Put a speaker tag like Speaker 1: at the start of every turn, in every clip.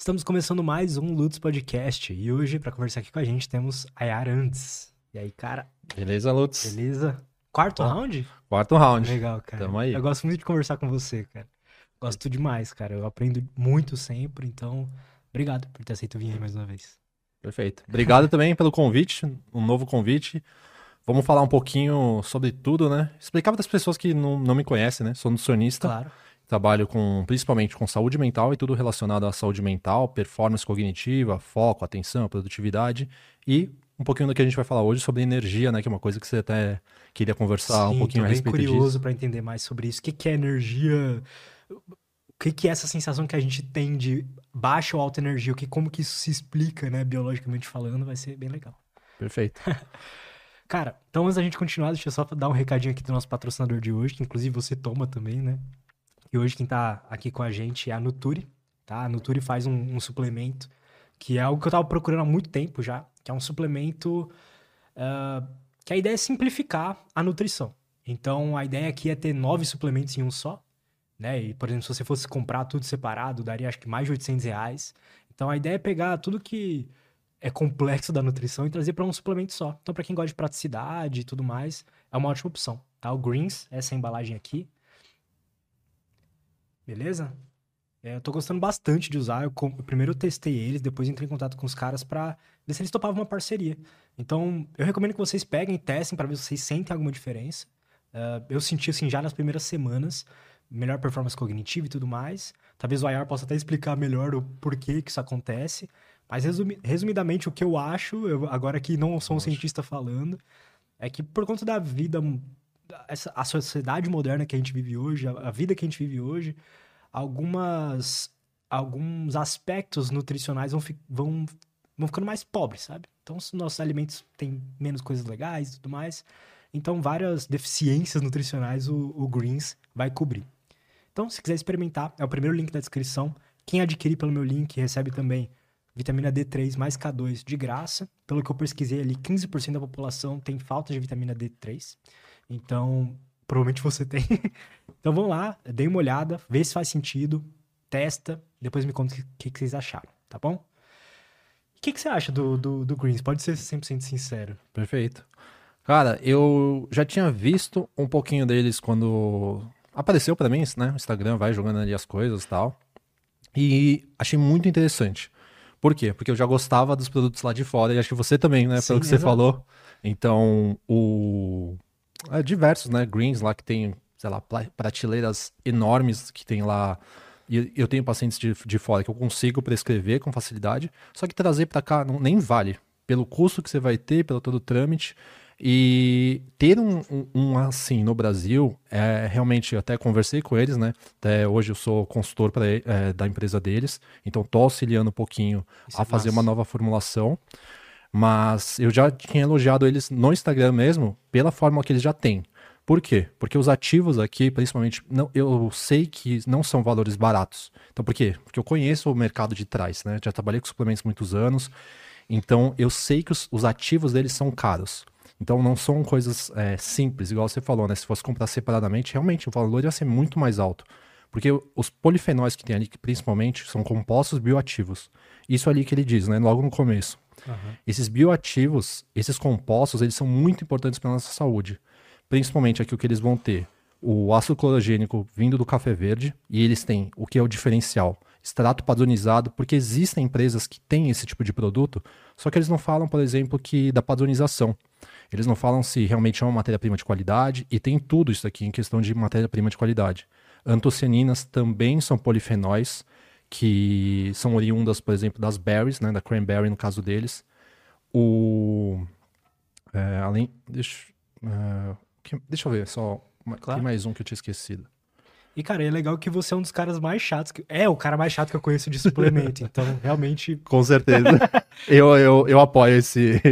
Speaker 1: Estamos começando mais um Lutz Podcast e hoje, para conversar aqui com a gente, temos a Yarandes. E aí, cara?
Speaker 2: Beleza, Lutz?
Speaker 1: Beleza? Quarto
Speaker 2: Ah.
Speaker 1: round?
Speaker 2: Quarto round.
Speaker 1: Legal, cara.
Speaker 2: Tamo aí.
Speaker 1: Eu gosto muito de conversar com você, cara. Gosto demais, cara. Eu aprendo muito sempre, então, obrigado por ter aceito vir aí mais uma vez.
Speaker 2: Perfeito. Obrigado também pelo convite, um novo convite. Vamos falar um pouquinho sobre tudo, né? Explicar para as pessoas que não, não me conhecem, né? Sou nutricionista,
Speaker 1: Claro.
Speaker 2: Trabalho com principalmente com saúde mental e tudo relacionado à saúde mental, performance cognitiva, foco, atenção, produtividade e um pouquinho do que a gente vai falar hoje sobre energia, né? Que é uma coisa que você até queria conversar um
Speaker 1: Sim,
Speaker 2: pouquinho
Speaker 1: tô
Speaker 2: a
Speaker 1: bem
Speaker 2: respeito
Speaker 1: curioso
Speaker 2: disso.
Speaker 1: para entender mais sobre isso. O que, que é energia? O que, que é essa sensação que a gente tem de baixa ou alta energia? O que, como que isso se explica, né? Biologicamente falando, vai ser bem legal.
Speaker 2: Perfeito.
Speaker 1: Cara, então antes da gente continuar, deixa eu só dar um recadinho aqui do nosso patrocinador de hoje, que inclusive você toma também, né? E hoje quem tá aqui com a gente é a Nuturi, tá? A Nuturi faz um, um suplemento que é algo que eu tava procurando há muito tempo já, que é um suplemento ah, que a ideia é simplificar a nutrição. Então a ideia aqui é ter nove suplementos em um só, né? E, por exemplo, se você fosse comprar tudo separado, daria acho que mais de 800 reais. Então a ideia é pegar tudo que é complexo da nutrição e trazer para um suplemento só. Então, para quem gosta de praticidade e tudo mais, é uma ótima opção, tá? O Greens, essa embalagem aqui. Beleza? É, eu tô gostando bastante de usar. Eu, com- primeiro eu testei eles, depois entrei em contato com os caras para ver se eles topavam uma parceria. Então, eu recomendo que vocês peguem e testem para ver se vocês sentem alguma diferença. Ah, eu senti assim já nas primeiras semanas, melhor performance cognitiva e tudo mais. Talvez o IR possa até explicar melhor o porquê que isso acontece. Mas resumi- resumidamente, o que eu acho, eu, agora que não sou um cientista falando, é que por conta da vida, essa, a sociedade moderna que a gente vive hoje, a, a vida que a gente vive hoje, algumas alguns aspectos nutricionais vão, vão, vão ficando mais pobres, sabe? Então, os nossos alimentos têm menos coisas legais e tudo mais. Então, várias deficiências nutricionais o, o Greens vai cobrir. Então, se quiser experimentar, é o primeiro link da descrição. Quem adquirir pelo meu link recebe também vitamina D3 mais K2 de graça. Pelo que eu pesquisei ali, 15% da população tem falta de vitamina D3. Então, provavelmente você tem. então, vamos lá, dê uma olhada, vê se faz sentido, testa, depois me conta o que, que vocês acharam, tá bom? O que, que você acha do, do, do Greens? Pode ser 100% sincero.
Speaker 2: Perfeito. Cara, eu já tinha visto um pouquinho deles quando apareceu pra mim, né? O Instagram vai jogando ali as coisas e tal. E achei muito interessante. Por quê? Porque eu já gostava dos produtos lá de fora, e acho que você também, né?
Speaker 1: Sim,
Speaker 2: Pelo que você
Speaker 1: exato.
Speaker 2: falou. Então, o. É, diversos, né? Greens lá que tem, sei lá, prateleiras enormes que tem lá. E eu tenho pacientes de, de fora que eu consigo prescrever com facilidade, só que trazer pra cá não, nem vale. Pelo custo que você vai ter, pelo todo o trâmite. E ter um, um- um assim no Brasil, é realmente, eu até conversei com eles, né? Até hoje eu sou consultor pra, é, da empresa deles, então tô auxiliando um pouquinho
Speaker 1: Isso
Speaker 2: a
Speaker 1: é
Speaker 2: fazer
Speaker 1: massa.
Speaker 2: uma nova formulação. Mas eu já tinha elogiado eles no Instagram mesmo, pela forma que eles já têm. Por quê? Porque os ativos aqui, principalmente, não, eu sei que não são valores baratos. Então, por quê? Porque eu conheço o mercado de trás, né? Já trabalhei com suplementos muitos anos. Então, eu sei que os, os ativos deles são caros. Então, não são coisas é, simples, igual você falou, né? Se fosse comprar separadamente, realmente o valor ia ser muito mais alto. Porque os polifenóis que tem ali, principalmente, são compostos bioativos. Isso ali que ele diz, né? Logo no começo. Esses bioativos, esses compostos, eles são muito importantes para nossa saúde. Principalmente aqui o que eles vão ter. O ácido clorogênico vindo do café verde e eles têm o que é o diferencial. Extrato padronizado, porque existem empresas que têm esse tipo de produto, só que eles não falam, por exemplo, que da padronização. Eles não falam se realmente é uma matéria-prima de qualidade e tem tudo isso aqui em questão de matéria-prima de qualidade. Antocianinas também são polifenóis que são oriundas, por exemplo, das berries, né, da cranberry no caso deles. O é, além deixa, é, que- deixa eu ver só
Speaker 1: Claro.
Speaker 2: tem mais um que eu tinha esquecido.
Speaker 1: E, cara, é legal que você é um dos caras mais chatos. Que... É o cara mais chato que eu conheço de suplemento. então, realmente,
Speaker 2: Com certeza. eu, eu, eu apoio esse,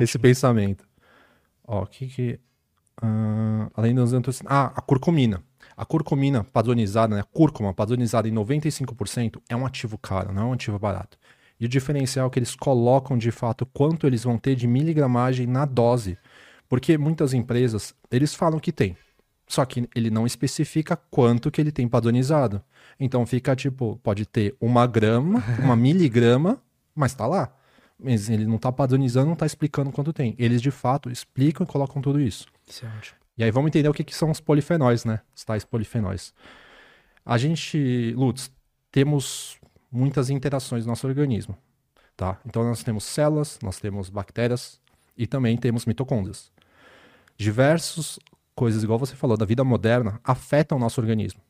Speaker 2: esse pensamento. Ó, o que que. ah, além dos antocianinas. Ah, a curcumina. A curcumina padronizada, né? Cúrcuma padronizada em 95% é um ativo caro, não é um ativo barato. E o diferencial é que eles colocam de fato quanto eles vão ter de miligramagem na dose. Porque muitas empresas, eles falam que tem. Só que ele não especifica quanto que ele tem padronizado. Então fica tipo, pode ter uma grama, uma miligrama, mas tá lá. Mas ele não tá padronizando, não tá explicando quanto tem. Eles de fato explicam e colocam tudo isso.
Speaker 1: Isso é ótimo.
Speaker 2: E aí vamos entender o que, que são os polifenóis, né? Os tais polifenóis. A gente, Lutz, temos muitas interações no nosso organismo, tá? Então nós temos células, nós temos bactérias e também temos mitocôndrias. Diversas coisas, igual você falou, da vida moderna afetam o nosso organismo.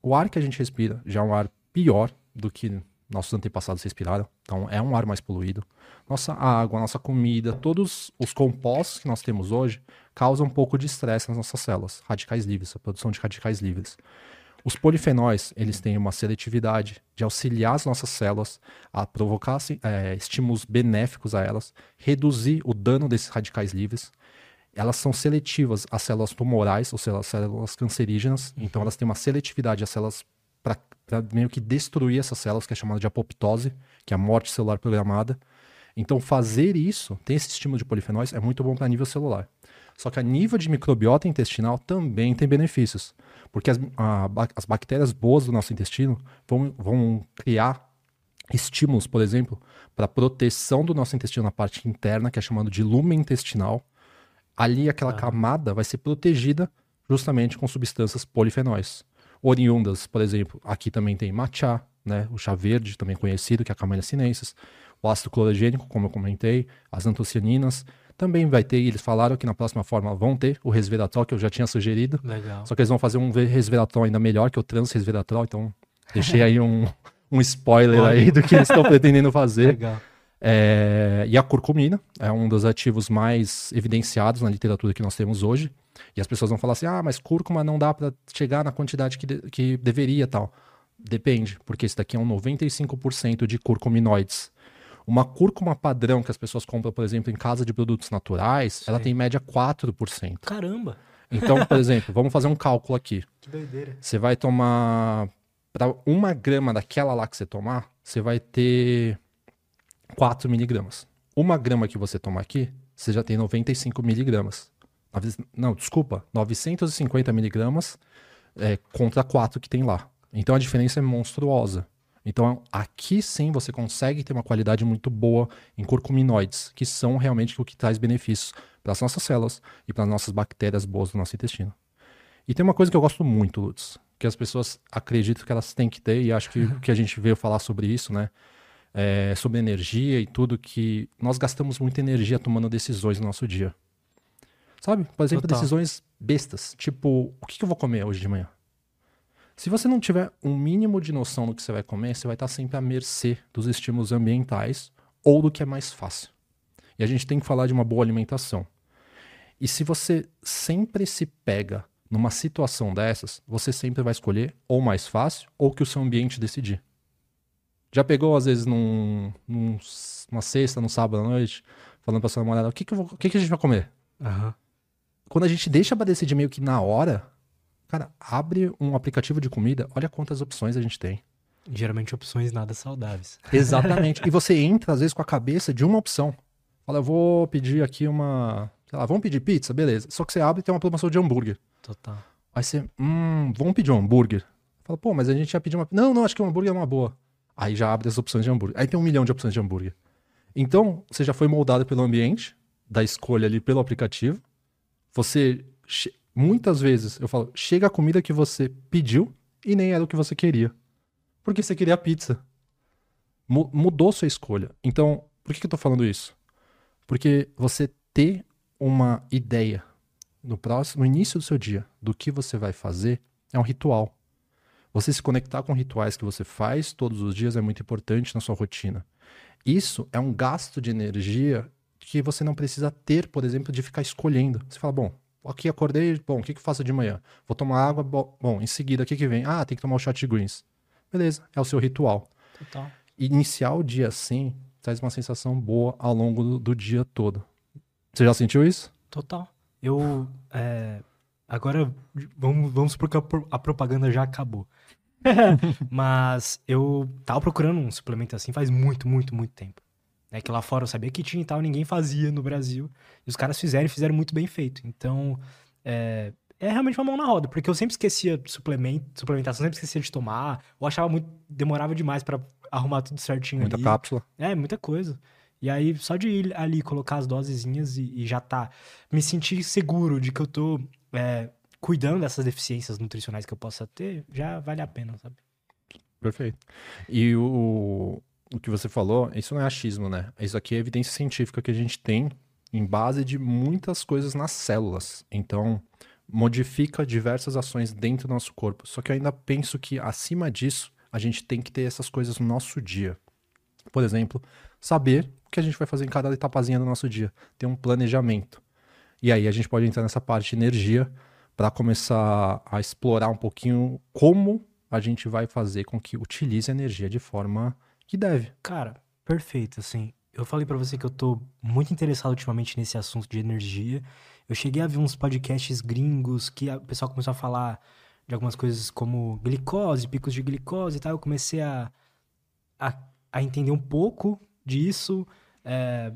Speaker 2: O ar que a gente respira já é um ar pior do que nossos antepassados respiraram, então é um ar mais poluído. Nossa água, nossa comida, todos os compostos que nós temos hoje causam um pouco de estresse nas nossas células, radicais livres, a produção de radicais livres. Os polifenóis, eles têm uma seletividade de auxiliar as nossas células a provocar é, estímulos benéficos a elas, reduzir o dano desses radicais livres. Elas são seletivas às células tumorais, ou seja, às células cancerígenas. Uhum. Então, elas têm uma seletividade às células para meio que destruir essas células, que é chamada de apoptose, que é a morte celular programada. Então, fazer isso, ter esse estímulo de polifenóis, é muito bom para nível celular. Só que a nível de microbiota intestinal também tem benefícios. Porque as, a, as bactérias boas do nosso intestino vão, vão criar estímulos, por exemplo, para proteção do nosso intestino na parte interna, que é chamado de lumen intestinal. Ali, aquela ah. camada vai ser protegida justamente com substâncias polifenóis. Oriundas, por exemplo, aqui também tem matcha, né, o chá verde, também conhecido, que é a Camellia sinensis, o ácido clorogênico, como eu comentei, as antocianinas, também vai ter, eles falaram que na próxima forma vão ter o resveratrol, que eu já tinha sugerido.
Speaker 1: Legal.
Speaker 2: Só que eles vão fazer um resveratrol ainda melhor que o transresveratrol, então deixei aí um, um spoiler Olha. aí do que eles estão pretendendo fazer.
Speaker 1: Legal.
Speaker 2: É, e a curcumina é um dos ativos mais evidenciados na literatura que nós temos hoje. E as pessoas vão falar assim: ah, mas cúrcuma não dá para chegar na quantidade que, de, que deveria tal. Depende, porque esse daqui é um 95% de curcuminoides. Uma cúrcuma padrão que as pessoas compram, por exemplo, em casa de produtos naturais, Sim. ela tem em média 4%.
Speaker 1: Caramba!
Speaker 2: Então, por exemplo, vamos fazer um cálculo aqui.
Speaker 1: Que doideira.
Speaker 2: Você vai tomar. Para uma grama daquela lá que você tomar, você vai ter 4 miligramas. Uma grama que você tomar aqui, você já tem 95 miligramas. Não, desculpa, 950 miligramas é, contra 4 que tem lá. Então a diferença é monstruosa. Então, aqui sim você consegue ter uma qualidade muito boa em curcuminoides, que são realmente o que traz benefícios para as nossas células e para as nossas bactérias boas do nosso intestino. E tem uma coisa que eu gosto muito, Lutz, que as pessoas acreditam que elas têm que ter, e acho que que a gente veio falar sobre isso, né? É, sobre energia e tudo, que nós gastamos muita energia tomando decisões no nosso dia. Sabe? Por exemplo, Total. decisões bestas, tipo, o que eu vou comer hoje de manhã? Se você não tiver um mínimo de noção do que você vai comer, você vai estar sempre à mercê dos estímulos ambientais ou do que é mais fácil. E a gente tem que falar de uma boa alimentação. E se você sempre se pega numa situação dessas, você sempre vai escolher ou mais fácil ou que o seu ambiente decidir. Já pegou, às vezes, num, num, numa sexta, num sábado à noite, falando pra sua namorada, o que, que, vou, o que, que a gente vai comer?
Speaker 1: Uhum.
Speaker 2: Quando a gente deixa pra decidir meio que na hora, Cara, abre um aplicativo de comida, olha quantas opções a gente tem.
Speaker 1: Geralmente opções nada saudáveis.
Speaker 2: Exatamente. e você entra, às vezes, com a cabeça de uma opção. Fala, eu vou pedir aqui uma. Sei lá, vamos pedir pizza? Beleza. Só que você abre e tem uma promoção de hambúrguer.
Speaker 1: Total.
Speaker 2: Aí você, hum, vamos pedir um hambúrguer. Fala, pô, mas a gente já pediu uma. Não, não, acho que um hambúrguer é uma boa. Aí já abre as opções de hambúrguer. Aí tem um milhão de opções de hambúrguer. Então, você já foi moldado pelo ambiente, da escolha ali pelo aplicativo. Você muitas vezes eu falo, chega a comida que você pediu e nem era o que você queria. Porque você queria pizza. M mudou sua escolha. Então, por que, que eu tô falando isso? Porque você ter uma ideia no próximo, no início do seu dia, do que você vai fazer, é um ritual. Você se conectar com rituais que você faz todos os dias é muito importante na sua rotina. Isso é um gasto de energia que você não precisa ter, por exemplo, de ficar escolhendo. Você fala, bom, aqui acordei, bom, o que, que eu faço de manhã? Vou tomar água, bom, bom em seguida, o que, que vem? Ah, tem que tomar o shot de greens. Beleza, é o seu ritual.
Speaker 1: Total.
Speaker 2: Iniciar o dia assim traz uma sensação boa ao longo do, do dia todo. Você já sentiu isso?
Speaker 1: Total. Eu. É... Agora, vamos, vamos supor que a, a propaganda já acabou. Mas eu tava procurando um suplemento assim faz muito, muito, muito tempo. Né, que lá fora eu sabia que tinha e tal, ninguém fazia no Brasil. E os caras fizeram e fizeram muito bem feito. Então, é, é realmente uma mão na roda, porque eu sempre esquecia suplemento, suplementação, sempre esquecia de tomar, ou achava muito, demorava demais pra arrumar tudo certinho
Speaker 2: Muita
Speaker 1: ali.
Speaker 2: cápsula.
Speaker 1: É, muita coisa. E aí, só de ir ali, colocar as dosezinhas e, e já tá, me sentir seguro de que eu tô é, cuidando dessas deficiências nutricionais que eu possa ter, já vale a pena, sabe?
Speaker 2: Perfeito. E o, o que você falou, isso não é achismo, né? Isso aqui é evidência científica que a gente tem em base de muitas coisas nas células. Então, modifica diversas ações dentro do nosso corpo. Só que eu ainda penso que, acima disso, a gente tem que ter essas coisas no nosso dia. Por exemplo, saber o que a gente vai fazer em cada etapazinha do nosso dia. Ter um planejamento. E aí a gente pode entrar nessa parte de energia para começar a explorar um pouquinho como a gente vai fazer com que utilize a energia de forma que deve.
Speaker 1: Cara, perfeito, assim. Eu falei pra você que eu tô muito interessado ultimamente nesse assunto de energia. Eu cheguei a ver uns podcasts gringos que o pessoal começou a falar de algumas coisas como glicose, picos de glicose e tal. Eu comecei a, a, a entender um pouco disso. é,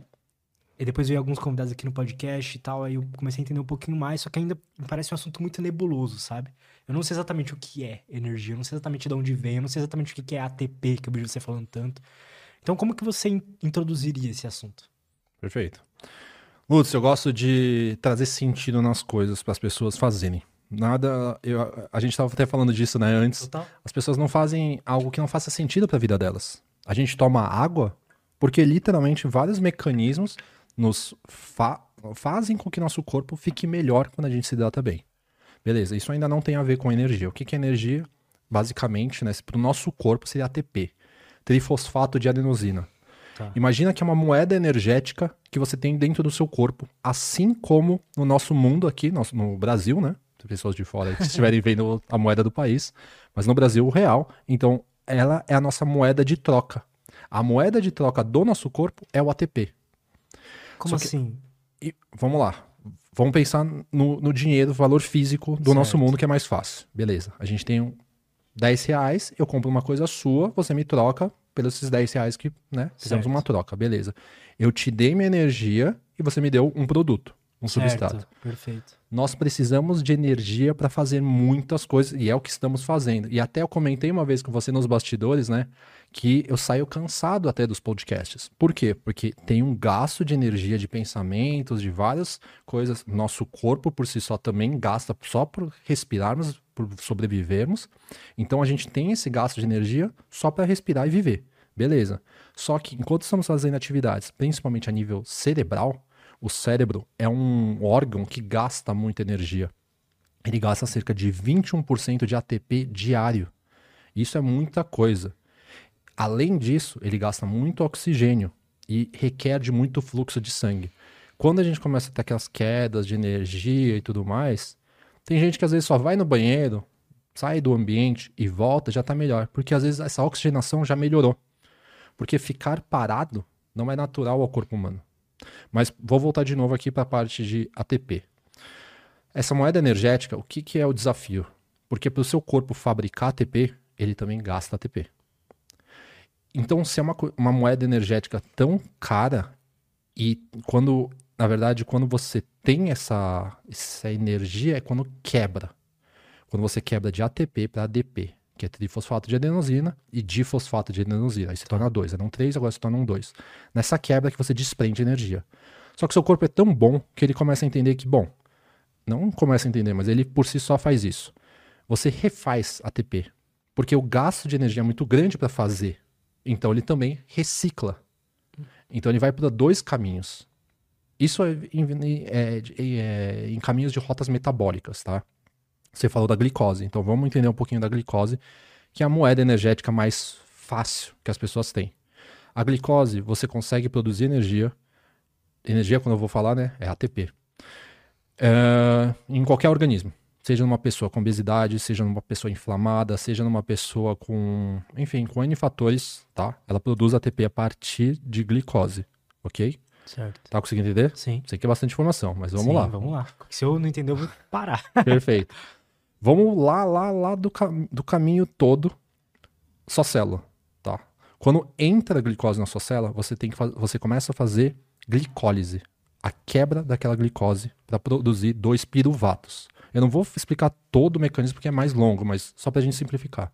Speaker 1: e depois veio alguns convidados aqui no podcast e tal. Aí eu comecei a entender um pouquinho mais, só que ainda me parece um assunto muito nebuloso, sabe? Eu não sei exatamente o que é energia, eu não sei exatamente de onde vem, eu não sei exatamente o que é ATP, que eu vejo você falando tanto. Então, como que você in- introduziria esse assunto?
Speaker 2: Perfeito. Lutz, eu gosto de trazer sentido nas coisas para as pessoas fazerem. Nada. eu- a gente estava até falando disso, né, antes.
Speaker 1: Total.
Speaker 2: As pessoas não fazem algo que não faça sentido para a vida delas. A gente toma água porque literalmente vários mecanismos nos fa- fazem com que nosso corpo fique melhor quando a gente se hidrata bem. Beleza, isso ainda não tem a ver com energia. O que que é energia? Basicamente, né, para o nosso corpo seria ATP, trifosfato de adenosina.
Speaker 1: Tá.
Speaker 2: Imagina que é uma moeda energética que você tem dentro do seu corpo, assim como no nosso mundo aqui, no, no Brasil, né? Se pessoas de fora que estiverem vendo a moeda do país, mas no Brasil o real. Então, ela é a nossa moeda de troca. A moeda de troca do nosso corpo é o ATP.
Speaker 1: Como
Speaker 2: que-
Speaker 1: assim?
Speaker 2: E vamos lá. Vamos pensar no, no dinheiro, valor físico do
Speaker 1: Certo.
Speaker 2: nosso mundo, que é mais fácil. Beleza. A gente tem um 10 reais, eu compro uma coisa sua, você me troca pelos esses 10 reais que, né? Fizemos
Speaker 1: Certo.
Speaker 2: uma troca, beleza. Eu te dei minha energia e você me deu um produto, um substrato.
Speaker 1: Certo, perfeito.
Speaker 2: Nós precisamos de energia para fazer muitas coisas, e é o que estamos fazendo. E até eu comentei uma vez com você nos bastidores, né? Que eu saio cansado até dos podcasts. Por quê? Porque tem um gasto de energia, de pensamentos, de várias coisas. Nosso corpo por si só também gasta só por respirarmos, por sobrevivermos. Então a gente tem esse gasto de energia só para respirar e viver. Beleza. Só que enquanto estamos fazendo atividades, principalmente a nível cerebral, o cérebro é um órgão que gasta muita energia. Ele gasta cerca de 21% de ATP diário. Isso é muita coisa. Além disso, ele gasta muito oxigênio e requer de muito fluxo de sangue. Quando a gente começa a ter aquelas quedas de energia e tudo mais, tem gente que às vezes só vai no banheiro, sai do ambiente e volta, já tá melhor. Porque às vezes essa oxigenação já melhorou. Porque ficar parado não é natural ao corpo humano. Mas vou voltar de novo aqui para a parte de ATP. Essa moeda energética, o que, que é o desafio? Porque para o seu corpo fabricar ATP, ele também gasta ATP. Então, se é uma, uma moeda energética tão cara, e quando, na verdade, quando você tem essa, essa energia, é quando quebra. Quando você quebra de ATP para ADP, que é trifosfato de adenosina e difosfato de adenosina. Aí se torna dois. Eram três, agora se tornam dois. Nessa quebra que você desprende energia. Só que seu corpo é tão bom que ele começa a entender que, bom, não começa a entender, mas ele por si só faz isso. Você refaz ATP, porque o gasto de energia é muito grande para fazer. Então ele também recicla. Então ele vai para dois caminhos. Isso é em, é- é em caminhos de rotas metabólicas, tá? Você falou da glicose, então vamos entender um pouquinho da glicose, que é a moeda energética mais fácil que as pessoas têm. A glicose, você consegue produzir energia. Energia, quando eu vou falar, né? É ATP. É, em qualquer organismo. Seja numa pessoa com obesidade, seja numa pessoa inflamada, seja numa pessoa com. Enfim, com N fatores, tá? Ela produz ATP a partir de glicose, ok?
Speaker 1: Certo.
Speaker 2: Tá conseguindo entender?
Speaker 1: Sim.
Speaker 2: Sei que é bastante informação, mas vamos
Speaker 1: Sim,
Speaker 2: lá.
Speaker 1: Vamos lá. Se eu não entender, eu vou parar.
Speaker 2: Perfeito. Vamos lá, lá, lá do, cam- do caminho todo, sua célula, tá? Quando entra a glicose na sua célula, você tem que você começa a fazer glicólise, a quebra daquela glicose para produzir dois piruvatos. Eu não vou explicar todo o mecanismo porque é mais longo, mas só para a gente simplificar.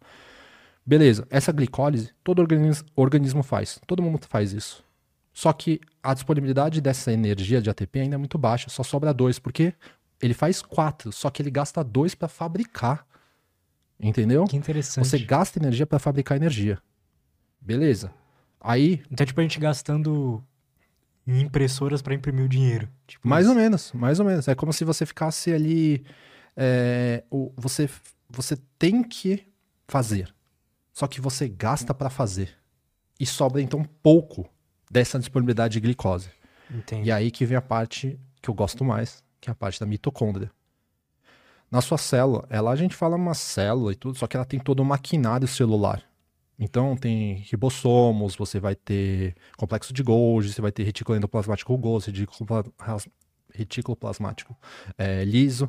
Speaker 2: Beleza, essa glicólise todo organismo, organismo faz. Todo mundo faz isso. Só que a disponibilidade dessa energia de ATP ainda é muito baixa, só sobra dois, porque ele faz quatro, só que ele gasta dois para fabricar. Entendeu?
Speaker 1: Que interessante.
Speaker 2: Você gasta energia para fabricar energia. Beleza. Aí.
Speaker 1: Então, tipo, a gente gastando em impressoras para imprimir o dinheiro. Tipo
Speaker 2: mais
Speaker 1: isso.
Speaker 2: ou menos, mais ou menos. É como se você ficasse ali. É, o, você, você tem que fazer. Só que você gasta para fazer. E sobra então pouco dessa disponibilidade de glicose.
Speaker 1: Entendi.
Speaker 2: E aí que vem a parte que eu gosto mais, que é a parte da mitocôndria. Na sua célula, ela a gente fala uma célula e tudo, só que ela tem todo um maquinário celular. Então tem ribossomos, você vai ter complexo de Golgi, você vai ter retículo endoplasmático rugoso, retículo plasmático é, liso.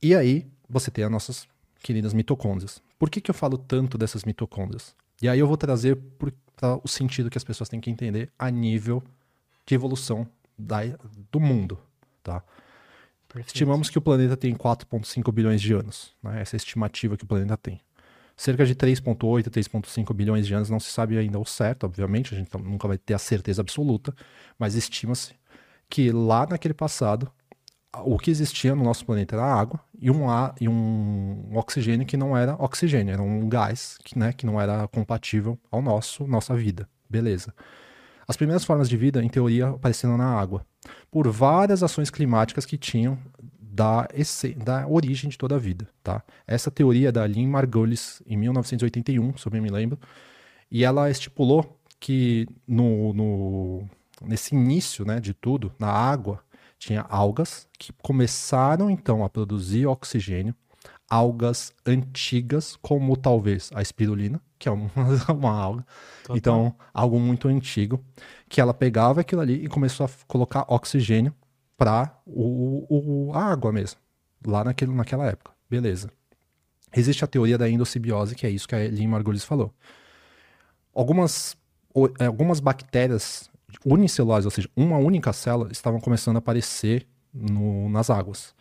Speaker 2: E aí você tem as nossas queridas mitocôndrias. Por que, que eu falo tanto dessas mitocôndrias? E aí eu vou trazer para o sentido que as pessoas têm que entender a nível de evolução da, do mundo, tá?
Speaker 1: Perfeito.
Speaker 2: Estimamos que o planeta tem 4,5 bilhões de anos. Né? Essa é a estimativa que o planeta tem. Cerca de 3,8, 3,5 bilhões de anos, não se sabe ainda o certo, obviamente, a gente nunca vai ter a certeza absoluta, mas estima-se que lá naquele passado, o que existia no nosso planeta era água e um, ar, e um oxigênio que não era oxigênio, era um gás que, né, que não era compatível ao nosso, nossa vida. Beleza. As primeiras formas de vida, em teoria, apareceram na água, por várias ações climáticas que tinham da, esse, da origem de toda a vida. Tá? Essa teoria é da Lynn Margulis, em 1981, se eu bem me lembro, e ela estipulou que no, no, nesse início né, de tudo, na água, tinha algas que começaram então a produzir oxigênio, algas antigas, como talvez a espirulina, que é uma, uma alga,
Speaker 1: Total.
Speaker 2: então algo muito antigo, que ela pegava aquilo ali e começou a colocar oxigênio para o, o, a água mesmo, lá naquele, naquela época. Beleza. Existe a teoria da endossimbiose, que é isso que a Lynn Margulis falou. Algumas, algumas bactérias unicelulares, ou seja, uma única célula, estavam começando a aparecer no, nas águas.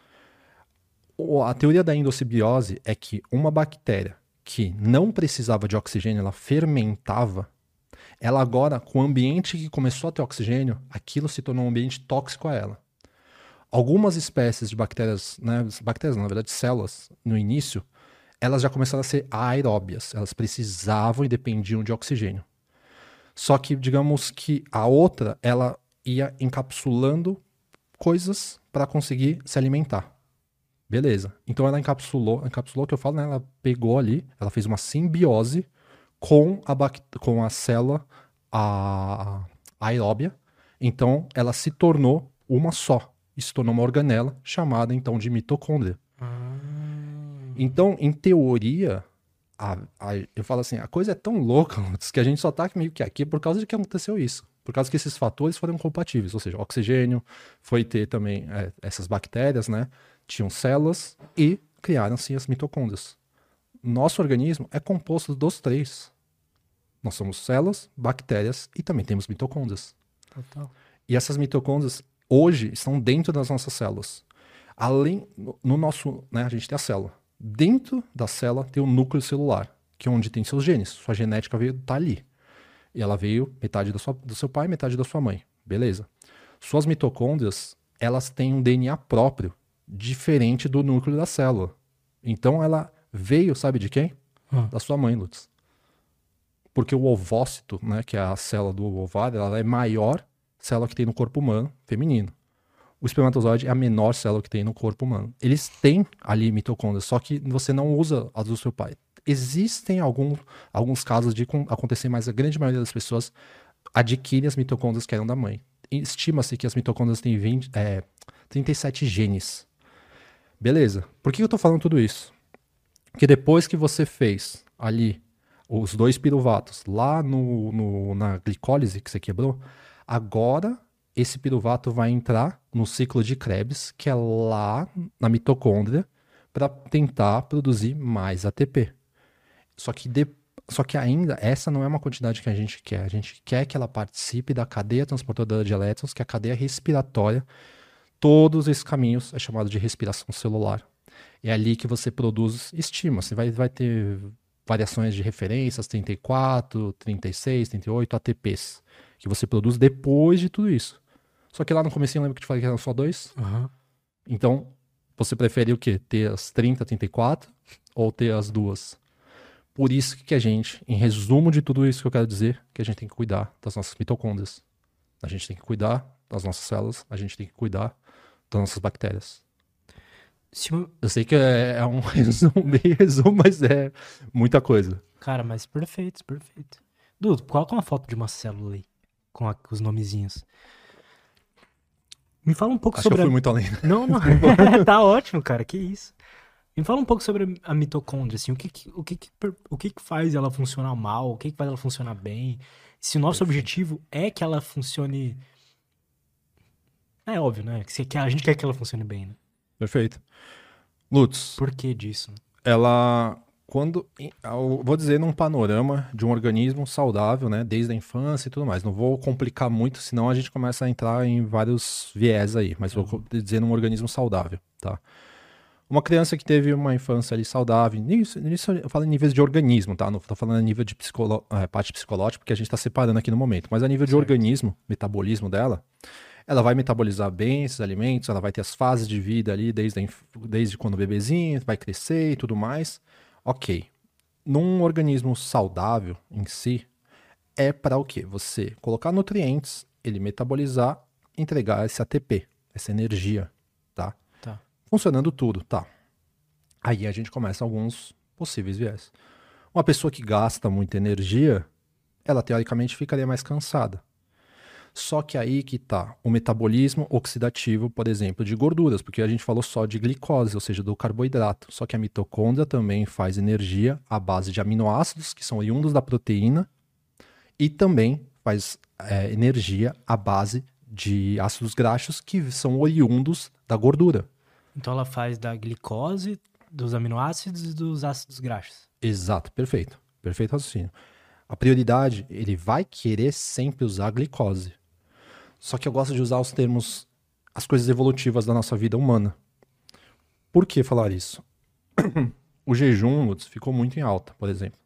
Speaker 2: A teoria da endossimbiose é que uma bactéria que não precisava de oxigênio, ela fermentava, ela agora, com o ambiente que começou a ter oxigênio, aquilo se tornou um ambiente tóxico a ela. Algumas espécies de bactérias, né, bactérias, na verdade, células, no início, elas já começaram a ser aeróbias, elas precisavam e dependiam de oxigênio. Só que, digamos que a outra, ela ia encapsulando coisas para conseguir se alimentar. Beleza. Então ela encapsulou, encapsulou que eu falo, né? Ela pegou ali, ela fez uma simbiose com a, com a célula a aeróbia. Então ela se tornou uma só. E se tornou uma organela chamada então de mitocôndria.
Speaker 1: Ah.
Speaker 2: Então, em teoria, a, a, eu falo assim, a coisa é tão louca que a gente só tá meio que aqui por causa de que aconteceu isso. Por causa que esses fatores foram compatíveis, ou seja, oxigênio, foi ter também é, essas bactérias, né? Tinham células e criaram-se as mitocôndrias. Nosso organismo é composto dos três. Nós somos células, bactérias e também temos mitocôndrias.
Speaker 1: Total.
Speaker 2: E essas mitocôndrias hoje estão dentro das nossas células. Além, no, no nosso, né, a gente tem a célula. Dentro da célula tem o núcleo celular, que é onde tem seus genes. Sua genética veio tá ali. E ela veio metade sua, do seu pai, metade da sua mãe. Beleza. Suas mitocôndrias, elas têm um DNA próprio, diferente do núcleo da célula. Então ela veio, sabe de quem?
Speaker 1: Hum.
Speaker 2: Da sua mãe, Lutz. Porque o ovócito, né, que é a célula do ovário, ela é maior célula que tem no corpo humano feminino. O espermatozoide é a menor célula que tem no corpo humano. Eles têm ali mitocôndrias, só que você não usa as do seu pai. Existem algum, alguns casos de acontecer, mas a grande maioria das pessoas adquire as mitocôndrias que eram da mãe. Estima-se que as mitocôndrias têm 20, é, 37 genes. Beleza. Por que eu estou falando tudo isso? Porque depois que você fez ali os dois piruvatos lá no, no, na glicólise que você quebrou, agora esse piruvato vai entrar no ciclo de Krebs, que é lá na mitocôndria, para tentar produzir mais ATP. Só que, de, só que ainda essa não é uma quantidade que a gente quer. A gente quer que ela participe da cadeia transportadora de elétrons, que é a cadeia respiratória. Todos esses caminhos é chamado de respiração celular. É ali que você produz estima. Você vai, vai ter variações de referências, 34, 36, 38 ATPs, que você produz depois de tudo isso. Só que lá no começo, lembra que eu te falei que eram só dois?
Speaker 1: Aham.
Speaker 2: Então, você prefere o quê? Ter as 30, 34 ou ter as duas? Por isso que a gente, em resumo de tudo isso que eu quero dizer, que a gente tem que cuidar das nossas mitocôndrias. A gente tem que cuidar das nossas células, a gente tem que cuidar das nossas bactérias.
Speaker 1: Eu-
Speaker 2: Eu sei que é, é um resumo, meio resumo, mas é muita coisa.
Speaker 1: Cara, mas perfeito, perfeito. Dudu, coloca uma foto de uma célula aí, com, a- com os nomezinhos. Me fala um pouco
Speaker 2: Acho que eu
Speaker 1: sobre
Speaker 2: fui
Speaker 1: a...
Speaker 2: muito além.
Speaker 1: Não, não. tá ótimo, cara. Que isso. Me fala um pouco sobre a mitocôndria, assim. O que que, o que, o que, que faz ela funcionar mal? O que, que faz ela funcionar bem? Se o nosso objetivo é que ela funcione... É óbvio, né? Que, a gente quer que ela funcione bem, né?
Speaker 2: Perfeito. Lutz,
Speaker 1: Por que disso?
Speaker 2: ela quando vou dizer num panorama de um organismo saudável, né, desde a infância e tudo mais. Não vou complicar muito, senão a gente começa a entrar em vários viés aí, mas vou co- dizer num organismo saudável, tá? Uma criança que teve uma infância ali saudável, nisso, nisso eu falo em níveis de organismo, tá? Não tô falando a nível de psicolo, é, parte psicológica, porque a gente tá separando aqui no momento, mas a nível de
Speaker 1: Certo.
Speaker 2: organismo, metabolismo dela, ela vai metabolizar bem esses alimentos, ela vai ter as fases de vida ali desde, desde quando bebezinho, vai crescer e tudo mais. Ok. Num organismo saudável em si, é para o quê? Você colocar nutrientes, ele metabolizar, entregar esse ATP, essa energia, tá?
Speaker 1: Tá.
Speaker 2: Funcionando tudo, tá. Aí a gente começa alguns possíveis viés. Uma pessoa que gasta muita energia, ela teoricamente ficaria mais cansada. Só que aí que tá o metabolismo oxidativo, por exemplo, de gorduras, porque a gente falou só de glicose, ou seja, do carboidrato. Só que a mitocôndria também faz energia à base de aminoácidos, que são oriundos da proteína, e também faz é, energia à base de ácidos graxos, que são oriundos da gordura.
Speaker 1: Então ela faz da glicose, dos aminoácidos e dos ácidos graxos.
Speaker 2: Exato, perfeito. Perfeito raciocínio. A prioridade, ele vai querer sempre usar a glicose. Só que eu gosto de usar os termos, as coisas evolutivas da nossa vida humana. Por que falar isso? o jejum Lutz, ficou muito em alta, por exemplo.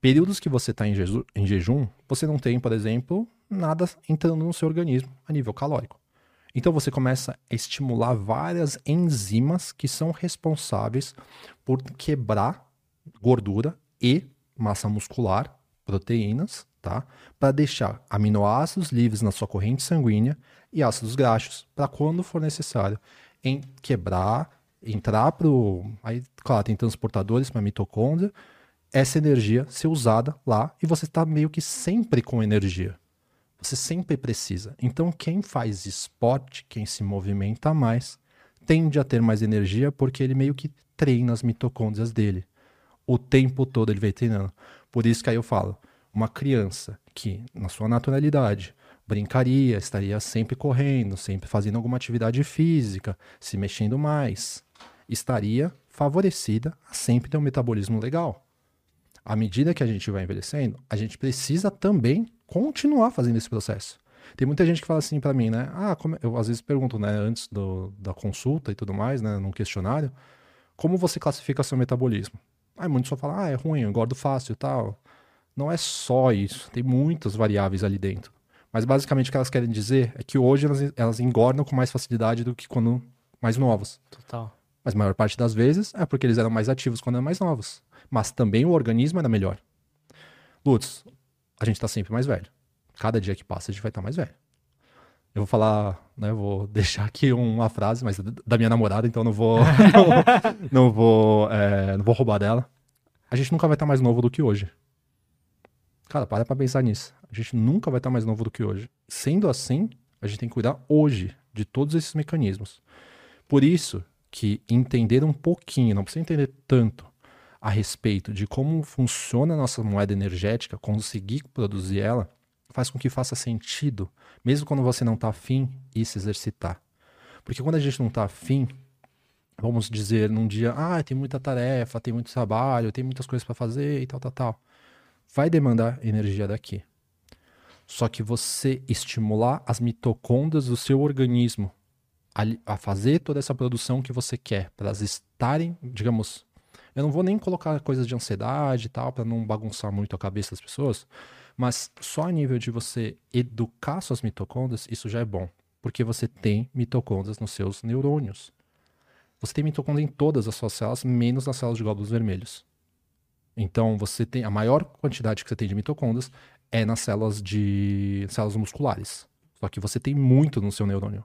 Speaker 2: Períodos que você está em, em jejum, você não tem, por exemplo, nada entrando no seu organismo a nível calórico. Então você começa a estimular várias enzimas que são responsáveis por quebrar gordura e massa muscular, proteínas, tá? Para deixar aminoácidos livres na sua corrente sanguínea e ácidos graxos para quando for necessário em quebrar, entrar pro aí, claro, tem transportadores para mitocôndria, essa energia ser usada lá e você está meio que sempre com energia. Você sempre precisa. Então, quem faz esporte, quem se movimenta mais, tende a ter mais energia porque ele meio que treina as mitocôndrias dele. O tempo todo ele vem treinando. Por isso que aí eu falo, uma criança que, na sua naturalidade, brincaria, estaria sempre correndo, sempre fazendo alguma atividade física, se mexendo mais, estaria favorecida a sempre ter um metabolismo legal à medida que a gente vai envelhecendo, a gente precisa também continuar fazendo esse processo. Tem muita gente que fala assim pra mim, né? Ah, eu às vezes pergunto, né, antes do- da consulta e tudo mais, né, num questionário, como você classifica seu metabolismo? Aí muitos só falam, ah, é ruim, eu engordo fácil e tal. Não é só isso, tem muitas variáveis ali dentro. Mas basicamente o que elas querem dizer é que hoje elas, elas engordam com mais facilidade do que quando mais novos.
Speaker 1: Total.
Speaker 2: Mas a maior parte das vezes é porque eles eram mais ativos quando eram mais novos. Mas também o organismo era melhor. Lutz, a gente tá sempre mais velho. Cada dia que passa a gente vai estar mais velho. Eu vou falar, né? eu Vou deixar aqui uma frase, mas da minha namorada, então não vou. não, não vou. é, não vou roubar dela. A gente nunca vai estar mais novo do que hoje. Cara, para pra pensar nisso. A gente nunca vai estar mais novo do que hoje. Sendo assim, a gente tem que cuidar hoje de todos esses mecanismos. Por isso que entender um pouquinho, não precisa entender tanto, a respeito de como funciona a nossa moeda energética, conseguir produzir ela, faz com que faça sentido, mesmo quando você não está afim, e se exercitar. Porque quando a gente não está afim, vamos dizer num dia, ah, tem muita tarefa, tem muito trabalho, tem muitas coisas para fazer e tal, tal, tal. Vai demandar energia daqui. Só que você estimular as mitocôndrias do seu organismo a, a fazer toda essa produção que você quer, para elas estarem, digamos, eu não vou nem colocar coisas de ansiedade e tal, para não bagunçar muito a cabeça das pessoas, mas só a nível de você educar suas mitocôndrias, isso já é bom, porque você tem mitocôndrias nos seus neurônios. Você tem mitocôndria em todas as suas células, menos nas células de glóbulos vermelhos. Então, você tem a maior quantidade que você tem de mitocôndrias é nas células de células musculares. Só que você tem muito no seu neurônio.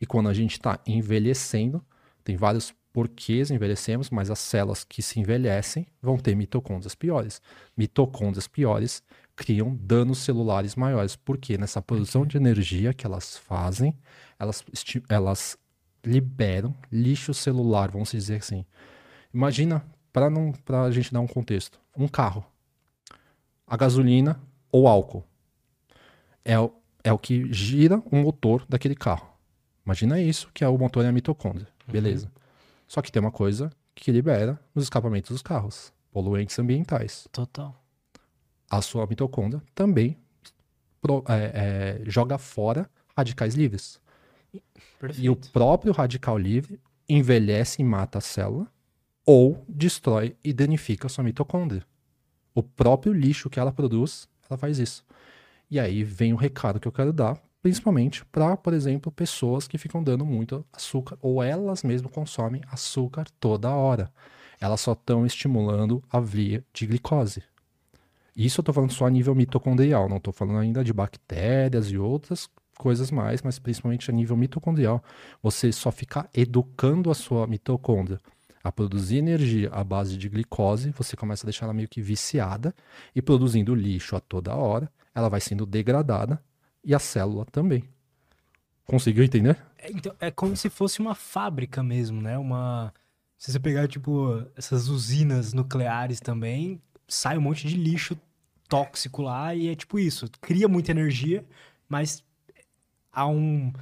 Speaker 2: E quando a gente está envelhecendo, tem vários porquês envelhecemos, mas as células que se envelhecem vão ter mitocôndrias piores. Mitocôndrias piores criam danos celulares maiores, porque nessa produção de energia que elas fazem, elas, elas liberam lixo celular, vamos dizer assim. Imagina, para não para a gente dar um contexto, um carro, a gasolina ou álcool é, o, é o que gira o motor daquele carro. Imagina isso, que é o motor e a mitocôndria. Uhum. Beleza. Uhum. Só que tem uma coisa que libera nos escapamentos dos carros, poluentes ambientais.
Speaker 1: Total.
Speaker 2: A sua mitocôndria também pro, é, é, joga fora radicais livres. Perfeito. E o próprio radical livre envelhece e mata a célula ou destrói e danifica sua mitocôndria. O próprio lixo que ela produz, ela faz isso. E aí vem o recado que eu quero dar, principalmente para, por exemplo, pessoas que ficam dando muito açúcar ou elas mesmas consomem açúcar toda hora. Elas só estão estimulando a via de glicose. Isso eu estou falando só a nível mitocondrial, não estou falando ainda de bactérias e outras coisas mais, mas principalmente a nível mitocondrial. Você só ficar educando a sua mitocôndria a produzir energia à base de glicose, você começa a deixar ela meio que viciada e produzindo lixo a toda hora, ela vai sendo degradada e a célula também. Conseguiu entender?
Speaker 1: É, então, é como se fosse uma fábrica mesmo, né? Uma. Se você pegar, tipo, essas usinas nucleares também, sai um monte de lixo tóxico lá e é tipo isso. Cria muita energia, mas há um,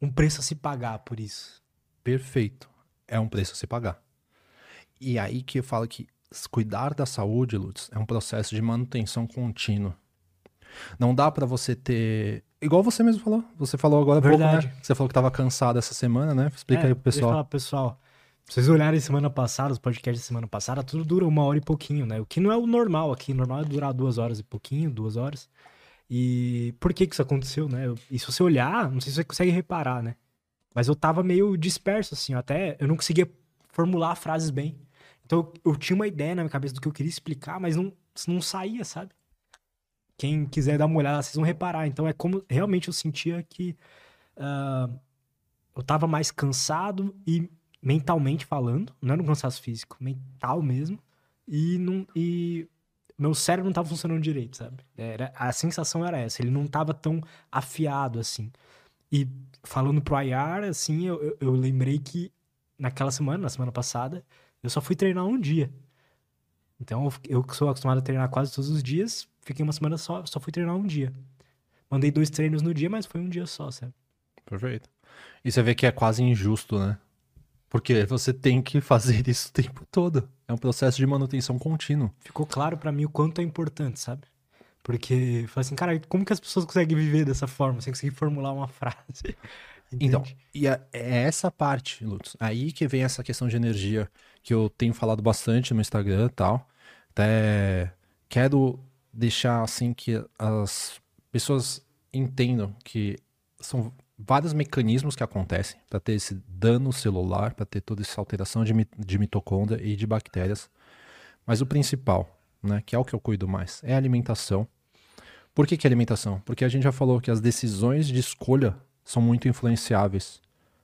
Speaker 1: um preço a se pagar por isso.
Speaker 2: Perfeito. É um preço a se pagar. E aí que eu falo que cuidar da saúde, Lutz, é um processo de manutenção contínua. Não dá para você ter. Igual você mesmo falou. Você falou agora há pouco, né? Você falou que tava cansado essa semana, né? Explica é, aí pro pessoal.
Speaker 1: Deixa eu falar, pessoal. Se vocês olharem semana passada, os podcasts da semana passada, tudo dura uma hora e pouquinho, né? O que não é o normal aqui. O normal é durar duas horas e pouquinho, duas horas. E por que que isso aconteceu, né? E se você olhar, não sei se você consegue reparar, né? Mas eu tava meio disperso, assim. Até eu não conseguia formular frases bem. Então eu, tinha uma ideia na minha cabeça do que eu queria explicar, mas não, não saía, sabe? Quem quiser dar uma olhada, vocês vão reparar. Então é como realmente eu sentia que uh, eu tava mais cansado e mentalmente falando, não era um cansaço físico, mental mesmo. E, não, e meu cérebro não tava funcionando direito, sabe? Era, a sensação era essa, ele não tava tão afiado assim. E falando pro Ayar, assim, eu, eu lembrei que naquela semana, na semana passada, eu só fui treinar um dia. Então, eu que sou acostumado a treinar quase todos os dias, fiquei uma semana só, só fui treinar um dia. Mandei dois treinos no dia, mas foi um dia só, sabe?
Speaker 2: Perfeito. E você vê que é quase injusto, né? Porque você tem que fazer isso o tempo todo. É um processo de manutenção contínuo.
Speaker 1: Ficou claro para mim o quanto é importante, sabe? Porque, falei assim, cara, como que as pessoas conseguem viver dessa forma, sem conseguir formular uma frase?
Speaker 2: Então, e é, é essa parte, Lutz, aí que vem essa questão de energia que eu tenho falado bastante no Instagram e tal. Até quero deixar assim que as pessoas entendam que são vários mecanismos que acontecem para ter esse dano celular, para ter toda essa alteração de, de mitocôndria e de bactérias. Mas o principal, né, que é o que eu cuido mais, é a alimentação. Por que, que é alimentação? Porque a gente já falou que as decisões de escolha são muito influenciáveis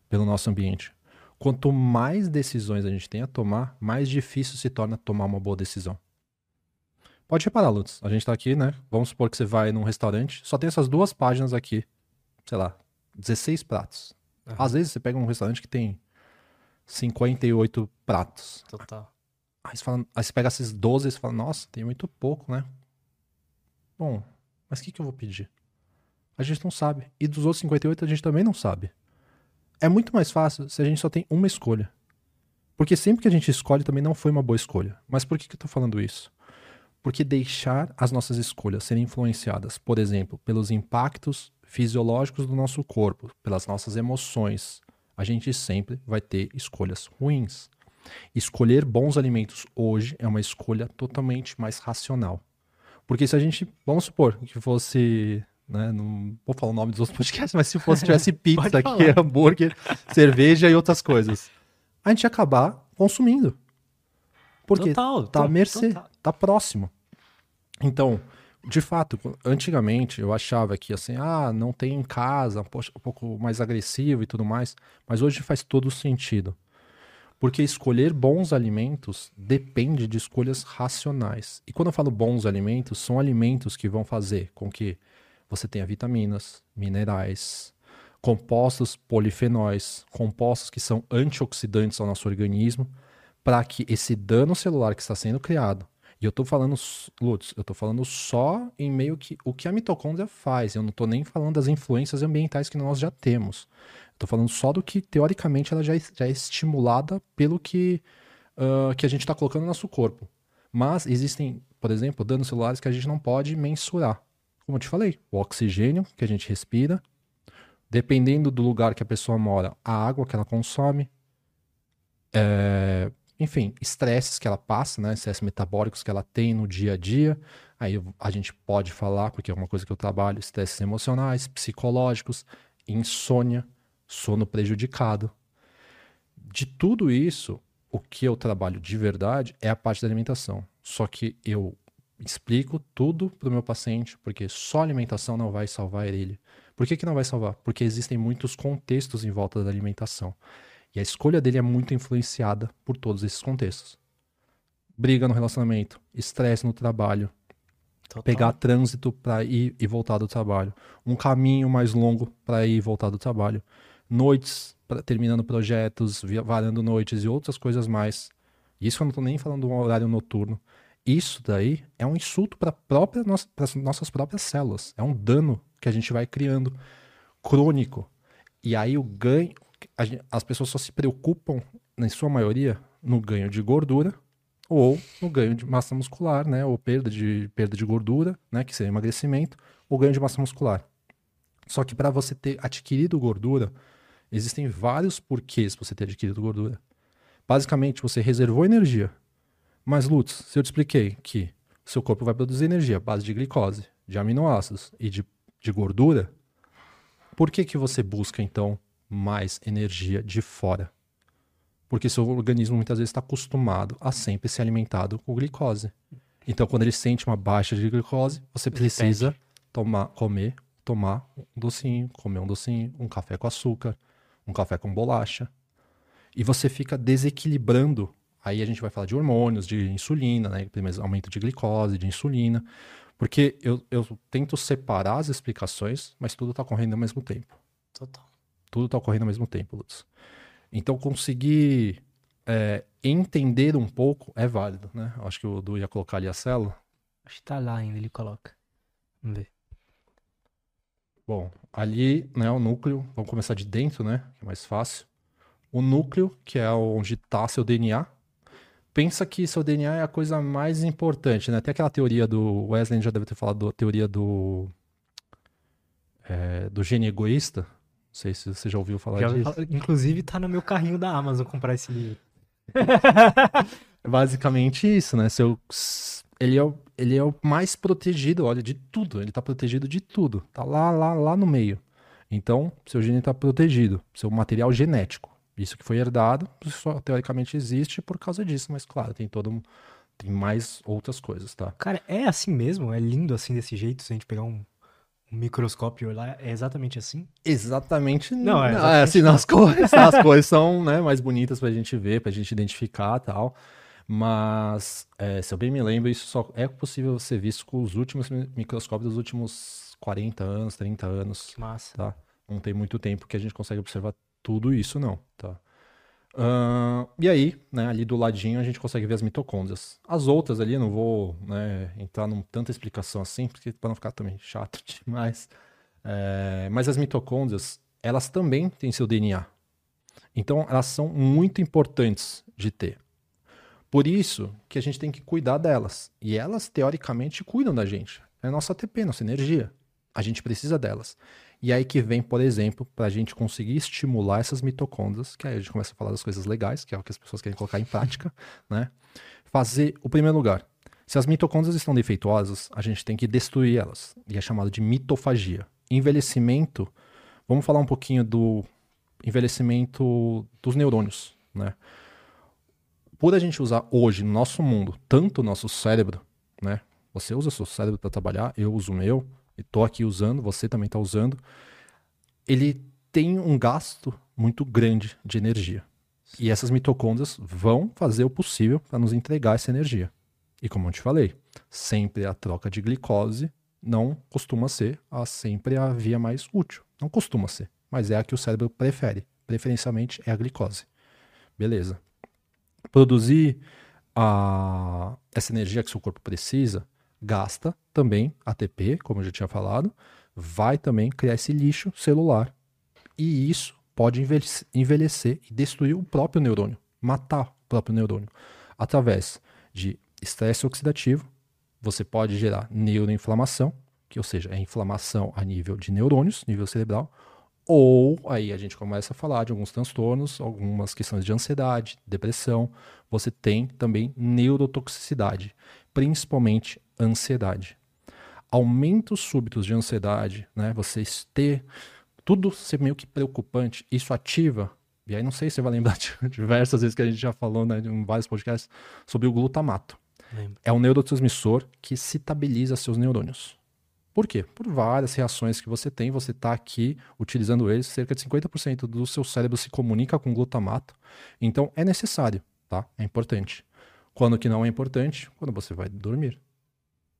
Speaker 2: pelo nosso ambiente. Quanto mais decisões a gente tem a tomar, mais difícil se torna tomar uma boa decisão. Pode reparar, Lutz. A gente tá aqui, né? Vamos supor que você vai num restaurante, só tem essas duas páginas aqui. Sei lá, 16 pratos. Uhum. Às vezes você pega um restaurante que tem 58 pratos.
Speaker 1: Total.
Speaker 2: Aí você, fala, aí você pega esses 12 e você fala, nossa, tem muito pouco, né? Bom, mas o que, que eu vou pedir? A gente não sabe. E dos outros 58 a gente também não sabe. É muito mais fácil se a gente só tem uma escolha. Porque sempre que a gente escolhe também não foi uma boa escolha. Mas por que, que eu estou falando isso? Porque deixar as nossas escolhas serem influenciadas, por exemplo, pelos impactos fisiológicos do nosso corpo, pelas nossas emoções, a gente sempre vai ter escolhas ruins. Escolher bons alimentos hoje é uma escolha totalmente mais racional. Porque se a gente, vamos supor que fosse, né, não vou falar o nome dos outros podcasts, mas se fosse tivesse pizza aqui, hambúrguer, cerveja e outras coisas, a gente ia acabar consumindo. Porque total, tá à mercê, total. tá próximo. Então, de fato, antigamente eu achava que assim, ah, não tem em casa, um pouco mais agressivo e tudo mais, mas hoje faz todo sentido. Porque escolher bons alimentos depende de escolhas racionais. E quando eu falo bons alimentos, são alimentos que vão fazer com que você tenha vitaminas, minerais, compostos polifenóis, compostos que são antioxidantes ao nosso organismo, para que esse dano celular que está sendo criado, e eu estou falando, Lutz, eu estou falando só em meio que o que a mitocôndria faz, eu não estou nem falando das influências ambientais que nós já temos. Estou falando só do que, teoricamente, ela já já é estimulada pelo que, uh, que a gente está colocando no nosso corpo. Mas existem, por exemplo, danos celulares que a gente não pode mensurar. Como eu te falei, o oxigênio que a gente respira, dependendo do lugar que a pessoa mora, a água que ela consome, é, enfim, estresses que ela passa, né, estresses metabólicos que ela tem no dia a dia. Aí a gente pode falar, porque é uma coisa que eu trabalho, estresses emocionais, psicológicos, insônia sono prejudicado. De tudo isso, o que eu trabalho de verdade é a parte da alimentação. Só que eu explico tudo para o meu paciente, porque só alimentação não vai salvar ele. Por que, que não vai salvar? Porque existem muitos contextos em volta da alimentação. E a escolha dele é muito influenciada por todos esses contextos. Briga no relacionamento, estresse no trabalho, Total. pegar trânsito para ir e voltar do trabalho, um caminho mais longo para ir e voltar do trabalho, noites pra, terminando projetos, varando noites e outras coisas mais. Isso eu não estou nem falando de um horário noturno. Isso daí é um insulto para própria as nossas próprias células. É um dano que a gente vai criando crônico. E aí o ganho, gente, as pessoas só se preocupam, na sua maioria, no ganho de gordura ou no ganho de massa muscular, né? Ou perda de, perda de gordura, né? Que seria emagrecimento, ou ganho de massa muscular. Só que para você ter adquirido gordura, Existem vários porquês você ter adquirido gordura. Basicamente, você reservou energia. Mas, Lutz, se eu te expliquei que seu corpo vai produzir energia à base de glicose, de aminoácidos e de, de gordura, por que, que você busca, então, mais energia de fora? Porque seu organismo muitas vezes está acostumado a sempre ser alimentado com glicose. Então, quando ele sente uma baixa de glicose, você precisa tomar, comer, tomar um docinho, comer um docinho, um café com açúcar, um café com bolacha. E você fica desequilibrando. Aí a gente vai falar de hormônios, de insulina, né? Aumento de glicose, de insulina. Porque eu, eu tento separar as explicações, mas tudo está ocorrendo ao mesmo tempo.
Speaker 1: Total.
Speaker 2: Tudo está ocorrendo ao mesmo tempo, Lutz. Então conseguir é, entender um pouco é válido, né? Acho que o Du ia colocar ali a célula.
Speaker 1: Acho que tá lá ainda, ele coloca. Vamos ver.
Speaker 2: Bom, ali, né, o núcleo, vamos começar de dentro, né, que é mais fácil. O núcleo, que é onde está seu DNA. Pensa que seu DNA é a coisa mais importante, né? Tem aquela teoria do Wesley já deve ter falado da teoria do é, do gene egoísta. Não sei se você já ouviu falar já, disso.
Speaker 1: Inclusive tá no meu carrinho da Amazon comprar esse livro.
Speaker 2: Basicamente isso, né? Seu ele é, o, ele é o mais protegido, olha, de tudo. Ele está protegido de tudo. Tá lá, lá, lá no meio. Então, seu gene está protegido. Seu material genético. Isso que foi herdado, só teoricamente existe por causa disso, mas claro, tem todo tem mais outras coisas, tá?
Speaker 1: Cara, é assim mesmo? É lindo assim desse jeito, se a gente pegar um, um microscópio lá, é exatamente assim?
Speaker 2: Exatamente não. É, exatamente é assim, não. as cores, as cores são né, mais bonitas pra gente ver, pra gente identificar tal. Mas, é, se eu bem me lembro, isso só é possível ser visto com os últimos microscópios dos últimos 40 anos, 30 anos.
Speaker 1: Que massa.
Speaker 2: Tá? Não tem muito tempo que a gente consegue observar tudo isso, não. Tá? Uh, e aí, né, ali do ladinho, a gente consegue ver as mitocôndrias. As outras ali, não vou né, entrar num tanta explicação assim, porque para não ficar também chato demais. É, mas as mitocôndrias, elas também têm seu DNA. Então, elas são muito importantes de ter. Por isso que a gente tem que cuidar delas. E elas, teoricamente, cuidam da gente. É nossa ATP, nossa energia. A gente precisa delas. E aí que vem, por exemplo, para a gente conseguir estimular essas mitocôndrias, que aí a gente começa a falar das coisas legais, que é o que as pessoas querem colocar em prática, né? Fazer o primeiro lugar. Se as mitocôndrias estão defeituosas, a gente tem que destruir elas, e é chamado de mitofagia. Envelhecimento, vamos falar um pouquinho do envelhecimento dos neurônios, né? Por a gente usar hoje no nosso mundo tanto o nosso cérebro, né? Você usa seu cérebro para trabalhar, eu uso o meu, e tô aqui usando, você também está usando. Ele tem um gasto muito grande de energia. E essas mitocôndrias vão fazer o possível para nos entregar essa energia. E como eu te falei, sempre a troca de glicose não costuma ser a sempre a via mais útil. Não costuma ser, mas é a que o cérebro prefere. Preferencialmente é a glicose. Beleza. Produzir a, essa energia que seu corpo precisa gasta também ATP, como eu já tinha falado, vai também criar esse lixo celular. E isso pode envelhecer e destruir o próprio neurônio, matar o próprio neurônio. Através de estresse oxidativo, você pode gerar neuroinflamação, que ou seja, é inflamação a nível de neurônios, nível cerebral, ou aí a gente começa a falar de alguns transtornos, algumas questões de ansiedade, depressão. Você tem também neurotoxicidade, principalmente ansiedade. Aumentos súbitos de ansiedade, né? Vocês ter tudo ser meio que preocupante, isso ativa. E aí não sei se você vai lembrar de diversas vezes que a gente já falou né, em vários podcasts sobre o glutamato. Lembro. É um neurotransmissor que citabiliza seus neurônios. Por quê? Por várias reações que você tem, você está aqui utilizando eles, cerca de 50% do seu cérebro se comunica com glutamato. Então é necessário, tá? É importante. Quando que não é importante? Quando você vai dormir.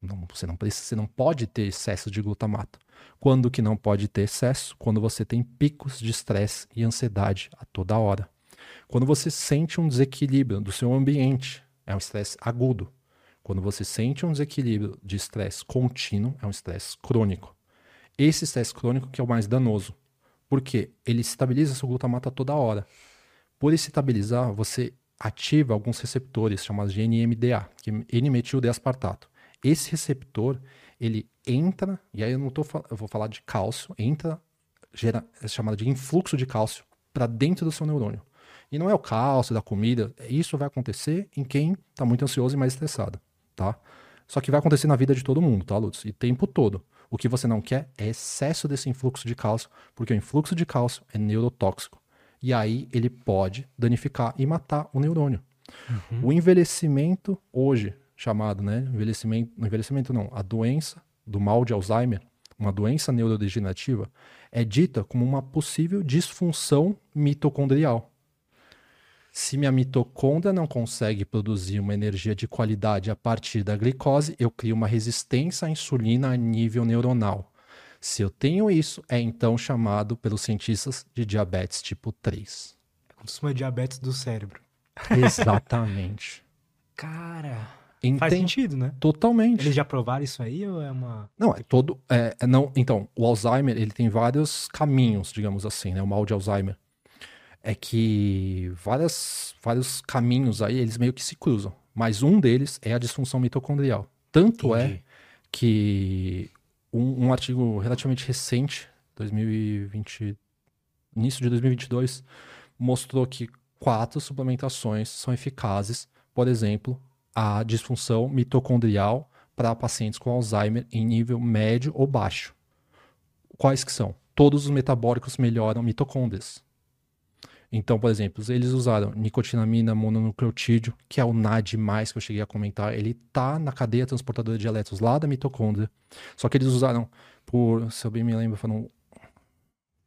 Speaker 2: Não, você, não precisa, você não pode ter excesso de glutamato. Quando que não pode ter excesso? Quando você tem picos de estresse e ansiedade a toda hora. Quando você sente um desequilíbrio do seu ambiente, é um estresse agudo. Quando você sente um desequilíbrio de estresse contínuo, é um estresse crônico. Esse estresse crônico que é o mais danoso. Porque ele estabiliza seu glutamato a toda hora. Por estabilizar, você ativa alguns receptores chamados de NMDA, que é N-metil-D-aspartato. Esse receptor, ele entra, e aí eu não tô eu vou falar de cálcio, entra, gera, é chamado de influxo de cálcio para dentro do seu neurônio. E não é o cálcio da comida, isso vai acontecer em quem está muito ansioso e mais estressado, tá? Só que vai acontecer na vida de todo mundo, tá, Lutz? E tempo todo. O que você não quer é excesso desse influxo de cálcio, porque o influxo de cálcio é neurotóxico. E aí ele pode danificar e matar o neurônio. Uhum. O envelhecimento hoje chamado, né? Envelhecimento, envelhecimento não, a doença do mal de Alzheimer, uma doença neurodegenerativa, é dita como uma possível disfunção mitocondrial. Se minha mitocôndria não consegue produzir uma energia de qualidade a partir da glicose, eu crio uma resistência à insulina a nível neuronal. Se eu tenho isso, é então chamado pelos cientistas de diabetes tipo 3.
Speaker 1: É como se fosse uma diabetes do cérebro.
Speaker 2: Exatamente.
Speaker 1: Cara. Entende? Faz sentido, né?
Speaker 2: Totalmente.
Speaker 1: Eles já provaram isso aí ou é uma.
Speaker 2: Não, é todo. É, é, não, então, o Alzheimer ele tem vários caminhos, digamos assim, né? O mal de Alzheimer. É que várias, vários caminhos aí, eles meio que se cruzam. Mas um deles é a disfunção mitocondrial. Tanto é Entendi. é que um, um artigo relativamente recente, 2020, início de 2022, mostrou que quatro suplementações são eficazes, por exemplo, a disfunção mitocondrial para pacientes com Alzheimer em nível médio ou baixo. Quais que são? Todos os metabólicos melhoram mitocôndrias. Então, por exemplo, eles usaram nicotinamina mononucleotídeo, que é o NAD+, que eu cheguei a comentar, ele está na cadeia transportadora de elétrons lá da mitocôndria. Só que eles usaram por, se eu bem me lembro, foram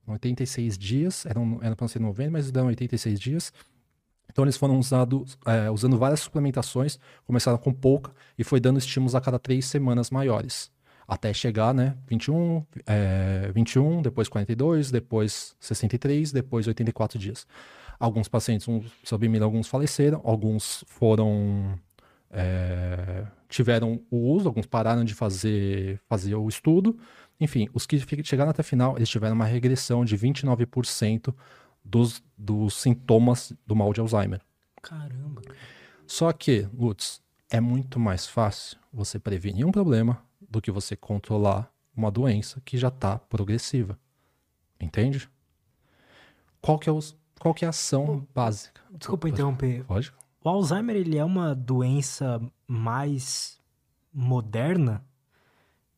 Speaker 2: 86 dias, era para ser 90, mas deram 86 dias. Então eles foram usado, é, usando várias suplementações, começaram com pouca e foi dando estímulos a cada três semanas maiores. Até chegar, né, 21, é, 21, depois 42, depois 63, depois 84 dias. Alguns pacientes, um, sob mira, alguns faleceram, alguns foram é, tiveram o uso, alguns pararam de fazer, fazer o estudo. Enfim, os que chegaram até o final, eles tiveram uma regressão de 29% dos, dos sintomas do mal de Alzheimer.
Speaker 1: Caramba.
Speaker 2: Só que, Lutz, é muito mais fácil você prevenir um problema do que você controlar uma doença que já está progressiva. Entende? Qual que é, os, qual que é a ação básica?
Speaker 1: Desculpa interromper.
Speaker 2: Lógico.
Speaker 1: O Alzheimer, ele é uma doença mais moderna?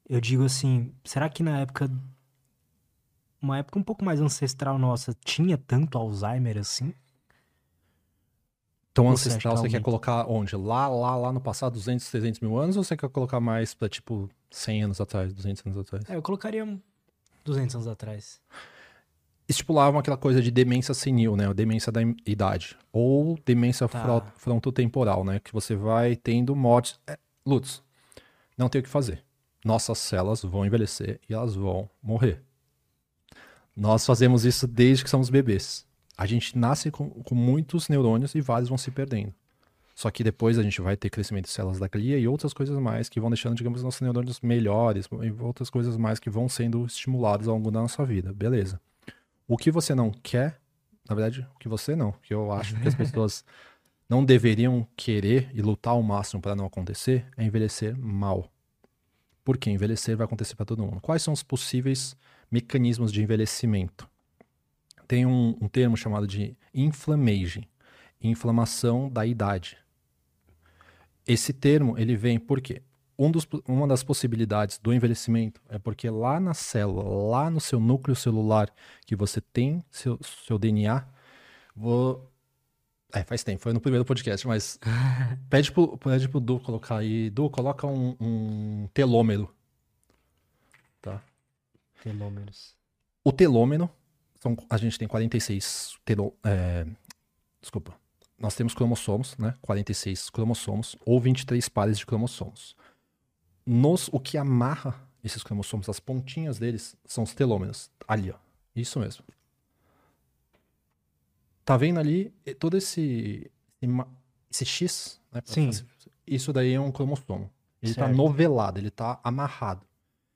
Speaker 1: Eu digo assim, será que na época uma época um pouco mais ancestral nossa tinha tanto Alzheimer assim?
Speaker 2: Tão
Speaker 1: Você
Speaker 2: ancestral,
Speaker 1: que
Speaker 2: você quer colocar onde? Lá, lá, lá no passado, 200, 300 mil anos? Ou você quer colocar mais pra, tipo, 100 anos atrás, 200 anos atrás?
Speaker 1: É, eu colocaria um 200 anos atrás.
Speaker 2: Estipulavam aquela coisa de demência senil, né? Ou demência da idade. Ou demência
Speaker 1: Tá.
Speaker 2: fro- frontotemporal, né? Que você vai tendo mortes. É, Lutz, não tem o que fazer. Nossas células vão envelhecer e elas vão morrer. Nós fazemos isso desde que somos bebês. A gente nasce com, com muitos neurônios e vários vão se perdendo. Só que depois a gente vai ter crescimento de células da glia e outras coisas mais que vão deixando, digamos, nossos neurônios melhores, e outras coisas mais que vão sendo estimuladas ao longo da nossa vida. Beleza. O que você não quer, na verdade, o que você não, que eu acho que as pessoas não deveriam querer e lutar ao máximo para não acontecer, é envelhecer mal. Porque envelhecer vai acontecer para todo mundo. Quais são os possíveis mecanismos de envelhecimento? Tem um, um termo chamado de inflammation, inflamação da idade. Esse termo ele vem porque um dos, uma das possibilidades do envelhecimento é porque lá na célula, lá no seu núcleo celular que você tem seu, seu DNA, vou, é, faz tempo, foi no primeiro podcast, mas pede pro, pede pro Du colocar aí, Du, coloca um, um telômero, tá?
Speaker 1: Telômeros.
Speaker 2: O telômero, são, a gente tem 46 telo, é, desculpa, nós temos cromossomos, né? 46 cromossomos ou 23 pares de cromossomos. Nos, o que amarra esses cromossomos, as pontinhas deles, são os telômeros. Ali, ó. Isso mesmo. Tá vendo ali todo esse, esse X? Né,
Speaker 1: Sim.
Speaker 2: fazer- Isso daí é um cromossomo. Ele tá
Speaker 1: Certo.
Speaker 2: novelado, ele tá amarrado.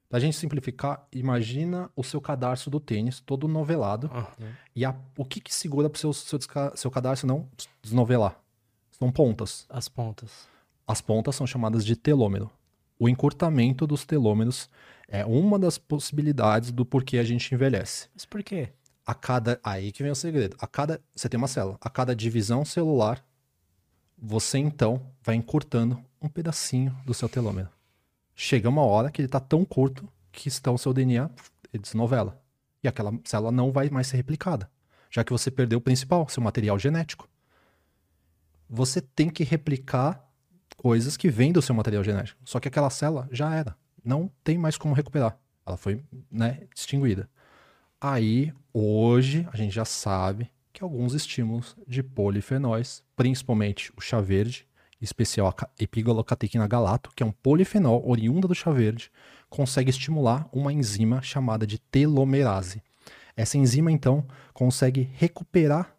Speaker 2: Pra gente simplificar, imagina o seu cadarço do tênis todo novelado. E a- o que que segura pro seu, seu, seu cadarço não desnovelar? São pontas.
Speaker 1: As pontas.
Speaker 2: As pontas são chamadas de telômero. O encurtamento dos telômeros é uma das possibilidades do porquê a gente envelhece.
Speaker 1: Mas por quê?
Speaker 2: A cada. Aí que vem o segredo. A cada. Você tem uma célula. A cada divisão celular, você então vai encurtando um pedacinho do seu telômero. Chega uma hora que ele está tão curto que então o seu DNA ele desnovela. E aquela célula não vai mais ser replicada. Já que você perdeu o principal, seu material genético. Você tem que replicar coisas que vêm do seu material genético. Só que aquela célula já era. Não tem mais como recuperar. Ela foi né, extinguida. Aí, hoje, a gente já sabe que alguns estímulos de polifenóis, principalmente o chá verde, especial epigalocatequina galato, que é um polifenol oriunda do chá verde, consegue estimular uma enzima chamada de telomerase. Essa enzima, então, consegue recuperar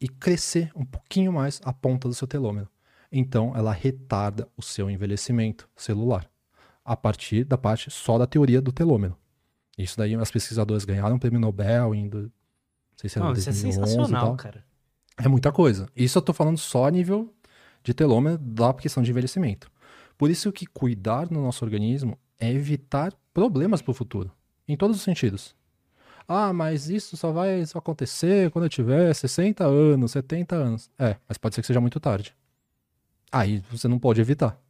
Speaker 2: e crescer um pouquinho mais a ponta do seu telômero. Então, ela retarda o seu envelhecimento celular, a partir da parte só da teoria do telômero. Isso daí as pesquisadoras ganharam um prêmio Nobel em do- não sei se era
Speaker 1: Não, isso é
Speaker 2: 2011
Speaker 1: sensacional, cara.
Speaker 2: É muita coisa. Isso eu tô falando só a nível de telômero da questão de envelhecimento. Por isso que cuidar do nosso organismo é evitar problemas para o futuro, em todos os sentidos. Ah, mas isso só vai só acontecer quando eu tiver 60 anos, 70 anos. É, mas pode ser que seja muito tarde. Aí você não pode evitar.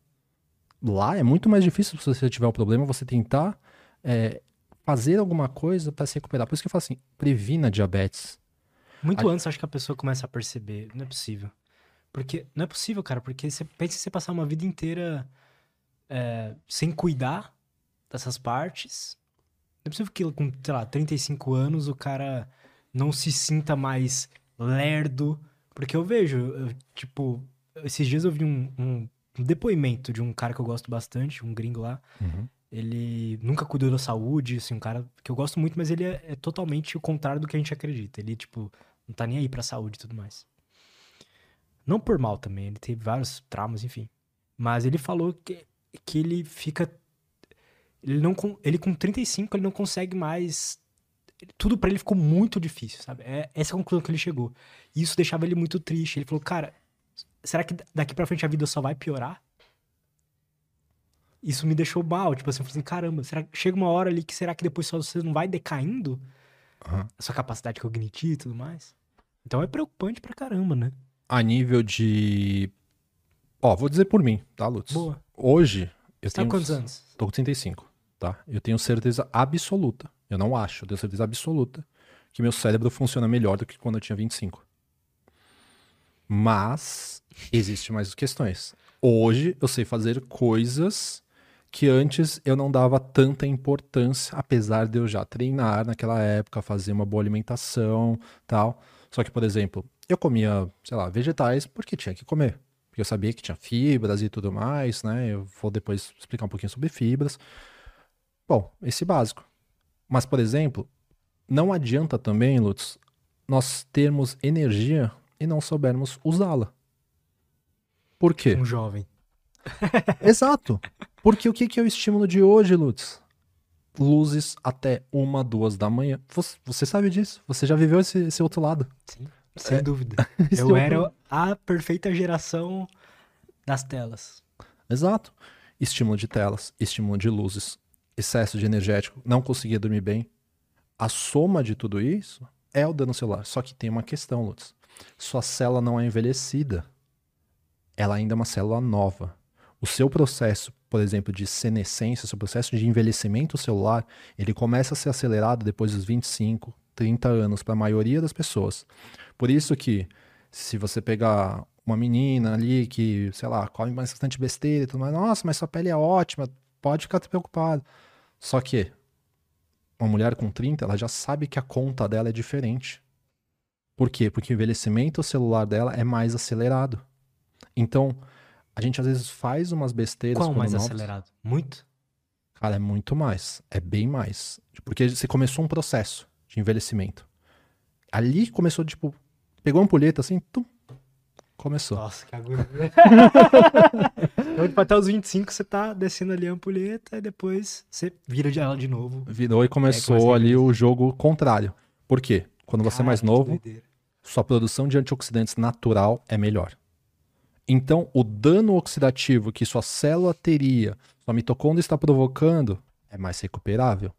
Speaker 2: Lá é muito mais difícil se você tiver um problema, você tentar é, fazer alguma coisa para se recuperar. Por isso que eu falo assim, previna diabetes.
Speaker 1: Muito
Speaker 2: A-
Speaker 1: antes acho que a pessoa começa a perceber. Não é possível. Porque. Não é possível, cara, porque você pensa em você passar uma vida inteira é, sem cuidar dessas partes. Não é possível que com, sei lá, 35 anos o cara não se sinta mais lerdo. Porque eu vejo, eu, tipo, esses dias eu vi um, um- um depoimento de um cara que eu gosto bastante, um gringo lá. Ele nunca cuidou da saúde, assim, um cara que eu gosto muito, mas ele é, é totalmente o contrário do que a gente acredita. Ele, tipo, não tá nem aí pra saúde e tudo mais. Não por mal também, ele teve vários traumas, enfim. Mas ele falou que, que ele fica. Ele não. Ele com 35, ele não consegue mais. Tudo pra ele ficou muito difícil, sabe? É essa é a conclusão que ele chegou. E isso deixava ele muito triste. Ele falou, cara, será que daqui pra frente a vida só vai piorar? Isso me deixou mal, tipo assim, eu falei assim, caramba, será que chega uma hora ali que será que depois só você não vai decaindo?
Speaker 2: Aham.
Speaker 1: a sua capacidade cognitiva e tudo mais. Então é preocupante pra caramba, né?
Speaker 2: A nível de. Ó, vou dizer por mim, tá, Lutz?
Speaker 1: Boa.
Speaker 2: Hoje, eu
Speaker 1: Você tá
Speaker 2: tenho.
Speaker 1: com quantos anos?
Speaker 2: Tô com 35, tá? Eu tenho certeza absoluta. Eu não acho, eu tenho certeza absoluta que meu cérebro funciona melhor do que quando eu tinha 25. Mas existem mais questões. Hoje eu sei fazer coisas que antes eu não dava tanta importância, apesar de eu já treinar naquela época, fazer uma boa alimentação, tal. Só que, por exemplo, eu comia, sei lá, vegetais porque tinha que comer. Porque eu sabia que tinha fibras e tudo mais, né? Eu vou depois explicar um pouquinho sobre fibras. Bom, esse básico. Mas, por exemplo, não adianta também, Lutz, nós termos energia e não soubermos usá-la. Por quê?
Speaker 1: Um jovem.
Speaker 2: Exato. Porque o que que é o estímulo de hoje, Lutz? Luzes até uma, duas da manhã. Você, você sabe disso? Você já viveu esse, esse outro lado?
Speaker 1: Sim, sem
Speaker 2: É.
Speaker 1: dúvida. Eu
Speaker 2: outro-
Speaker 1: era a perfeita geração das telas.
Speaker 2: Exato. Estímulo de telas, estímulo de luzes, excesso de energético, não conseguia dormir bem. A soma de tudo isso é o dano celular. Só que tem uma questão, Lutz. Sua célula não é envelhecida. Ela ainda é uma célula nova. O seu processo, por exemplo, de senescência, seu processo de envelhecimento celular, ele começa a ser acelerado depois dos 25, 30 anos para a maioria das pessoas. Por isso que se você pegar uma menina ali que, sei lá, come bastante besteira e tudo mais, nossa, mas sua pele é ótima, pode ficar preocupado. Só que uma mulher com 30, ela já sabe que a conta dela é diferente. Por quê? Porque o envelhecimento celular dela é mais acelerado. Então, a gente às vezes faz umas besteiras
Speaker 1: Qual mais
Speaker 2: novos.
Speaker 1: acelerado? Muito?
Speaker 2: Cara, é muito mais. É bem mais. Porque você começou um processo de envelhecimento. Ali começou, tipo, pegou uma ampulheta assim, tum, começou.
Speaker 1: Nossa, que agonia. então, tipo, até os 25 você tá descendo ali a ampulheta e depois você vira de ela de novo.
Speaker 2: Virou e começou
Speaker 1: a
Speaker 2: ali o jogo contrário. Por quê? Quando você é mais novo,
Speaker 1: doideira.
Speaker 2: sua produção de antioxidantes natural é melhor. Então, o dano oxidativo que sua célula teria, sua mitocôndria está provocando, é mais recuperável.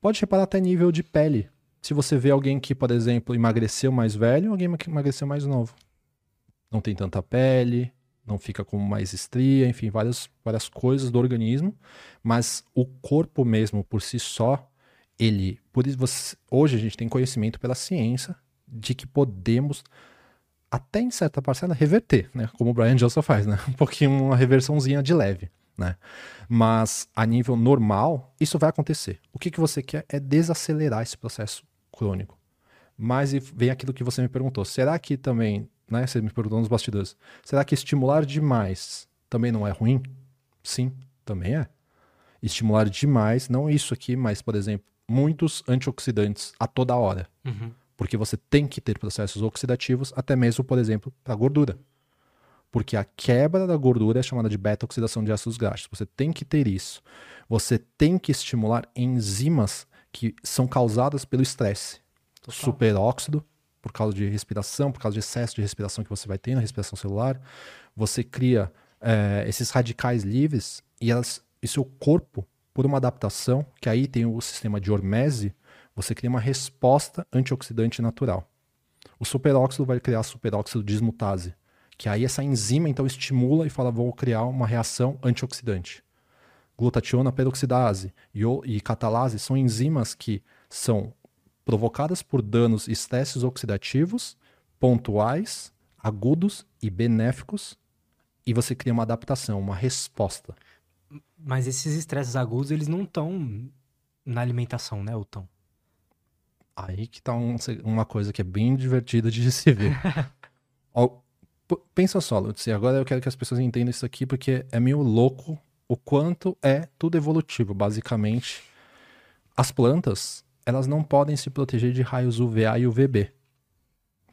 Speaker 2: Pode reparar até nível de pele. Se você vê alguém que, por exemplo, emagreceu mais velho, alguém que emagreceu mais novo. Não tem tanta pele, não fica com mais estria, enfim, várias, várias coisas do organismo. Mas o corpo mesmo, por si só, ele. Por isso você- hoje a gente tem conhecimento pela ciência de que podemos, até em certa parcela, reverter, né? Como o Brian Johnson faz, né? Um pouquinho, uma reversãozinha de leve, né? Mas a nível normal, isso vai acontecer. O que, que você quer é desacelerar esse processo crônico. Mas vem aquilo que você me perguntou. Será que também, né? Você me perguntou nos bastidores. Será que estimular demais também não é ruim? Sim, também é. Estimular demais, não isso aqui, mas, por exemplo, muitos antioxidantes a toda hora.
Speaker 1: Uhum.
Speaker 2: Porque você tem que ter processos oxidativos, até mesmo, por exemplo, para gordura. Porque a quebra da gordura é chamada de beta-oxidação de ácidos graxos. Você tem que ter isso. Você tem que estimular enzimas que são causadas pelo estresse. Superóxido, por causa de respiração, por causa de excesso de respiração que você vai ter na respiração celular. Você cria eh, esses radicais livres e, elas, e seu corpo, por uma adaptação, que aí tem o sistema de hormese, você cria uma resposta antioxidante natural. O superóxido vai criar superóxido dismutase, que aí essa enzima então estimula e fala, vou criar uma reação antioxidante. Glutationa peroxidase e, e catalase são enzimas que são provocadas por danos e estresses oxidativos pontuais, agudos e benéficos, e você cria uma adaptação, uma resposta.
Speaker 1: Mas esses estresses agudos, eles não estão na alimentação, né, ou tão?
Speaker 2: Aí que tá um- uma coisa que é bem divertida de se ver. Pensa só, Lutz, agora eu quero que as pessoas entendam isso aqui, porque é meio louco o quanto é tudo evolutivo, basicamente. As plantas, elas não podem se proteger de raios UVA e UVB.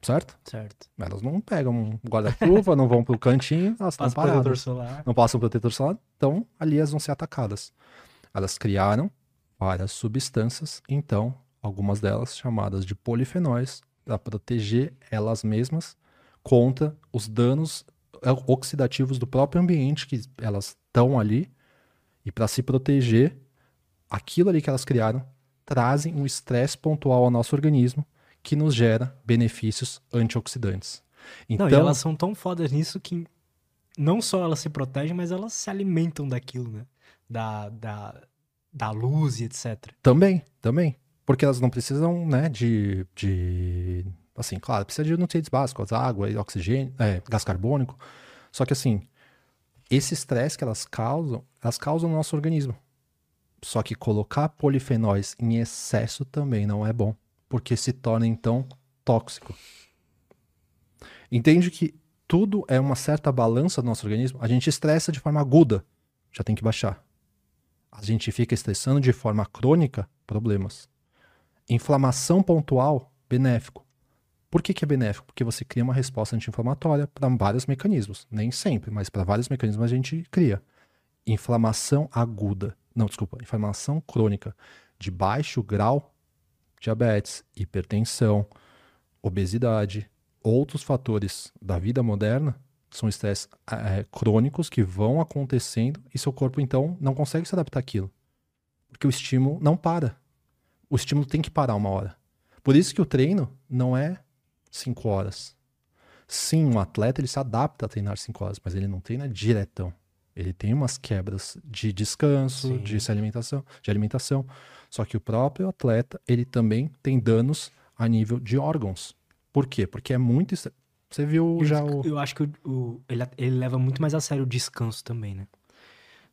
Speaker 2: Certo?
Speaker 1: Certo.
Speaker 2: Elas não pegam um guarda-chuva, não vão pro cantinho, elas estão paradas.
Speaker 1: protetor solar.
Speaker 2: não passam protetor solar, então ali elas vão ser atacadas. Elas criaram várias substâncias, então algumas delas chamadas de polifenóis, para proteger elas mesmas contra os danos eh, oxidativos do próprio ambiente que elas estão ali e para se proteger, aquilo ali que elas criaram trazem um estresse pontual ao nosso organismo que nos gera benefícios antioxidantes.
Speaker 1: Então, não, e elas são tão fodas nisso que não só elas se protegem, mas elas se alimentam daquilo, né? Da, da, da luz e etc.
Speaker 2: Também, também. Porque elas não precisam, né, de, de assim, claro, precisa de nutrientes básicos, água, oxigênio, é, gás carbônico. Só que assim, esse estresse que elas causam, elas causam no nosso organismo. Só que colocar polifenóis em excesso também não é bom, porque se torna então tóxico. Entende que tudo é uma certa balança do nosso organismo? A gente estressa de forma aguda, já tem que baixar. A gente fica estressando de forma crônica, problemas. Inflamação pontual, benéfico. Por que, que é benéfico? Porque você cria uma resposta anti-inflamatória para vários mecanismos. Nem sempre, mas para vários mecanismos a gente cria. Inflamação aguda. Não, desculpa. Inflamação crônica. De baixo grau, diabetes, hipertensão, obesidade, outros fatores da vida moderna são estresses é, crônicos que vão acontecendo e seu corpo então não consegue se adaptar àquilo. Porque o estímulo não para. O estímulo tem que parar uma hora. Por isso que o treino não é cinco horas. Sim, um atleta ele se adapta a treinar cinco horas, mas ele não treina diretão. Ele tem umas quebras de descanso, Sim. de alimentação, de alimentação. Só que o próprio atleta ele também tem danos a nível de órgãos. Por quê? Porque é muito. Você viu
Speaker 1: eu,
Speaker 2: já o.
Speaker 1: Eu acho que o, o, ele, ele leva muito mais a sério o descanso também, né?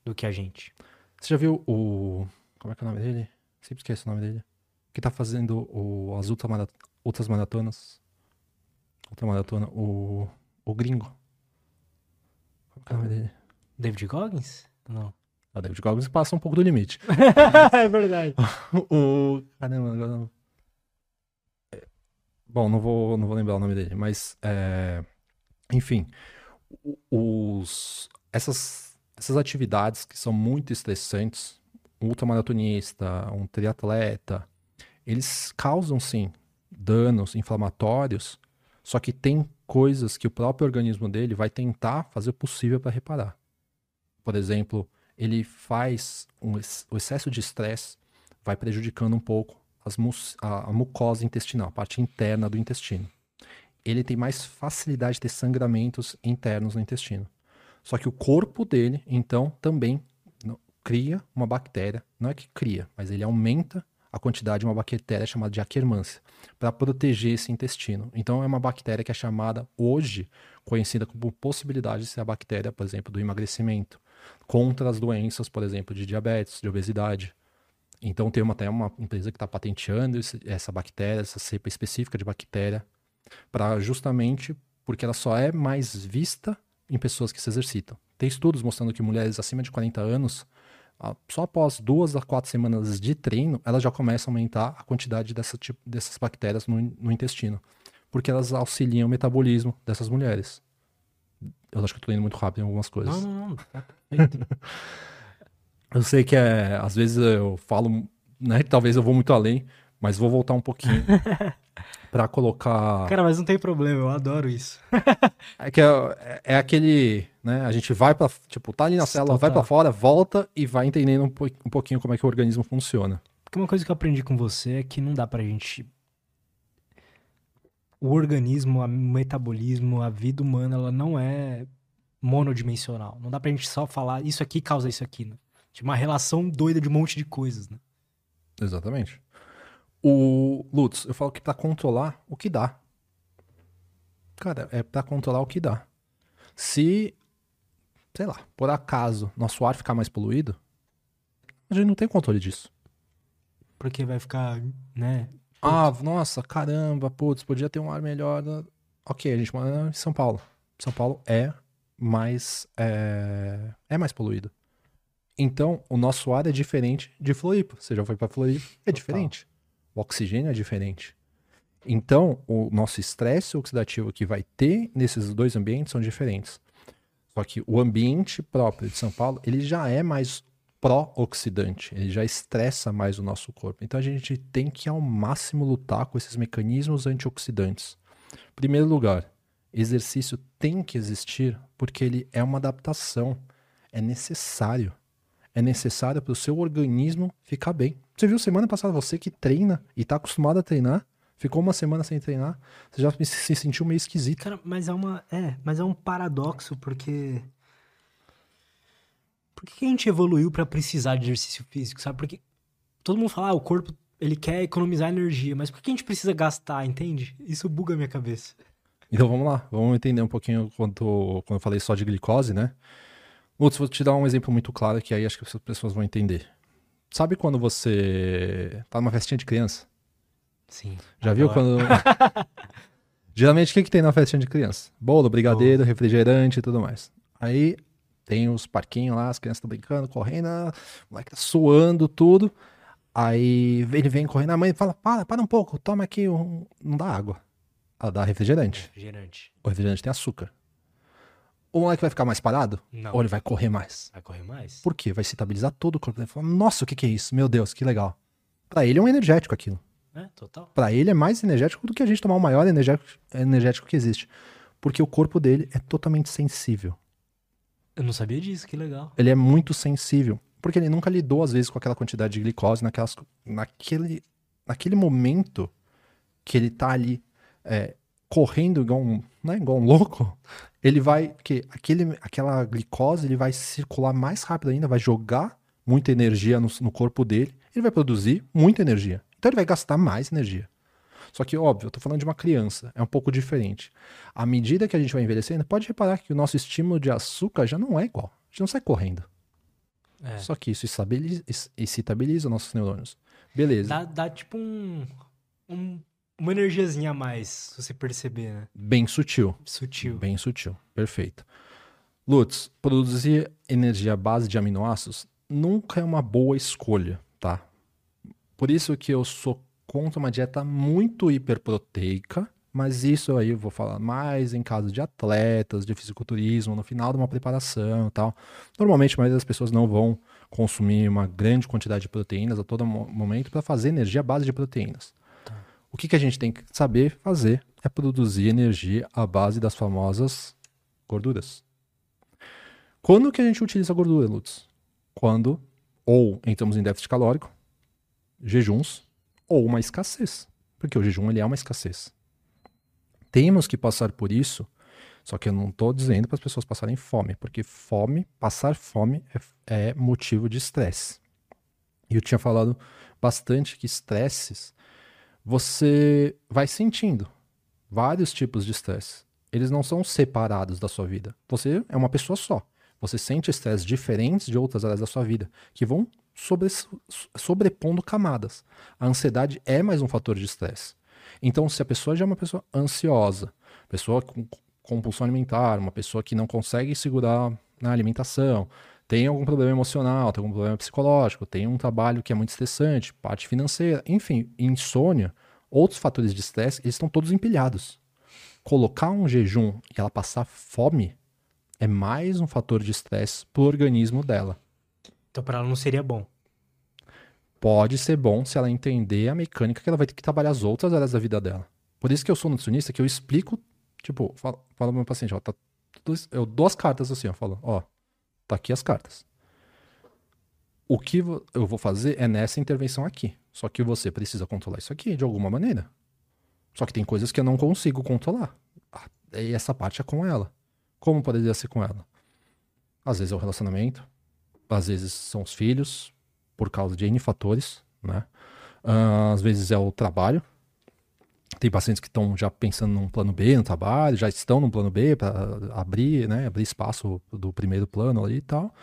Speaker 1: Do que a gente.
Speaker 2: Você já viu o. Como é que é o nome dele? Sempre esqueço o nome dele. Que tá fazendo o, as outras maratonas outra maratona, o, o gringo.
Speaker 1: Qual é o nome dele? David Goggins? Não.
Speaker 2: O David Goggins passa um pouco do limite.
Speaker 1: é verdade.
Speaker 2: o. Caramba, agora não. É, bom, não vou, não vou lembrar o nome dele, mas. É... Enfim. Os, essas, essas atividades que são muito estressantes, um ultramaratonista, um triatleta, eles causam sim danos inflamatórios só que tem coisas que o próprio organismo dele vai tentar fazer o possível para reparar. Por exemplo, ele faz um, o excesso de estresse vai prejudicando um pouco a, a mucosa intestinal, a parte interna do intestino. Ele tem mais facilidade de ter sangramentos internos no intestino. Só que o corpo dele, então, também cria uma bactéria. Não é que cria, mas ele aumenta a quantidade de uma bactéria chamada de Akkermansia, para proteger esse intestino. Então é uma bactéria que é chamada hoje conhecida como possibilidade de ser a bactéria, por exemplo, do emagrecimento, contra as doenças, por exemplo, de diabetes, de obesidade. Então tem uma, até uma empresa que está patenteando esse, essa bactéria, essa cepa específica de bactéria, para justamente porque ela só é mais vista em pessoas que se exercitam. Tem estudos mostrando que mulheres acima de 40 anos só após duas a quatro semanas de treino, elas já começam a aumentar a quantidade dessa, tipo, dessas bactérias no, no intestino. Porque elas auxiliam o metabolismo dessas mulheres. Eu acho que eu tô indo muito rápido em algumas coisas.
Speaker 1: Não, não, não. Tá
Speaker 2: eu sei que é, às vezes eu falo, né, que talvez eu vou muito além, mas vou voltar um pouquinho para colocar.
Speaker 1: Cara, mas não tem problema, eu adoro isso.
Speaker 2: é que é, é, aquele, né? A gente vai para, tipo, tá ali na célula, vai para fora, volta e vai entendendo um, po um pouquinho como é que o organismo funciona.
Speaker 1: Porque uma coisa que eu aprendi com você é que não dá pra gente o organismo, o metabolismo, a vida humana, ela não é monodimensional. Não dá pra gente só falar isso aqui causa isso aqui, né? Tipo, uma relação doida de um monte de coisas, né?
Speaker 2: Exatamente. O Lutz, eu falo que para controlar o que dá. Cara, é para controlar o que dá. Se, sei lá, por acaso nosso ar ficar mais poluído, a gente não tem controle disso.
Speaker 1: Porque vai ficar, né?
Speaker 2: Ah, nossa, caramba, putz, podia ter um ar melhor. Ok, a gente mora em São Paulo. São Paulo é mais é, é mais poluído. Então, o nosso ar é diferente de Floripa. Você já foi para Floripa? É Total. diferente. O oxigênio é diferente. Então, o nosso estresse oxidativo que vai ter nesses dois ambientes são diferentes. Só que o ambiente próprio de São Paulo, ele já é mais pró-oxidante, ele já estressa mais o nosso corpo. Então a gente tem que ao máximo lutar com esses mecanismos antioxidantes. Primeiro lugar, exercício tem que existir porque ele é uma adaptação, é necessário. É necessário para o seu organismo ficar bem, Você viu semana passada, você que treina e tá acostumado a treinar, ficou uma semana sem treinar, você já se sentiu meio esquisito.
Speaker 1: Cara, mas é uma. É, mas é um paradoxo, porque. Por que a gente evoluiu para precisar de exercício físico, sabe? Porque todo mundo fala, ah, o corpo ele quer economizar energia, mas por que a gente precisa gastar, entende? Isso buga a minha cabeça.
Speaker 2: Então vamos lá, vamos entender um pouquinho quando, quando eu falei só de glicose, né? Lutz, vou te dar um exemplo muito claro que aí acho que as pessoas vão entender. Sabe quando você tá numa festinha de criança?
Speaker 1: Sim.
Speaker 2: Já viu quando. Geralmente o que, que tem na festinha de criança? Bolo, brigadeiro, oh. refrigerante e tudo mais. Aí tem os parquinhos lá, as crianças estão brincando, correndo, o moleque tá suando tudo. Aí ele vem correndo, a mãe fala: para, para um pouco, toma aqui, um... não dá água. Ela dá refrigerante.
Speaker 1: Refrigerante.
Speaker 2: O refrigerante tem açúcar. O moleque vai ficar mais parado?
Speaker 1: Não.
Speaker 2: Ou ele vai correr mais?
Speaker 1: Vai correr mais.
Speaker 2: Por quê? Vai citabilizar todo o corpo dele. Fala, Nossa, o que, que é isso? Meu Deus, que legal. Para ele é um energético aquilo.
Speaker 1: É, total.
Speaker 2: Para ele é mais energético do que a gente tomar o maior energético, energético que existe. Porque o corpo dele é totalmente sensível.
Speaker 1: Eu não sabia disso, que legal.
Speaker 2: Ele é muito sensível. Porque ele nunca lidou, às vezes, com aquela quantidade de glicose naquelas, naquele, naquele momento que ele tá ali é, correndo igual um, né, igual um louco, ele vai. que aquele, Aquela glicose ele vai circular mais rápido ainda, vai jogar muita energia no, no corpo dele, ele vai produzir muita energia. Então ele vai gastar mais energia. Só que, óbvio, eu tô falando de uma criança, é um pouco diferente. À medida que a gente vai envelhecendo, pode reparar que o nosso estímulo de açúcar já não é igual. A gente não sai correndo. É. Só que isso estabiliza, estabiliza nossos neurônios. Beleza.
Speaker 1: Dá, dá tipo um, um uma energiazinha a mais, se você perceber, né?
Speaker 2: Bem sutil.
Speaker 1: Sutil.
Speaker 2: Bem sutil. Perfeito. Lutz, produzir energia à base de aminoácidos nunca é uma boa escolha, tá? Por isso que eu sou contra uma dieta muito hiperproteica, mas isso aí eu vou falar mais em caso de atletas, de fisiculturismo, no final de uma preparação e tal. Normalmente, a maioria das pessoas não vão consumir uma grande quantidade de proteínas a todo momento para fazer energia à base de proteínas. O que, que a gente tem que saber fazer é produzir energia à base das famosas gorduras. Quando que a gente utiliza gordura, Lutz? Quando ou entramos em déficit calórico, jejuns ou uma escassez, porque o jejum ele é uma escassez. Temos que passar por isso, só que eu não estou dizendo para as pessoas passarem fome, porque fome, passar fome é, é motivo de estresse. E eu tinha falado bastante que estresses você vai sentindo vários tipos de estresse. Eles não são separados da sua vida. Você é uma pessoa só. Você sente estresse diferentes de outras áreas da sua vida, que vão sobre, sobrepondo camadas. A ansiedade é mais um fator de estresse. Então, se a pessoa já é uma pessoa ansiosa, pessoa com compulsão alimentar, uma pessoa que não consegue segurar na alimentação, tem algum problema emocional, tem algum problema psicológico, tem um trabalho que é muito estressante, parte financeira, enfim, insônia, outros fatores de estresse, eles estão todos empilhados. Colocar um jejum e ela passar fome é mais um fator de estresse para o organismo dela.
Speaker 1: Então, para ela não seria bom.
Speaker 2: Pode ser bom se ela entender a mecânica que ela vai ter que trabalhar as outras áreas da vida dela. Por isso que eu sou nutricionista, que eu explico, tipo, falo, falo pro meu paciente, ó, tá, eu dou as cartas assim, eu falo, ó, Tá aqui as cartas. O que eu vou fazer é nessa intervenção aqui. Só que você precisa controlar isso aqui de alguma maneira. Só que tem coisas que eu não consigo controlar. Ah, e essa parte é com ela. Como poderia ser com ela? Às vezes é o relacionamento, às vezes são os filhos, por causa de N fatores, né? Uh, às vezes é o trabalho, tem pacientes que estão já pensando num plano B no trabalho, já estão num plano B para abrir, né, abrir espaço do primeiro plano ali e tal.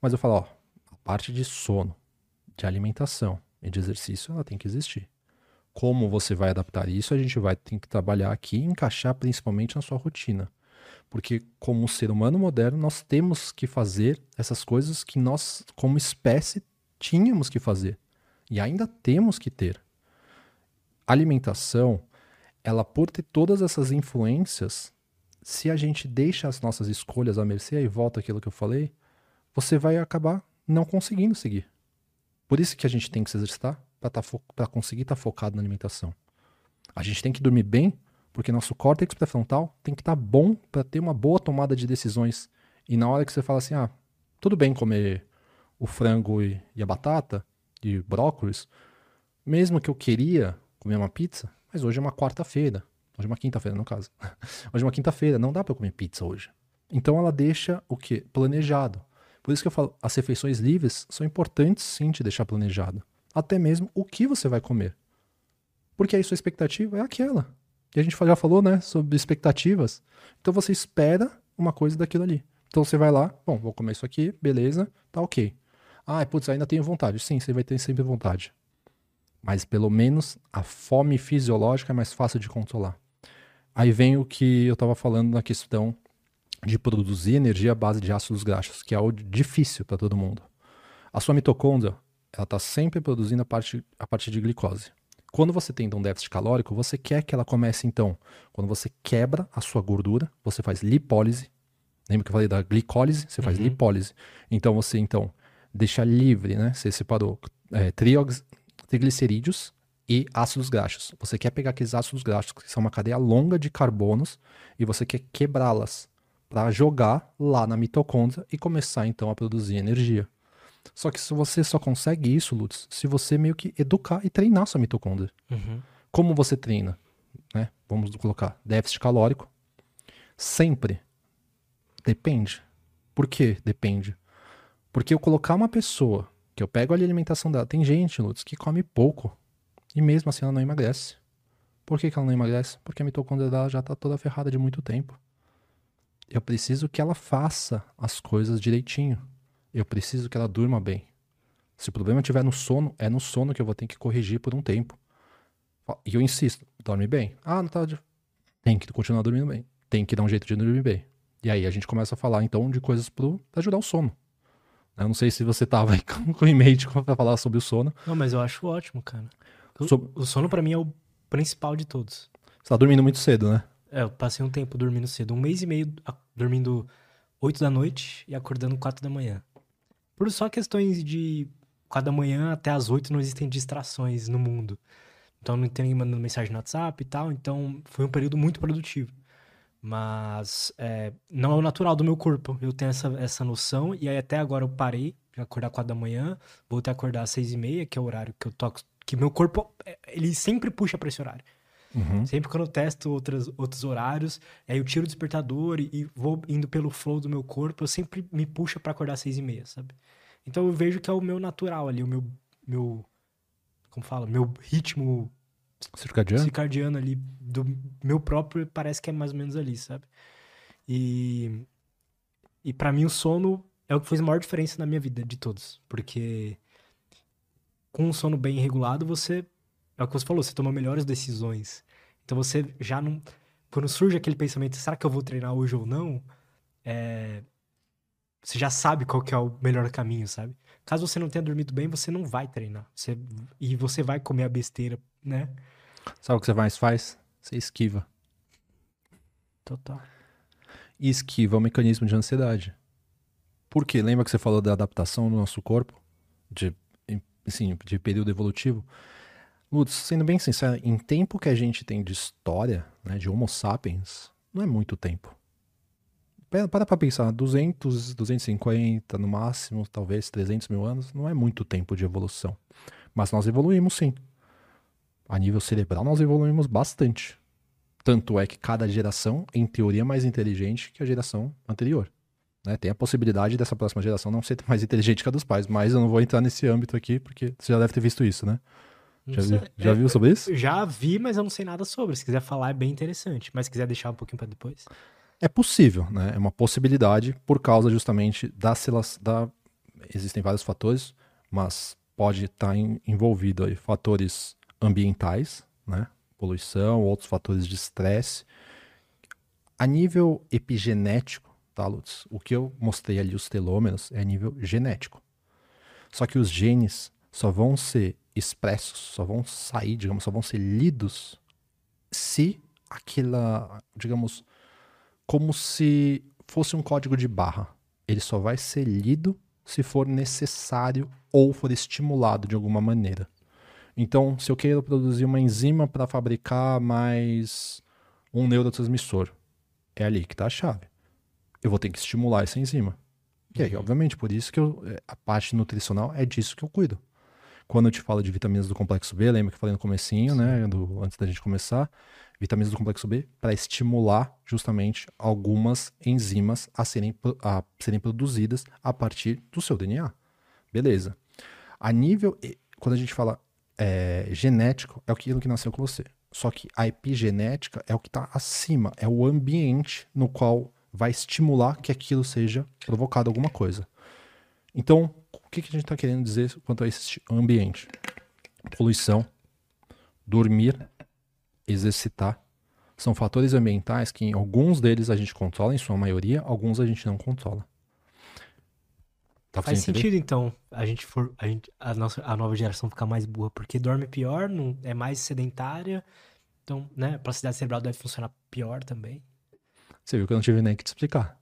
Speaker 2: Mas eu falo, ó, a parte de sono, de alimentação e de exercício, ela tem que existir. Como você vai adaptar isso, a gente vai ter que trabalhar aqui e encaixar principalmente na sua rotina. Porque como ser humano moderno, nós temos que fazer essas coisas que nós, como espécie, tínhamos que fazer. E ainda temos que ter. Alimentação ela por ter todas essas influências, se a gente deixa as nossas escolhas à mercê, aí volta aquilo que eu falei, você vai acabar não conseguindo seguir. Por isso que a gente tem que se exercitar para tá conseguir estar tá focado na alimentação. A gente tem que dormir bem, porque nosso córtex pré-frontal tem que estar tá bom para ter uma boa tomada de decisões. E na hora que você fala assim, ah, tudo bem comer o frango e, e a batata, e brócolis, mesmo que eu queria comer uma pizza, mas hoje é uma quarta-feira. Hoje é uma quinta-feira, no caso. Hoje é uma quinta-feira, não dá para comer pizza hoje. Então ela deixa o quê? Planejado. Por isso que eu falo, as refeições livres são importantes sim te deixar planejado. Até mesmo o que você vai comer. Porque aí sua expectativa é aquela. E a gente já falou, né, sobre expectativas. Então você espera uma coisa daquilo ali. Então você vai lá, bom, vou comer isso aqui, beleza, tá ok. Ah, putz, ainda tenho vontade. Sim, você vai ter sempre vontade. Mas pelo menos a fome fisiológica é mais fácil de controlar. Aí vem o que eu estava falando na questão de produzir energia à base de ácidos graxos, que é algo difícil para todo mundo. A sua mitocôndria, ela está sempre produzindo a, parte, a partir de glicose. Quando você tem um déficit calórico, você quer que ela comece então. Quando você quebra a sua gordura, você faz lipólise. Lembra que eu falei da glicólise? Você faz uhum. lipólise. Então você então deixa livre, né? Você separou é, triglicerídeos e ácidos graxos. Você quer pegar aqueles ácidos graxos que são uma cadeia longa de carbonos e você quer quebrá-las para jogar lá na mitocôndria e começar então a produzir energia. Só que se você só consegue isso, Lutz, se você meio que educar e treinar sua mitocôndria. Uhum. Como você treina? Né? Vamos colocar déficit calórico. Sempre. Depende. Por que depende? Porque eu colocar uma pessoa, que eu pego ali a alimentação dela, tem gente, Lutz, que come pouco. E mesmo assim ela não emagrece. Por que, que ela não emagrece? Porque a mitocôndria dela já está toda ferrada de muito tempo. Eu preciso que ela faça as coisas direitinho. Eu preciso que ela durma bem. Se o problema estiver no sono, é no sono que eu vou ter que corrigir por um tempo. E eu insisto, dorme bem. Ah, não tá. Tem que continuar dormindo bem. Tem que dar um jeito de dormir bem. E aí a gente começa a falar então de coisas para ajudar o sono. Eu não sei se você tava aí com o e-mail para falar sobre o sono.
Speaker 1: Não, mas eu acho ótimo, cara. O, o sono para mim é o principal de todos.
Speaker 2: Você tá dormindo muito cedo, né?
Speaker 1: É, eu passei um tempo dormindo cedo. Um mês e meio dormindo 8 da noite e acordando 4 da manhã. Por só questões de 4 da manhã até as 8 não existem distrações no mundo. Então não tem ninguém mandando mensagem no WhatsApp e tal. Então foi um período muito produtivo. Mas é, não é o natural do meu corpo. Eu tenho essa, essa noção. E aí até agora eu parei de acordar 4 da manhã. Voltei a acordar às 6 e meia, que é o horário que eu toco. Que meu corpo, é, ele sempre puxa para esse horário. Uhum. Sempre quando eu testo outras, outros horários, aí eu tiro o despertador e, e, vou indo pelo flow do meu corpo, eu sempre me puxa para acordar às seis e meia, sabe? Então eu vejo que é o meu natural ali, o meu, meu como fala, meu ritmo
Speaker 2: circadiano,
Speaker 1: circadiano ali, do meu próprio, parece que é mais ou menos ali, sabe? E, e para mim o sono é o que fez a maior diferença na minha vida de todos, porque com um sono bem regulado você é o que você falou, você toma melhores decisões. Então você já não. Quando surge aquele pensamento, será que eu vou treinar hoje ou não? É... Você já sabe qual que é o melhor caminho, sabe? Caso você não tenha dormido bem, você não vai treinar. Você... E você vai comer a besteira, né?
Speaker 2: Sabe o que você mais faz? Você esquiva.
Speaker 1: Total.
Speaker 2: E esquiva é um mecanismo de ansiedade. Por quê? Lembra que você falou da adaptação do nosso corpo? De, assim, de período evolutivo? Lutz, sendo bem sincero, em tempo que a gente tem de história, né, de Homo sapiens, não é muito tempo. Para pra pensar, 200, 250, no máximo, talvez 300 mil anos, não é muito tempo de evolução. Mas nós evoluímos sim. A nível cerebral, nós evoluímos bastante. Tanto é que cada geração, em teoria, é mais inteligente que a geração anterior. Né? Tem a possibilidade dessa próxima geração não ser mais inteligente que a dos pais, mas eu não vou entrar nesse âmbito aqui, porque você já deve ter visto isso, né? Já, viu, já é, viu sobre isso?
Speaker 1: Já vi, mas eu não sei nada sobre. Se quiser falar, é bem interessante. Mas se quiser deixar um pouquinho para depois.
Speaker 2: É possível, né? É uma possibilidade por causa justamente da, da existem vários fatores, mas pode estar tá envolvido aí fatores ambientais, né? Poluição, outros fatores de estresse. A nível epigenético, tá, Lutz? O que eu mostrei ali, os telômeros, é a nível genético. Só que os genes só vão ser expressos, só vão sair, digamos, só vão ser lidos se aquela, digamos, como se fosse um código de barra. Ele só vai ser lido se for necessário ou for estimulado de alguma maneira. Então, se eu quero produzir uma enzima para fabricar mais um neurotransmissor, é ali que está a chave. Eu vou ter que estimular essa enzima. E aí, uhum. obviamente, por isso que eu, é, a parte nutricional é disso que eu cuido. Quando eu te falo de vitaminas do complexo B, lembra que eu falei no comecinho, né, do, antes da gente começar, vitaminas do complexo B para estimular justamente algumas enzimas a serem, a serem produzidas a partir do seu DNA. Beleza. A nível, quando a gente fala é, genético, é aquilo que nasceu com você. Só que a epigenética é o que está acima, é o ambiente no qual vai estimular que aquilo seja provocado alguma coisa. Então, o que, que a gente está querendo dizer quanto a esse ambiente? Poluição, dormir, exercitar, são fatores ambientais que alguns deles a gente controla, em sua maioria, alguns a gente não controla.
Speaker 1: Tá Faz sentido, então, a gente for a, gente, a, nossa, a nova geração ficar mais boa, porque dorme pior, não, é mais sedentária, então, né, a plasticidade cerebral deve funcionar pior também.
Speaker 2: Você viu que eu não tive nem que te explicar.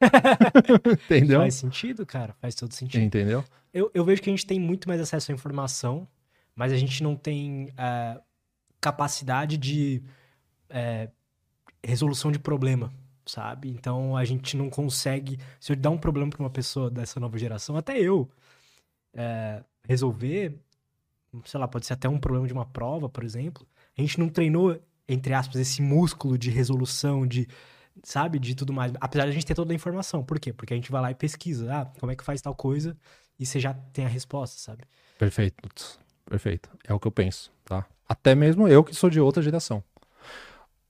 Speaker 2: Entendeu?
Speaker 1: Faz sentido, cara, faz todo sentido.
Speaker 2: Entendeu?
Speaker 1: Eu, eu vejo que a gente tem muito mais acesso à informação, mas a gente não tem uh, capacidade de uh, resolução de problema sabe? Então a gente não consegue. Se eu dar um problema para uma pessoa dessa nova geração, até eu, é, resolver, sei lá, pode ser até um problema de uma prova, por exemplo. A gente não treinou, entre aspas, esse músculo de resolução, de. Sabe? De tudo mais. Apesar de a gente ter toda a informação. Por quê? Porque a gente vai lá e pesquisa. Ah, como é que faz tal coisa? E você já tem a resposta, sabe?
Speaker 2: Perfeito. Perfeito. É o que eu penso, tá? Até mesmo eu que sou de outra geração.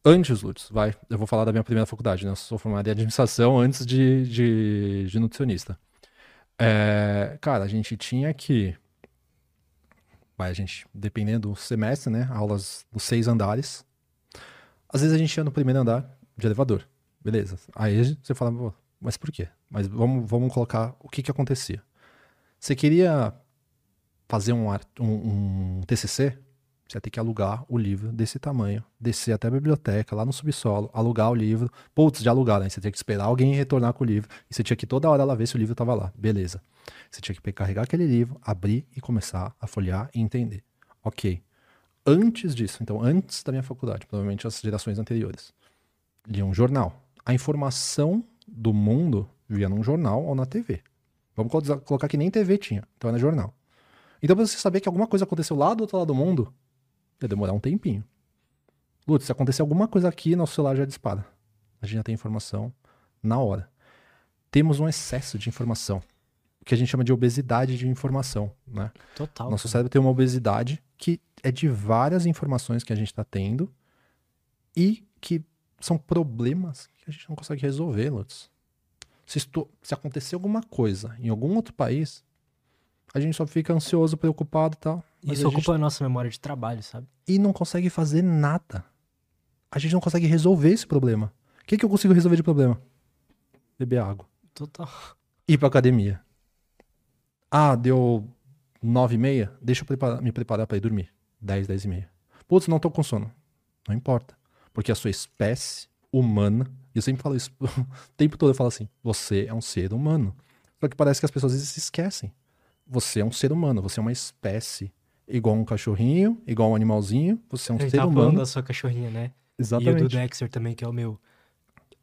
Speaker 2: Antes, Lutz, vai. Eu vou falar da minha primeira faculdade, né? Eu sou formado em administração antes de, de, de nutricionista. É, cara, a gente tinha que. Vai, a gente, dependendo do semestre, né? Aulas dos seis andares. Às vezes a gente ia no primeiro andar de elevador. Beleza. Aí você fala, mas por quê? Mas vamos, vamos colocar o que que acontecia. Você queria fazer um, um, um TCC? Você ia ter que alugar o livro desse tamanho, descer até a biblioteca, lá no subsolo, alugar o livro. Putz, de alugar, né? Você tinha que esperar alguém retornar com o livro. E você tinha que toda hora lá ver se o livro estava lá. Beleza. Você tinha que carregar aquele livro, abrir e começar a folhear e entender. Ok. Antes disso, então, antes da minha faculdade, provavelmente as gerações anteriores, lia um jornal. A informação do mundo via num jornal ou na TV. Vamos colocar que nem TV tinha, então era jornal. Então, pra você saber que alguma coisa aconteceu lá do outro lado do mundo, Ia demorar um tempinho. Lutz, se acontecer alguma coisa aqui, nosso celular já dispara. A gente já tem informação na hora. Temos um excesso de informação. O que a gente chama de obesidade de informação, né?
Speaker 1: Total.
Speaker 2: Nosso cérebro tem uma obesidade que é de várias informações que a gente está tendo e que são problemas que a gente não consegue resolver, Lutz. Se, estou, se acontecer alguma coisa em algum outro país, a gente só fica ansioso, preocupado e tal.
Speaker 1: Isso a ocupa gente... a nossa memória de trabalho, sabe?
Speaker 2: E não consegue fazer nada. A gente não consegue resolver esse problema. O que, que eu consigo resolver de problema? Beber água.
Speaker 1: Total.
Speaker 2: Ir pra academia. Ah, deu nove e meia? Deixa eu preparar, me preparar para ir dormir. Dez, dez e meia. Putz, não tô com sono. Não importa. Porque a sua espécie humana, e eu sempre falo isso, o tempo todo eu falo assim, você é um ser humano. Só que parece que as pessoas às vezes se esquecem. Você é um ser humano, você é uma espécie igual um cachorrinho, igual um animalzinho, você é um ser tá humano.
Speaker 1: da sua cachorrinha, né?
Speaker 2: Exatamente.
Speaker 1: E o do Dexter também, que é o meu.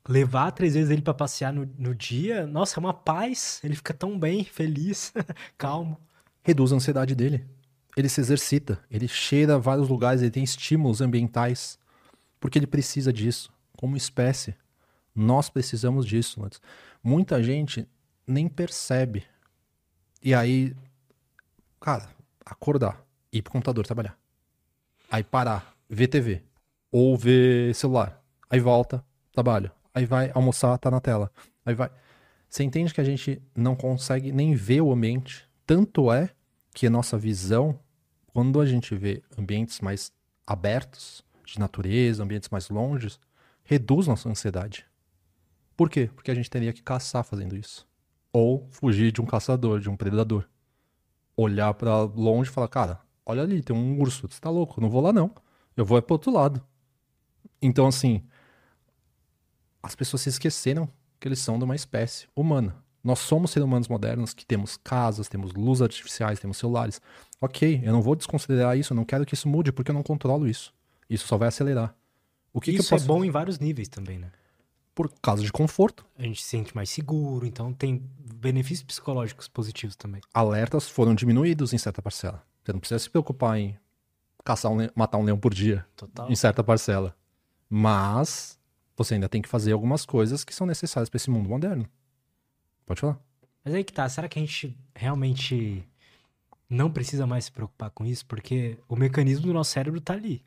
Speaker 1: Levar três vezes ele para passear no, no dia, nossa, é uma paz. Ele fica tão bem, feliz, calmo.
Speaker 2: Reduz a ansiedade dele. Ele se exercita, ele cheira vários lugares, ele tem estímulos ambientais. Porque ele precisa disso, como espécie. Nós precisamos disso. Muita gente nem percebe. E aí, cara, acordar ir pro computador trabalhar. Aí parar, ver TV. Ou ver celular. Aí volta, trabalho. Aí vai almoçar, tá na tela. Aí vai. Você entende que a gente não consegue nem ver o ambiente? Tanto é que a nossa visão, quando a gente vê ambientes mais abertos, de natureza, ambientes mais longes, reduz nossa ansiedade. Por quê? Porque a gente teria que caçar fazendo isso. Ou fugir de um caçador, de um predador. Olhar para longe e falar, cara, olha ali, tem um urso, você tá louco, não vou lá não. Eu vou é pro outro lado. Então, assim, as pessoas se esqueceram que eles são de uma espécie humana. Nós somos seres humanos modernos que temos casas, temos luzes artificiais, temos celulares. Ok, eu não vou desconsiderar isso, eu não quero que isso mude porque eu não controlo isso. Isso só vai acelerar.
Speaker 1: O que, isso que é posso... é bom em vários níveis também, né?
Speaker 2: por causa de conforto.
Speaker 1: A gente se sente mais seguro, então tem benefícios psicológicos positivos também.
Speaker 2: Alertas foram diminuídos em certa parcela. Você não precisa se preocupar em caçar um, matar um leão por dia
Speaker 1: Total.
Speaker 2: em certa parcela. Mas você ainda tem que fazer algumas coisas que são necessárias para esse mundo moderno. Pode falar.
Speaker 1: Mas aí que tá, será que a gente realmente não precisa mais se preocupar com isso? Porque o mecanismo do nosso cérebro tá ali.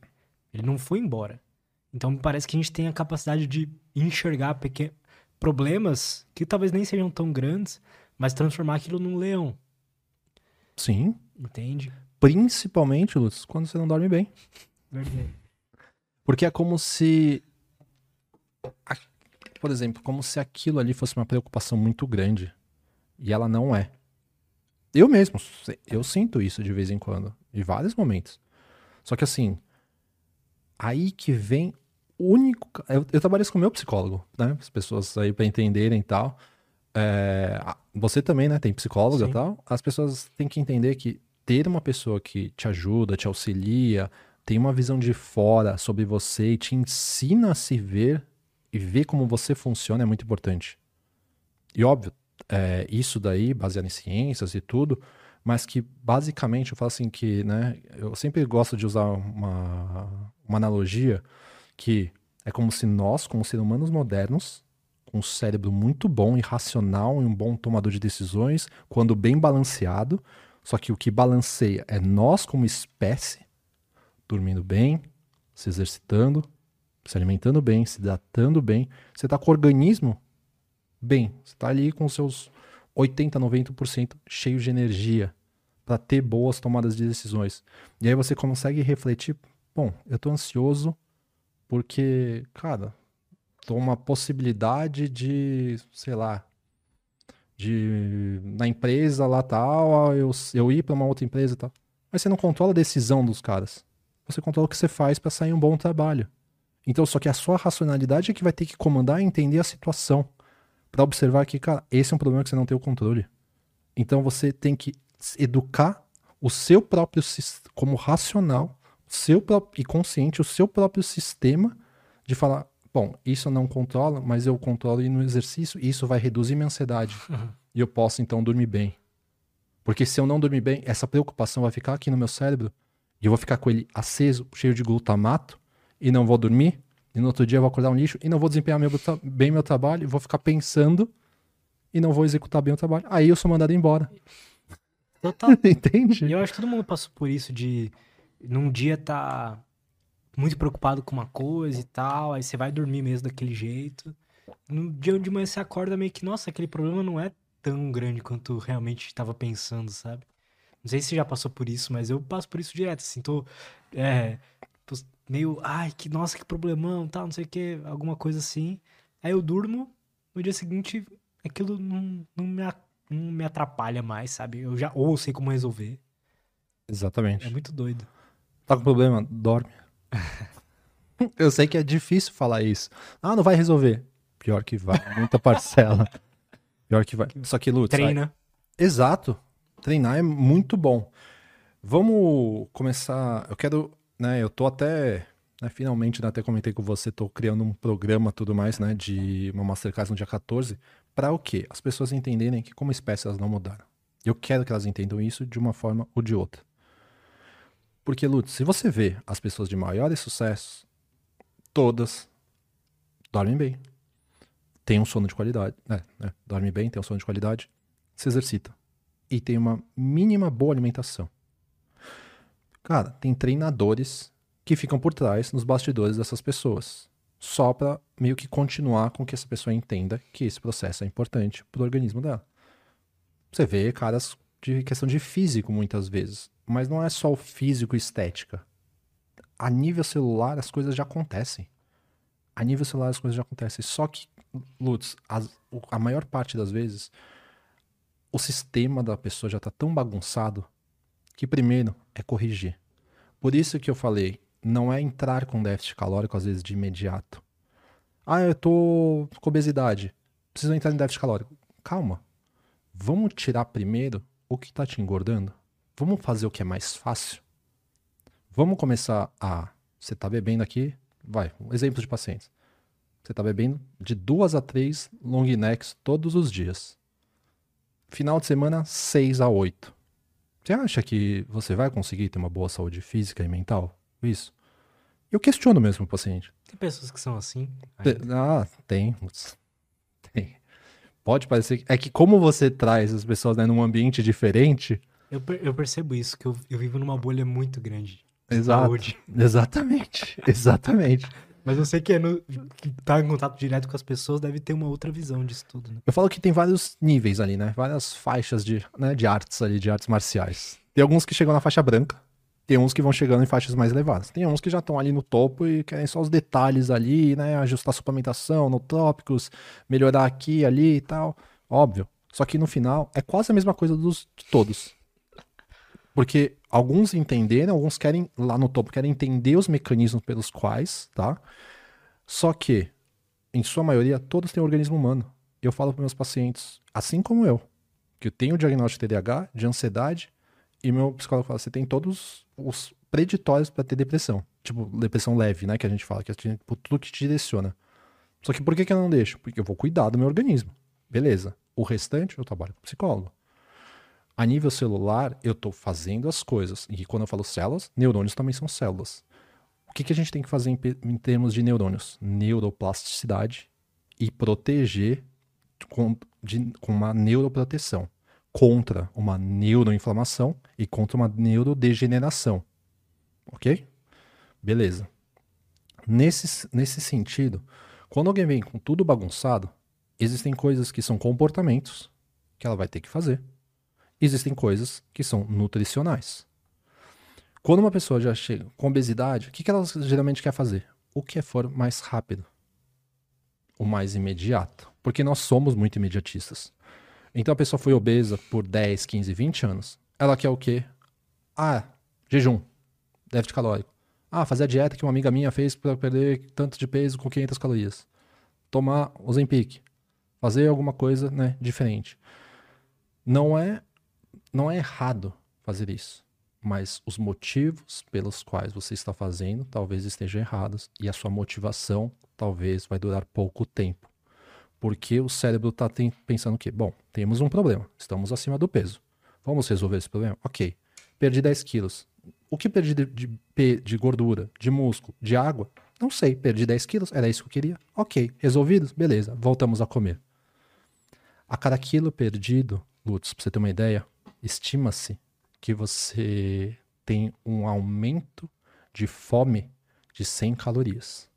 Speaker 1: Ele não foi embora. Então me parece que a gente tem a capacidade de enxergar pequenos problemas que talvez nem sejam tão grandes, mas transformar aquilo num leão.
Speaker 2: Sim.
Speaker 1: Entende?
Speaker 2: Principalmente, Lutz, quando você não dorme bem.
Speaker 1: Verdade.
Speaker 2: Porque é como se. Por exemplo, como se aquilo ali fosse uma preocupação muito grande. E ela não é. Eu mesmo, eu sinto isso de vez em quando. Em vários momentos. Só que assim. Aí que vem o único. Eu, eu trabalho isso com o meu psicólogo, né? As pessoas aí pra entenderem e tal. É, você também, né? Tem psicóloga
Speaker 1: Sim.
Speaker 2: e tal. As pessoas têm que entender que ter uma pessoa que te ajuda, te auxilia, tem uma visão de fora sobre você e te ensina a se ver e ver como você funciona é muito importante. E óbvio, é, isso daí, baseado em ciências e tudo, mas que basicamente eu falo assim que, né, eu sempre gosto de usar uma, uma analogia que é como se nós, como seres humanos modernos, com um cérebro muito bom e racional e um bom tomador de decisões, quando bem balanceado, só que o que balanceia é nós como espécie, dormindo bem, se exercitando, se alimentando bem, se hidratando bem. Você está com o organismo bem. Você está ali com seus 80, 90% cheio de energia para ter boas tomadas de decisões. E aí você consegue refletir, bom, eu estou ansioso porque, cara, tô uma possibilidade de, sei lá, de na empresa lá tal, eu, eu ir para uma outra empresa e tal. Mas você não controla a decisão dos caras. Você controla o que você faz para sair um bom trabalho. Então, só que a sua racionalidade é que vai ter que comandar e entender a situação. Para observar que, cara, esse é um problema que você não tem o controle. Então, você tem que educar o seu próprio, como racional, seu próprio, e consciente, o seu próprio sistema de falar: bom, isso eu não controla, mas eu controlo e no exercício, e isso vai reduzir minha ansiedade. E eu posso então dormir bem. Porque se eu não dormir bem, essa preocupação vai ficar aqui no meu cérebro e eu vou ficar com ele aceso, cheio de glutamato, e não vou dormir. E no outro dia eu vou acordar um lixo e não vou desempenhar meu bem meu trabalho, vou ficar pensando e não vou executar bem o trabalho. Aí eu sou mandado embora.
Speaker 1: Total.
Speaker 2: Entende?
Speaker 1: E eu acho que todo mundo passou por isso de num dia tá muito preocupado com uma coisa e tal, aí você vai dormir mesmo daquele jeito. No dia de manhã você acorda meio que, nossa, aquele problema não é tão grande quanto realmente estava pensando, sabe? Não sei se você já passou por isso, mas eu passo por isso direto, assim, tô, é, meio, ai, que nossa, que problemão, tal, não sei o que, alguma coisa assim. Aí eu durmo, no dia seguinte aquilo não, não, me, não me atrapalha mais, sabe? Eu já ou sei como resolver. É
Speaker 2: Exatamente.
Speaker 1: muito doido.
Speaker 2: Tá com problema? Dorme. eu sei que é difícil falar isso. Ah, não vai resolver. Pior que vai. Muita parcela. Pior que vai. Só que, Lutz,
Speaker 1: Treina.
Speaker 2: Exato. Treinar é muito bom. Vamos começar. Eu quero, né? Eu tô até, né, finalmente, né, até comentei com você, tô criando um programa tudo mais, né, de uma masterclass no dia 14, para o quê? As pessoas entenderem que como espécie elas não mudaram. Eu quero que elas entendam isso de uma forma ou de outra. Porque, Lutz, se você vê as pessoas de maiores sucessos, todas dormem bem. Tem um sono de qualidade, né, né? Dorme bem, tem um sono de qualidade, se exercita e tem uma mínima boa alimentação. Cara, tem treinadores que ficam por trás nos bastidores dessas pessoas, só para meio que continuar com que essa pessoa entenda que esse processo é importante pro organismo dela. Você vê caras de questão de físico muitas vezes, mas não é só o físico e estética. A nível celular as coisas já acontecem. A nível celular as coisas já acontecem. Só que, Lutz, as- o- a maior parte das vezes o sistema da pessoa já tá tão bagunçado que primeiro é corrigir. Por isso que eu falei, não é entrar com déficit calórico às vezes de imediato. Ah, eu tô com obesidade, preciso entrar em déficit calórico. Calma. Vamos tirar primeiro o que tá te engordando? Vamos fazer o que é mais fácil? Vamos começar a. Você tá bebendo aqui? Vai, um exemplo de pacientes. Você tá bebendo de duas a três long necks todos os dias. Final de semana, 6 a 8. Você acha que você vai conseguir ter uma boa saúde física e mental? Isso. Eu questiono mesmo o paciente.
Speaker 1: Tem pessoas que são assim.
Speaker 2: Te- Ah, tem. Tem. Pode parecer. que- É que como você traz as pessoas né, num ambiente diferente.
Speaker 1: Eu, per- eu percebo isso, que eu, eu vivo numa bolha muito grande. de
Speaker 2: Exato.
Speaker 1: Saúde.
Speaker 2: Exatamente. Exatamente.
Speaker 1: Mas eu sei que, é no, que tá em contato direto com as pessoas deve ter uma outra visão disso tudo, né?
Speaker 2: Eu falo que tem vários níveis ali, né? Várias faixas de, né, de artes ali, de artes marciais. Tem alguns que chegam na faixa branca. Tem uns que vão chegando em faixas mais elevadas. Tem uns que já estão ali no topo e querem só os detalhes ali, né? Ajustar a suplementação, nootópicos, melhorar aqui, ali e tal. Óbvio. Só que no final é quase a mesma coisa dos de todos. Porque alguns entenderam, alguns querem, lá no topo, querem entender os mecanismos pelos quais, tá? Só que, em sua maioria, todos têm organismo humano. Eu falo para meus pacientes, assim como eu, que eu tenho o diagnóstico de TDAH, de ansiedade, e meu psicólogo fala, você tem todos os preditórios para ter depressão. Tipo, depressão leve, né, que a gente fala, que é tipo, tudo que te direciona. Só que por que, que eu não deixo? Porque eu vou cuidar do meu organismo. Beleza. O restante, eu trabalho com psicólogo. A nível celular, eu estou fazendo as coisas. E quando eu falo células, neurônios também são células. O que, que a gente tem que fazer em, em termos de neurônios? Neuroplasticidade e proteger com, de- com uma neuroproteção contra uma neuroinflamação e contra uma neurodegeneração. Ok? Beleza. Nesse, nesse sentido, quando alguém vem com tudo bagunçado, existem coisas que são comportamentos que ela vai ter que fazer. Existem coisas que são nutricionais. Quando uma pessoa já chega com obesidade, o que ela geralmente quer fazer? O que for mais rápido. O mais imediato. Porque nós somos muito imediatistas. Então a pessoa foi obesa por 10, 15, 20 anos. Ela quer o quê? Ah, jejum, déficit calórico. Ah, fazer a dieta que uma amiga minha fez para perder tanto de peso com 500 calorias. Tomar Ozempic. Fazer alguma coisa, né, diferente. Não é não é errado fazer isso, mas os motivos pelos quais você está fazendo talvez estejam errados e a sua motivação talvez vai durar pouco tempo. Porque o cérebro está pensando que, bom, temos um problema, estamos acima do peso. Vamos resolver esse problema? Ok. Perdi 10 quilos. O que perdi de, de, de gordura, de músculo, de água? Não sei. Perdi 10 quilos, era isso que eu queria? Ok. Resolvidos? Beleza, voltamos a comer. A cada quilo perdido, Lutz, pra você ter uma ideia, estima-se que você tem um aumento de fome de 100 calorias.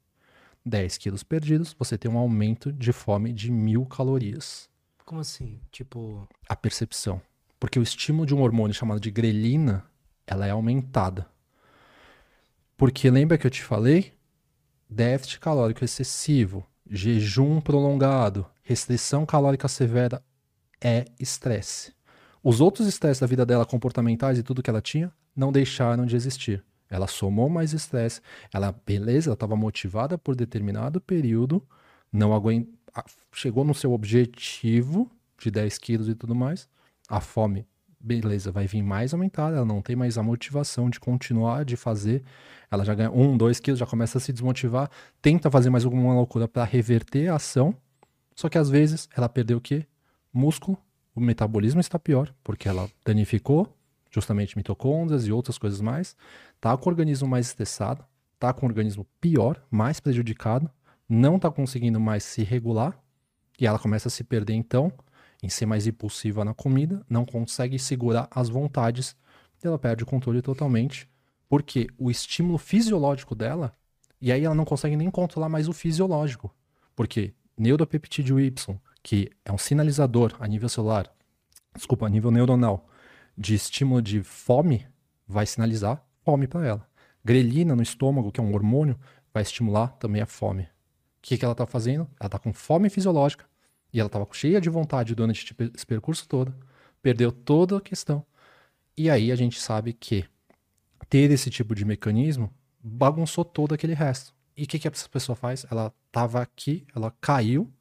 Speaker 2: 10 quilos perdidos, você tem um aumento de fome de mil calorias.
Speaker 1: Como assim? Tipo,
Speaker 2: A percepção. Porque o estímulo de um hormônio chamado de grelina, ela é aumentada. Porque lembra que eu te falei? Déficit calórico excessivo, jejum prolongado, restrição calórica severa é estresse. Os outros estresses da vida dela, comportamentais e tudo que ela tinha, não deixaram de existir. Ela somou mais estresse. Ela, beleza, ela estava motivada por determinado período, não aguent... chegou no seu objetivo de 10 quilos e tudo mais. A fome, beleza, vai vir mais aumentada. Ela não tem mais a motivação de continuar, de fazer. Ela já ganha um, dois quilos, já começa a se desmotivar. Tenta fazer mais alguma loucura para reverter a ação. Só que às vezes ela perdeu o quê? Músculo. O metabolismo está pior, porque ela danificou justamente mitocôndrias e outras coisas mais. Tá com o organismo mais estressado, tá com o organismo pior, mais prejudicado, não tá conseguindo mais se regular e ela começa a se perder então em ser mais impulsiva na comida, não consegue segurar as vontades, e ela perde o controle totalmente, porque o estímulo fisiológico dela, e aí ela não consegue nem controlar mais o fisiológico, porque neuropeptídeo Y, que é um sinalizador a nível celular, desculpa, a nível neuronal, de estímulo de fome, vai sinalizar fome para ela. Grelina no estômago, que é um hormônio, vai estimular também a fome. O que, que ela está fazendo? Ela está com fome fisiológica e ela estava cheia de vontade durante esse percurso todo, perdeu toda a questão. E aí a gente sabe que ter esse tipo de mecanismo bagunçou todo aquele resto. E o que, que essa pessoa faz? Ela estava aqui, ela caiu,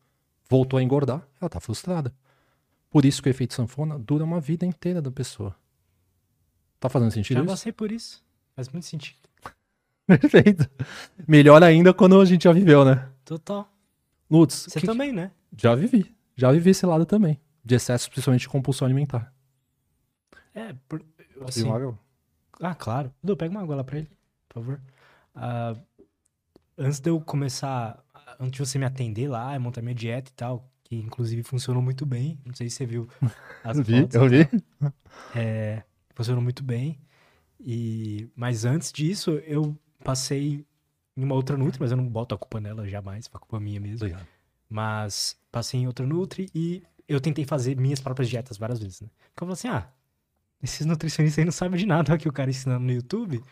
Speaker 2: voltou a engordar, ela está frustrada. Por isso que o efeito sanfona dura uma vida inteira da pessoa. Tá fazendo sentido
Speaker 1: já
Speaker 2: isso?
Speaker 1: passei por isso. Faz muito sentido.
Speaker 2: Perfeito. Melhor ainda quando a gente já viveu, né?
Speaker 1: Total.
Speaker 2: Lutz,
Speaker 1: Você
Speaker 2: que-
Speaker 1: também, né?
Speaker 2: já vivi. Já vivi esse lado também. De excesso, principalmente de compulsão alimentar.
Speaker 1: É, por, assim,
Speaker 2: uma água?
Speaker 1: Ah, claro. Dudu, pega uma água lá pra ele, por favor. Ah, antes de eu começar, antes de você me atender lá, montar minha dieta e tal, que inclusive funcionou muito bem. Não sei se você viu as
Speaker 2: vi,
Speaker 1: fotos.
Speaker 2: eu vi.
Speaker 1: É, funcionou muito bem. E, mas antes disso, eu passei em uma outra Nutri, mas eu não boto a culpa nela jamais, foi a culpa minha mesmo.
Speaker 2: Obrigado.
Speaker 1: Mas passei em outra Nutri e eu tentei fazer minhas próprias dietas várias vezes, né? Porque eu falei assim, ah, esses nutricionistas aí não sabem de nada que o cara ensinando no YouTube.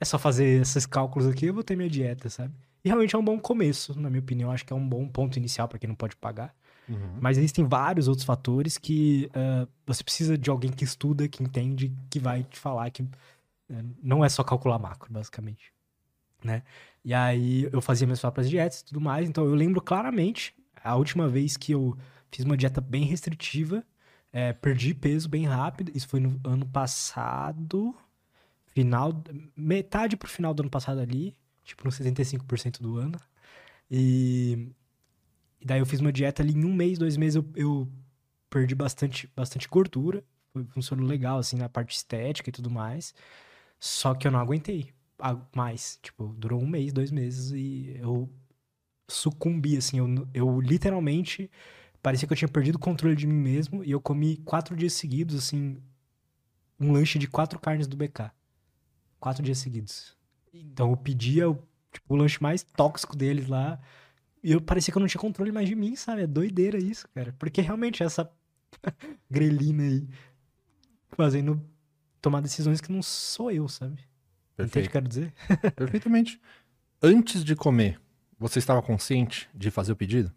Speaker 1: É só fazer esses cálculos aqui, eu vou ter minha dieta, sabe? E realmente é um bom começo, na minha opinião. Acho que é um bom ponto inicial pra quem não pode pagar.
Speaker 2: Uhum.
Speaker 1: Mas existem vários outros fatores que ah, você precisa de alguém que estuda, que entende, que vai te falar que eh, não é só calcular macro, basicamente. Né? E aí eu fazia minhas próprias dietas e tudo mais, então eu lembro claramente a última vez que eu fiz uma dieta bem restritiva, eh, perdi peso bem rápido, isso foi no ano passado, final, metade pro final do ano passado ali, tipo nos 75% do ano. E e daí eu fiz uma dieta ali em um mês, dois meses eu, eu perdi bastante, bastante gordura. Foi, funcionou legal, assim, na parte estética e tudo mais. Só que eu não aguentei mais. Tipo, durou um mês, dois meses e eu sucumbi, assim. Eu, eu literalmente parecia que eu tinha perdido o controle de mim mesmo e eu comi quatro dias seguidos, assim, um lanche de quatro carnes do BK. Quatro dias seguidos. Então eu pedia o, tipo, o lanche mais tóxico deles lá. E eu parecia que eu não tinha controle mais de mim, sabe? É doideira isso, cara. Porque realmente essa grelina aí fazendo tomar decisões que não sou eu, sabe? Entende o que eu
Speaker 2: Perfeito.
Speaker 1: quero dizer?
Speaker 2: Perfeitamente. Antes de comer, você estava consciente de fazer o pedido?
Speaker 1: O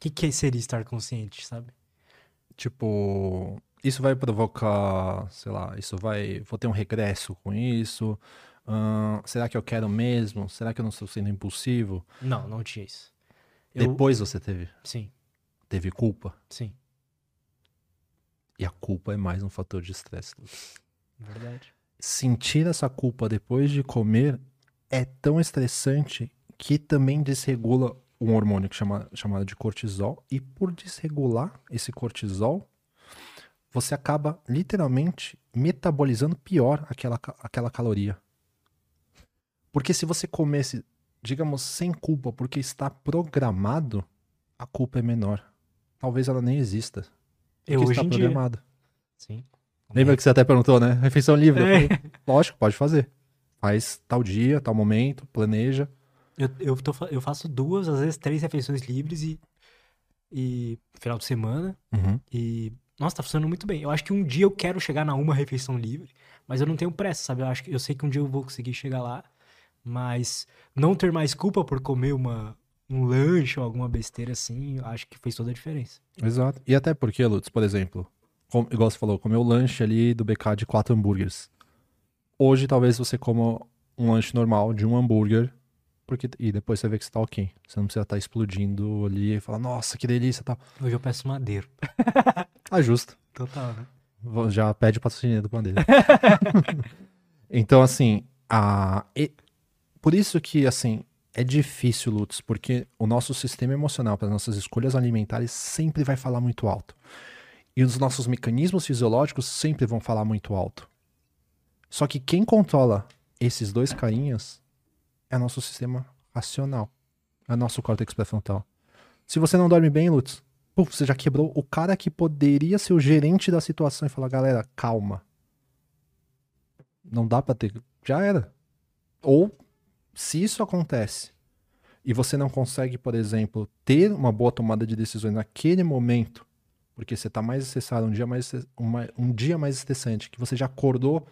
Speaker 1: que, que seria estar consciente, sabe?
Speaker 2: Tipo, isso vai provocar, sei lá, isso vai. Vou ter um regresso com isso? Ahn, será que eu quero mesmo? Será que eu não estou sendo impulsivo?
Speaker 1: Não, não tinha isso. Eu...
Speaker 2: Depois você teve,
Speaker 1: Sim,
Speaker 2: teve culpa.
Speaker 1: sim.
Speaker 2: E a culpa é mais um fator de estresse.
Speaker 1: Verdade.
Speaker 2: Sentir essa culpa depois de comer é tão estressante que também desregula um hormônio que chama, chamado de cortisol. E por desregular esse cortisol, você acaba literalmente metabolizando pior aquela, aquela caloria. Porque se você comesse, digamos, sem culpa, porque está programado, a culpa é menor. Talvez ela nem exista.
Speaker 1: Eu hoje
Speaker 2: está
Speaker 1: em dia.
Speaker 2: programado.
Speaker 1: Sim.
Speaker 2: Lembra que você até perguntou, né? Refeição livre.
Speaker 1: É.
Speaker 2: falei, Lógico, pode fazer. Faz tal dia, tal momento, planeja.
Speaker 1: Eu, eu, tô eu faço duas, às vezes três refeições livres e, e final de semana.
Speaker 2: Uhum.
Speaker 1: E, nossa, tá funcionando muito bem. Eu acho que um dia eu quero chegar na uma refeição livre, mas eu não tenho pressa, sabe? Eu acho que eu sei que um dia eu vou conseguir chegar lá, mas não ter mais culpa por comer uma, um lanche ou alguma besteira assim, eu acho que fez toda a diferença.
Speaker 2: Exato. E até porque, Lutz, por exemplo, com- igual você falou, comeu o lanche ali do BK de quatro hambúrgueres. Hoje, talvez você coma um lanche normal de um hambúrguer, porque, e depois você vê que você tá ok. Você não precisa estar explodindo ali e falar, nossa, que delícia tal.
Speaker 1: Hoje eu peço madeiro.
Speaker 2: Ah, justo.
Speaker 1: Total, né?
Speaker 2: Vou- Já pede o patrocínio do Bandeira. então, assim, a... e- por isso que, assim, é difícil, Lutz, porque o nosso sistema emocional para as nossas escolhas alimentares sempre vai falar muito alto. E os nossos mecanismos fisiológicos sempre vão falar muito alto. Só que quem controla esses dois carinhas é nosso sistema racional. É nosso córtex pré-frontal. Se você não dorme bem, Lutz, puf, você já quebrou o cara que poderia ser o gerente da situação e falar, galera, calma. Não dá pra ter. Já era. Ou, se isso acontece e você não consegue, por exemplo, ter uma boa tomada de decisões naquele momento, porque você tá mais estressado, um dia mais, uma- um dia mais estressante, que você já acordou,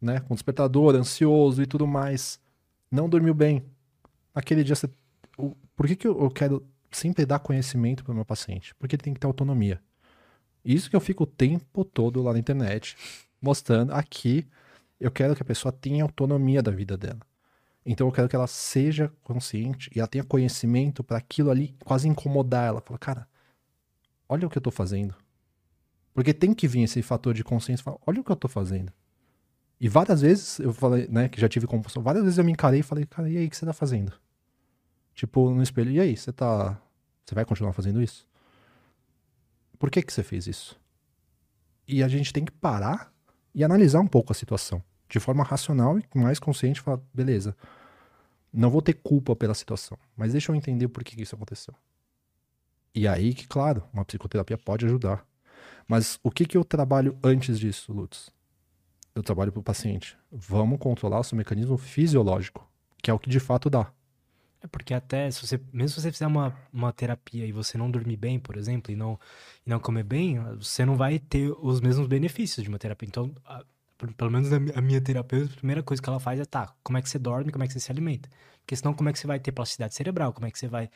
Speaker 2: né, com despertador, ansioso e tudo mais, não dormiu bem. Naquele dia você. o- Por que, que eu eu quero sempre dar conhecimento para o meu paciente? Porque ele tem que ter autonomia. Isso que eu fico o tempo todo lá na internet mostrando aqui. Eu quero que a pessoa tenha autonomia da vida dela. Então eu quero que ela seja consciente e ela tenha conhecimento para aquilo ali quase incomodar ela. Fala, cara, olha o que eu tô fazendo. Porque tem que vir esse fator de consciência. Fala, olha o que eu tô fazendo. E várias vezes eu falei, né, que já tive compulsão. Várias vezes eu me encarei e falei, cara, e aí, o que você tá fazendo? Tipo, no espelho, e aí, você tá. Você vai continuar fazendo isso? Por que, que você fez isso? E a gente tem que parar e analisar um pouco a situação. De forma racional e mais consciente, falar, beleza, não vou ter culpa pela situação, mas deixa eu entender por que, que isso aconteceu. E aí que, claro, uma psicoterapia pode ajudar. Mas o que, que eu trabalho antes disso, Lutz? Eu trabalho para o paciente. Vamos controlar o seu mecanismo fisiológico, que é o que de fato dá.
Speaker 1: É porque até, se você, mesmo se você fizer uma, uma terapia e você não dormir bem, por exemplo, e não, e não comer bem, você não vai ter os mesmos benefícios de uma terapia. Então, a, pelo menos a minha terapeuta, a primeira coisa que ela faz é, tá, como é que você dorme, como é que você se alimenta? Porque senão, como é que você vai ter plasticidade cerebral? Como é que você vai,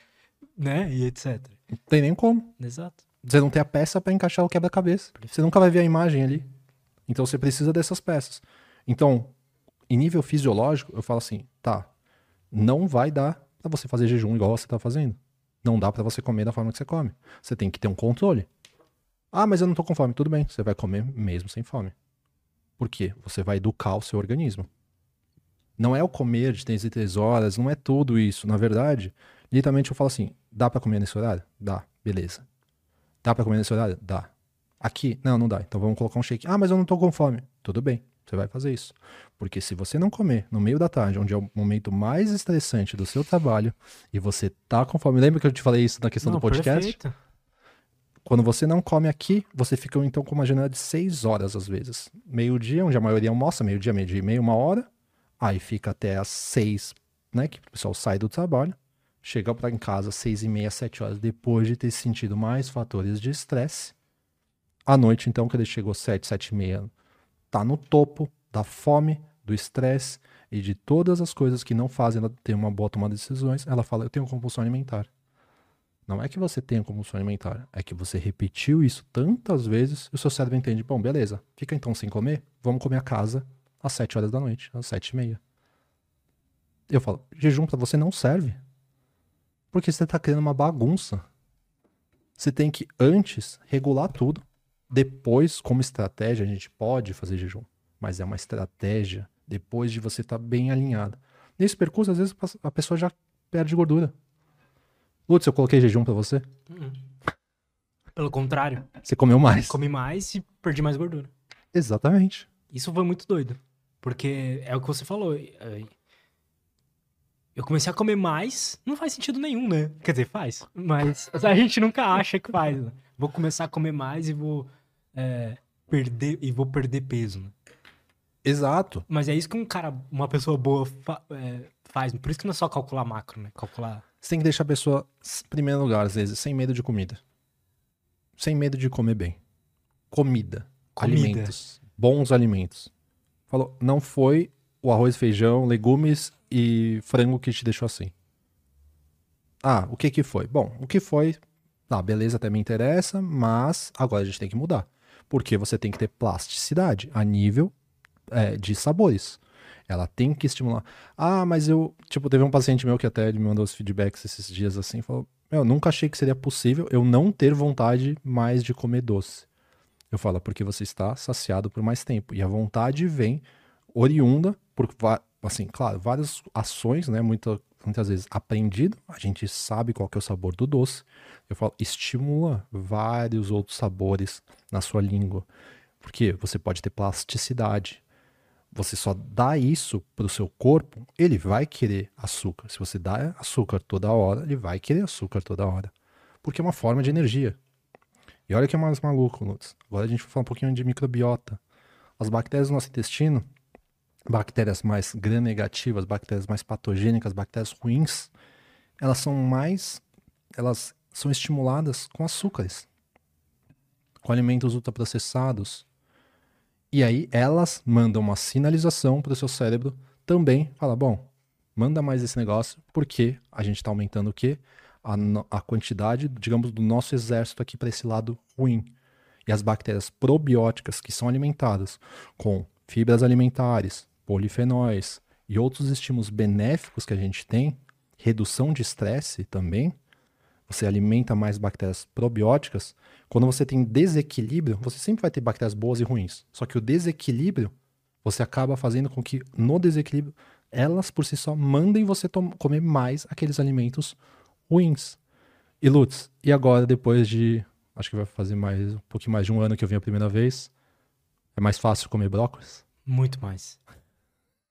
Speaker 1: né? E etc.
Speaker 2: Não tem nem como.
Speaker 1: Exato.
Speaker 2: Você não tem a peça para encaixar o quebra-cabeça. Você nunca vai ver a imagem ali. Então você precisa dessas peças. Então, em nível fisiológico, eu falo assim, tá, não vai dar para você fazer jejum igual você tá fazendo. Não dá para você comer da forma que você come. Você tem que ter um controle. Ah, mas eu não tô com fome. Tudo bem, você vai comer mesmo sem fome. Por quê? Você vai educar o seu organismo. Não é o comer de 3 em 3 horas, não é tudo isso. Na verdade, literalmente eu falo assim: dá para comer nesse horário? Dá, beleza. Dá para comer nesse horário? Dá. Aqui? Não, não dá. Então vamos colocar um shake. Ah, mas eu não tô com fome. Tudo bem, você vai fazer isso. Porque se você não comer no meio da tarde, onde é o momento mais estressante do seu trabalho, e você tá com fome. Lembra que eu te falei isso na questão
Speaker 1: Não,
Speaker 2: do podcast?
Speaker 1: perfeito.
Speaker 2: Quando você não come aqui, você fica então com uma janela de seis horas às vezes. Meio-dia, onde a maioria almoça, meio-dia, meio-dia e meia, uma hora. Aí fica até às seis, né? Que o pessoal sai do trabalho. Chega para em casa às seis e meia, sete horas, depois de ter sentido mais fatores de estresse. À noite, então, que ele chegou sete, sete e meia, tá no topo da fome, do estresse e de todas as coisas que não fazem ela ter uma boa tomada de decisões. Ela fala, eu tenho compulsão alimentar. Não é que você tenha compulsão alimentar, é que você repetiu isso tantas vezes e o seu cérebro entende, bom, beleza, fica então sem comer, vamos comer a casa às 7 horas da noite, às 7 e meia. Eu falo, jejum para você não serve. Porque você tá criando uma bagunça. Você tem que antes regular tudo. Depois, como estratégia, a gente pode fazer jejum. Mas é uma estratégia depois de você estar bem alinhado. Nesse percurso, às vezes, a pessoa já perde gordura. Lutz, eu coloquei jejum pra você?
Speaker 1: Pelo contrário,
Speaker 2: Você comeu mais.
Speaker 1: comi mais e perdi mais gordura.
Speaker 2: Exatamente.
Speaker 1: Isso foi muito doido. Porque é o que você falou. Eu comecei a comer mais, não faz sentido nenhum, né? Quer dizer, faz. Mas a gente nunca acha que faz. Né? Vou começar a comer mais e vou é, perder e vou perder peso. Né?
Speaker 2: Exato.
Speaker 1: Mas é isso que um cara, uma pessoa boa fa- é, faz. Por isso que não é só calcular macro, né? Calcular.
Speaker 2: Você tem que deixar a pessoa, em primeiro lugar, às vezes, sem medo de comida. Sem medo de comer bem. Comida.
Speaker 1: Comida.
Speaker 2: Alimentos. Bons alimentos. Falou, não foi o arroz, feijão, legumes e frango que te deixou assim. Ah, o que que foi? Bom, o que foi? Ah, beleza, até me interessa, mas agora a gente tem que mudar. Porque você tem que ter plasticidade a nível é, de sabores. Ela tem que estimular. Ah, mas eu. Tipo, teve um paciente meu que até me mandou os feedbacks esses dias assim, falou: Meu, nunca achei que seria possível eu não ter vontade mais de comer doce. Eu falo, porque você está saciado por mais tempo. E a vontade vem oriunda por, assim, claro, várias ações, né? Muita, muitas vezes aprendido, a gente sabe qual que é o sabor do doce. Eu falo, estimula vários outros sabores na sua língua. Porque você pode ter plasticidade. Você só dá isso para o seu corpo, ele vai querer açúcar. Se você dá açúcar toda hora, ele vai querer açúcar toda hora. Porque é uma forma de energia. E olha que é mais maluco, Lutz. Agora a gente vai falar um pouquinho de microbiota. As bactérias do nosso intestino, bactérias mais gram-negativas, bactérias mais patogênicas, bactérias ruins, elas são mais. Elas são estimuladas com açúcares, com alimentos ultraprocessados. E aí elas mandam uma sinalização para o seu cérebro também. Fala, bom, manda mais esse negócio, porque a gente está aumentando o quê? A, a quantidade, digamos, do nosso exército aqui para esse lado ruim. E as bactérias probióticas, que são alimentadas com fibras alimentares, polifenóis e outros estímulos benéficos que a gente tem, redução de estresse também, você alimenta mais bactérias probióticas. Quando você tem desequilíbrio, você sempre vai ter bactérias boas e ruins. Só que o desequilíbrio, você acaba fazendo com que no desequilíbrio elas por si só mandem você comer mais aqueles alimentos ruins. E Lutz, e agora depois de, acho que vai fazer mais um pouquinho mais de um ano que eu vim a primeira vez, é mais fácil comer brócolis?
Speaker 1: Muito mais.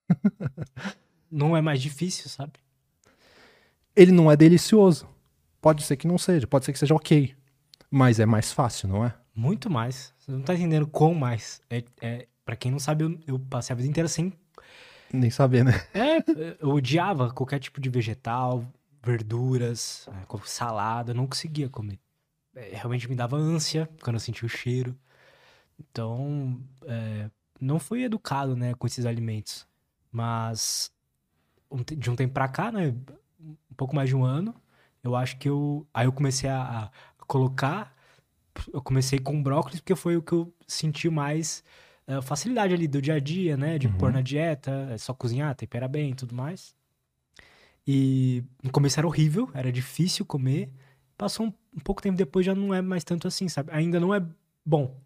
Speaker 1: não é mais difícil, sabe?
Speaker 2: Ele não é delicioso. Pode ser que não seja, pode ser que seja ok. Mas é mais fácil, não é?
Speaker 1: Muito mais. Você não tá entendendo quão mais. É, é, pra quem não sabe, eu, eu passei a vida inteira sem.
Speaker 2: Nem saber, né?
Speaker 1: É, eu odiava qualquer tipo de vegetal, verduras, é, salada, eu não conseguia comer. É, realmente me dava ânsia quando eu sentia o cheiro. Então, é, não fui educado, né, com esses alimentos. Mas, de um tempo pra cá, né, um pouco mais de um ano, eu acho que eu. Aí eu comecei a, a colocar. Eu comecei com brócolis porque foi o que eu senti mais uh, facilidade ali do dia a dia, né? De uhum. pôr na dieta, é só cozinhar, temperar bem e tudo mais. E no começo era horrível, era difícil comer. Passou um, um, pouco tempo depois já não é mais tanto assim, sabe? Ainda não é bom.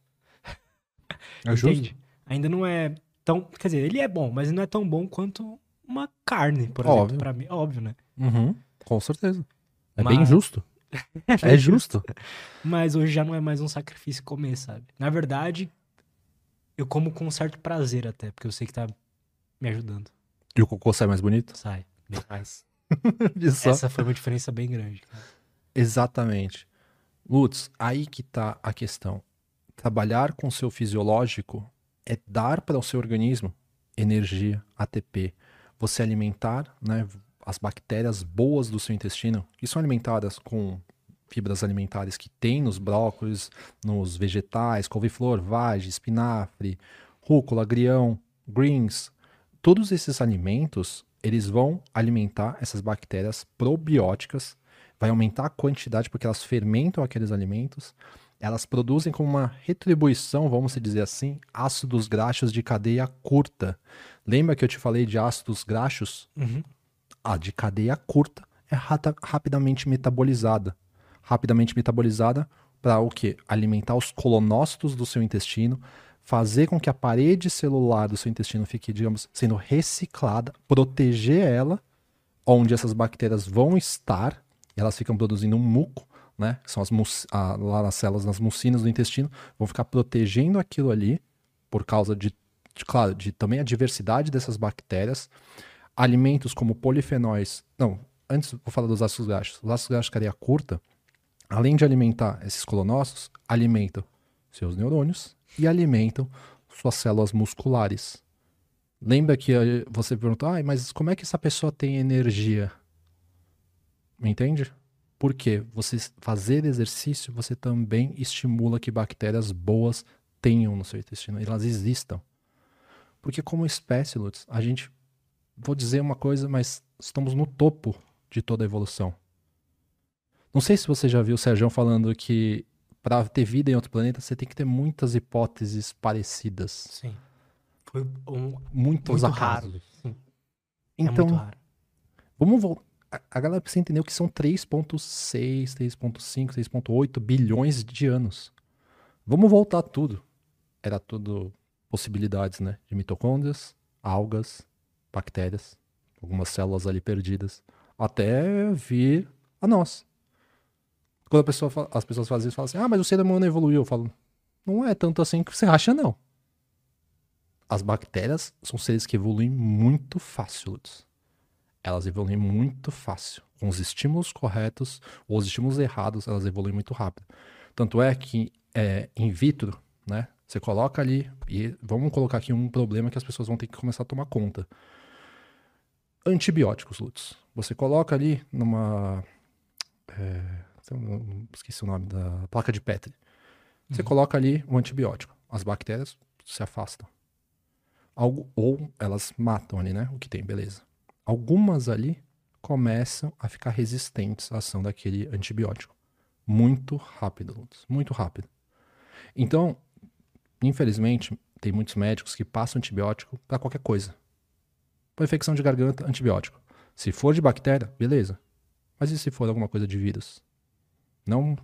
Speaker 2: É justo?
Speaker 1: Ainda não é tão. Quer dizer, ele é bom, mas não é tão bom quanto uma carne, por
Speaker 2: óbvio.
Speaker 1: exemplo, pra mim. Óbvio, né?
Speaker 2: Uhum, com certeza. É Mas... bem justo. é justo.
Speaker 1: Mas hoje já não é mais um sacrifício comer, sabe? Na verdade, eu como com um certo prazer até, porque eu sei que tá me ajudando.
Speaker 2: E o cocô sai mais bonito?
Speaker 1: Sai, bem mais. Essa foi uma diferença bem grande. Cara.
Speaker 2: Exatamente. Lutz, aí que tá a questão. Trabalhar com o seu fisiológico é dar para o seu organismo energia, ATP. Você alimentar, né, as bactérias boas do seu intestino, que são alimentadas com fibras alimentares que tem nos brócolis, nos vegetais, couve-flor, vagem, espinafre, rúcula, agrião, greens, todos esses alimentos, eles vão alimentar essas bactérias probióticas, vai aumentar a quantidade porque elas fermentam aqueles alimentos, elas produzem como uma retribuição, vamos dizer assim, ácidos graxos de cadeia curta. Lembra que eu te falei de ácidos graxos?
Speaker 1: Uhum
Speaker 2: a de cadeia curta é rapidamente metabolizada. Rapidamente metabolizada para o que? Alimentar os colonócitos do seu intestino, fazer com que a parede celular do seu intestino fique, digamos, sendo reciclada, proteger ela, onde essas bactérias vão estar, elas ficam produzindo um muco, né? Que são as a, lá nas células, nas mucinas do intestino, vão ficar protegendo aquilo ali, por causa de, de claro, de também a diversidade dessas bactérias alimentos como polifenóis. Não, antes vou falar dos ácidos graxos. Os ácidos graxos de cadeia curta, além de alimentar esses colonócitos, alimentam seus neurônios e alimentam suas células musculares. Lembra que você perguntou, ah, mas como é que essa pessoa tem energia? Entende? Porque você fazer exercício, você também estimula que bactérias boas tenham no seu intestino, elas existam. Porque como espécie, Lutz, a gente vou dizer uma coisa, mas estamos no topo de toda a evolução. Não sei se você já viu o Sérgio falando que para ter vida em outro planeta você tem que ter muitas hipóteses parecidas.
Speaker 1: Sim. Foi um
Speaker 2: Muitos
Speaker 1: muito raro. Sim.
Speaker 2: Então,
Speaker 1: é muito raro.
Speaker 2: vamos voltar. A galera precisa entender que são 3.6, 3.5, 3.8 bilhões de anos. Vamos voltar tudo. Era tudo possibilidades, né? De mitocôndrias, algas, bactérias, algumas células ali perdidas, até vir a nós. Quando pessoa fala, as pessoas fazem isso, falam assim: ah, mas o ser humano evoluiu. Eu falo: não é tanto assim que você acha, não. As bactérias são seres que evoluem muito fácil. Elas evoluem muito fácil. Com os estímulos corretos ou os estímulos errados, elas evoluem muito rápido. Tanto é que é, in vitro, né? Você coloca ali, e vamos colocar aqui um problema que as pessoas vão ter que começar a tomar conta antibióticos, Lutz. Você coloca ali numa. É, esqueci o nome da placa de Petri. Você uhum. coloca ali um antibiótico. As bactérias se afastam. Algo, ou elas matam ali, né? O que tem, beleza. Algumas ali começam a ficar resistentes à ação daquele antibiótico. Muito rápido, Lutz. Muito rápido. Então, infelizmente, tem muitos médicos que passam antibiótico para qualquer coisa. Para infecção de garganta, antibiótico. Se for de bactéria, beleza. Mas e se for alguma coisa de vírus? Não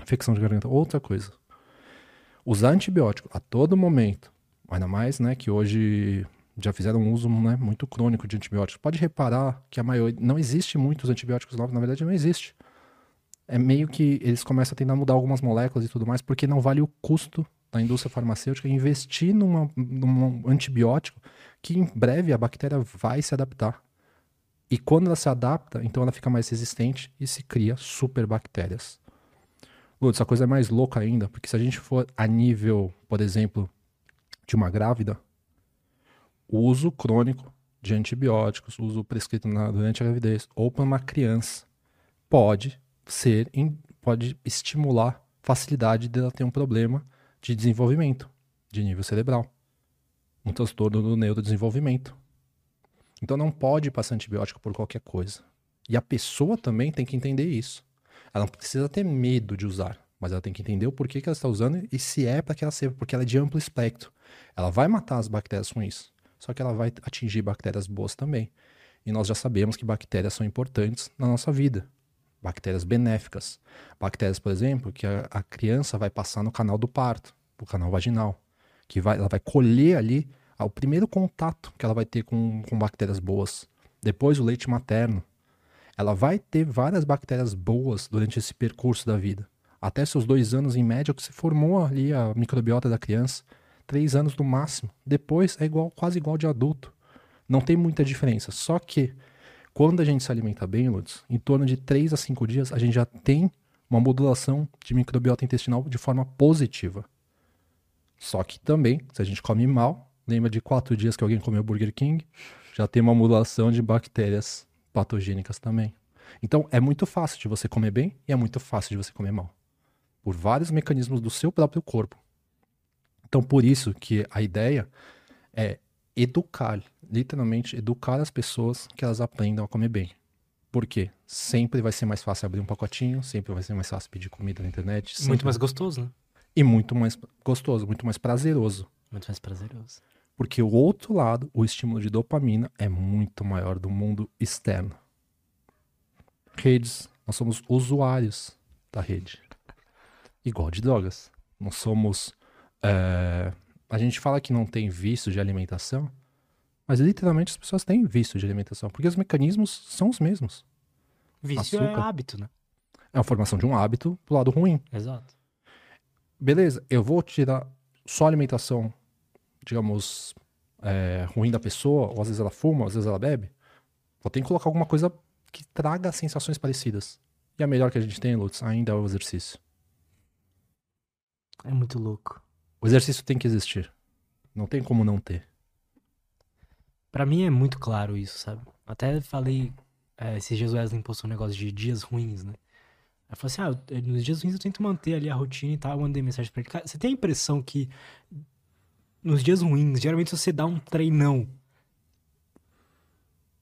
Speaker 2: infecção de garganta, outra coisa. Usar antibiótico a todo momento, ainda mais né, que hoje já fizeram um uso né, muito crônico de antibióticos. Pode reparar que a maioria. Não existe muitos antibióticos novos, na verdade não existe. É meio que eles começam a tentar mudar algumas moléculas e tudo mais, porque não vale o custo da indústria farmacêutica investir numa, num antibiótico que em breve a bactéria vai se adaptar. E quando ela se adapta, então ela fica mais resistente e se cria superbactérias. Lutz, a coisa é mais louca ainda, porque se a gente for a nível, por exemplo, de uma grávida, o uso crônico de antibióticos, uso prescrito na, durante a gravidez ou para uma criança, pode ser, pode estimular facilidade dela ter um problema de desenvolvimento de nível cerebral, um transtorno do neurodesenvolvimento. Então não pode passar antibiótico por qualquer coisa. E a pessoa também tem que entender isso. Ela não precisa ter medo de usar, mas ela tem que entender o porquê que ela está usando e se é para que ela seja, porque ela é de amplo espectro. Ela vai matar as bactérias ruins, só que ela vai atingir bactérias boas também. E nós já sabemos que bactérias são importantes na nossa vida. Bactérias benéficas. Bactérias, por exemplo, que a, a criança vai passar no canal do parto, o canal vaginal. Que vai, ela vai colher ali o primeiro contato que ela vai ter com, com bactérias boas. Depois o leite materno. Ela vai ter várias bactérias boas durante esse percurso da vida. Até seus dois anos em média, que se formou ali a microbiota da criança três anos no máximo. Depois é igual, quase igual de adulto. Não tem muita diferença. Só que quando a gente se alimenta bem, Lutz, em torno de 3 a 5 dias, a gente já tem uma modulação de microbiota intestinal de forma positiva. Só que também, se a gente come mal, lembra de 4 dias que alguém comeu Burger King, já tem uma modulação de bactérias patogênicas também. Então é muito fácil de você comer bem e é muito fácil de você comer mal. Por vários mecanismos do seu próprio corpo. Então, por isso que a ideia é educar, literalmente educar as pessoas que elas aprendam a comer bem. Por quê? Sempre vai ser mais fácil abrir um pacotinho, sempre vai ser mais fácil pedir comida na internet. Sempre...
Speaker 1: Muito mais gostoso, né?
Speaker 2: E muito mais gostoso, muito mais prazeroso.
Speaker 1: Muito mais prazeroso.
Speaker 2: Porque o outro lado, o estímulo de dopamina, é muito maior do mundo externo. Redes, nós somos usuários da rede. Igual de drogas. Nós somos é, a gente fala que não tem vício de alimentação, mas literalmente as pessoas têm vício de alimentação, porque os mecanismos são os mesmos.
Speaker 1: Vício é Açúcar. é hábito, né?
Speaker 2: É a formação de um hábito pro lado ruim.
Speaker 1: Exato.
Speaker 2: Beleza, eu vou tirar só a alimentação, digamos, é, ruim da pessoa, ou às vezes ela fuma, às vezes ela bebe. Vou ter que colocar alguma coisa que traga sensações parecidas. E a melhor que a gente tem, Lutz, ainda é o exercício.
Speaker 1: É muito louco.
Speaker 2: O exercício tem que existir. Não tem como não ter.
Speaker 1: Para mim é muito claro isso, sabe? Até falei, é, esses dias o postou um negócio de dias ruins, né? Aí falou assim, ah, nos dias ruins eu tento manter ali a rotina e tal, eu mandei mensagem pra ele. Cara, você tem a impressão que nos dias ruins, geralmente se você dá um treinão,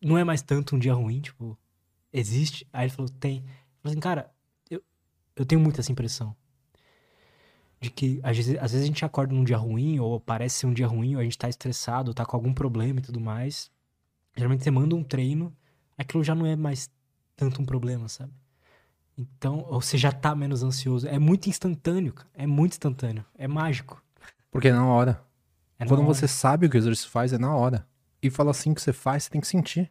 Speaker 1: não é mais tanto um dia ruim, tipo, existe? Aí ele falou, tem. Eu falei assim, cara, eu, eu tenho muito essa impressão de que às vezes, às vezes a gente acorda num dia ruim, ou parece ser um dia ruim, ou a gente tá estressado, ou tá com algum problema e tudo mais. Geralmente você manda um treino, aquilo já não é mais tanto um problema, sabe? Então, ou você já tá menos ansioso. É muito instantâneo, cara. É muito instantâneo. É mágico.
Speaker 2: Porque é na hora. É na Quando hora. você sabe o que o exercício faz, é na hora. E fala assim que você faz, você tem que sentir.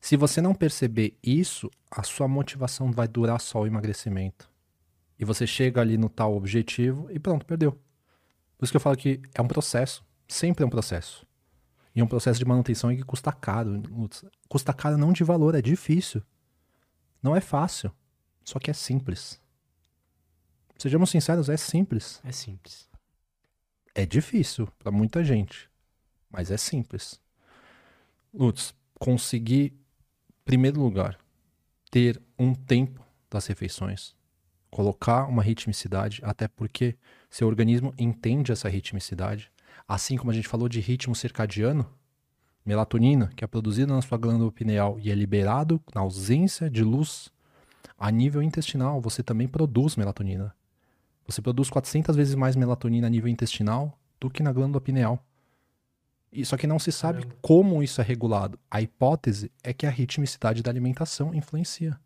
Speaker 2: Se você não perceber isso, a sua motivação vai durar só o emagrecimento. E você chega ali no tal objetivo e pronto, perdeu. Por isso que eu falo que é um processo. Sempre é um processo. E é um processo de manutenção que custa caro. Custa caro não de valor, é difícil. Não é fácil. Só que é simples. Sejamos sinceros, é simples.
Speaker 1: É simples.
Speaker 2: É difícil para muita gente, mas é simples. Lutz, conseguir, em primeiro lugar, ter um tempo das refeições colocar uma ritmicidade, até porque seu organismo entende essa ritmicidade. Assim como a gente falou de ritmo circadiano, melatonina, que é produzida na sua glândula pineal e é liberado na ausência de luz, a nível intestinal você também produz melatonina. Você produz 400 vezes mais melatonina a nível intestinal do que na glândula pineal. E só que não se sabe como isso é regulado. A hipótese é que a ritmicidade da alimentação influencia.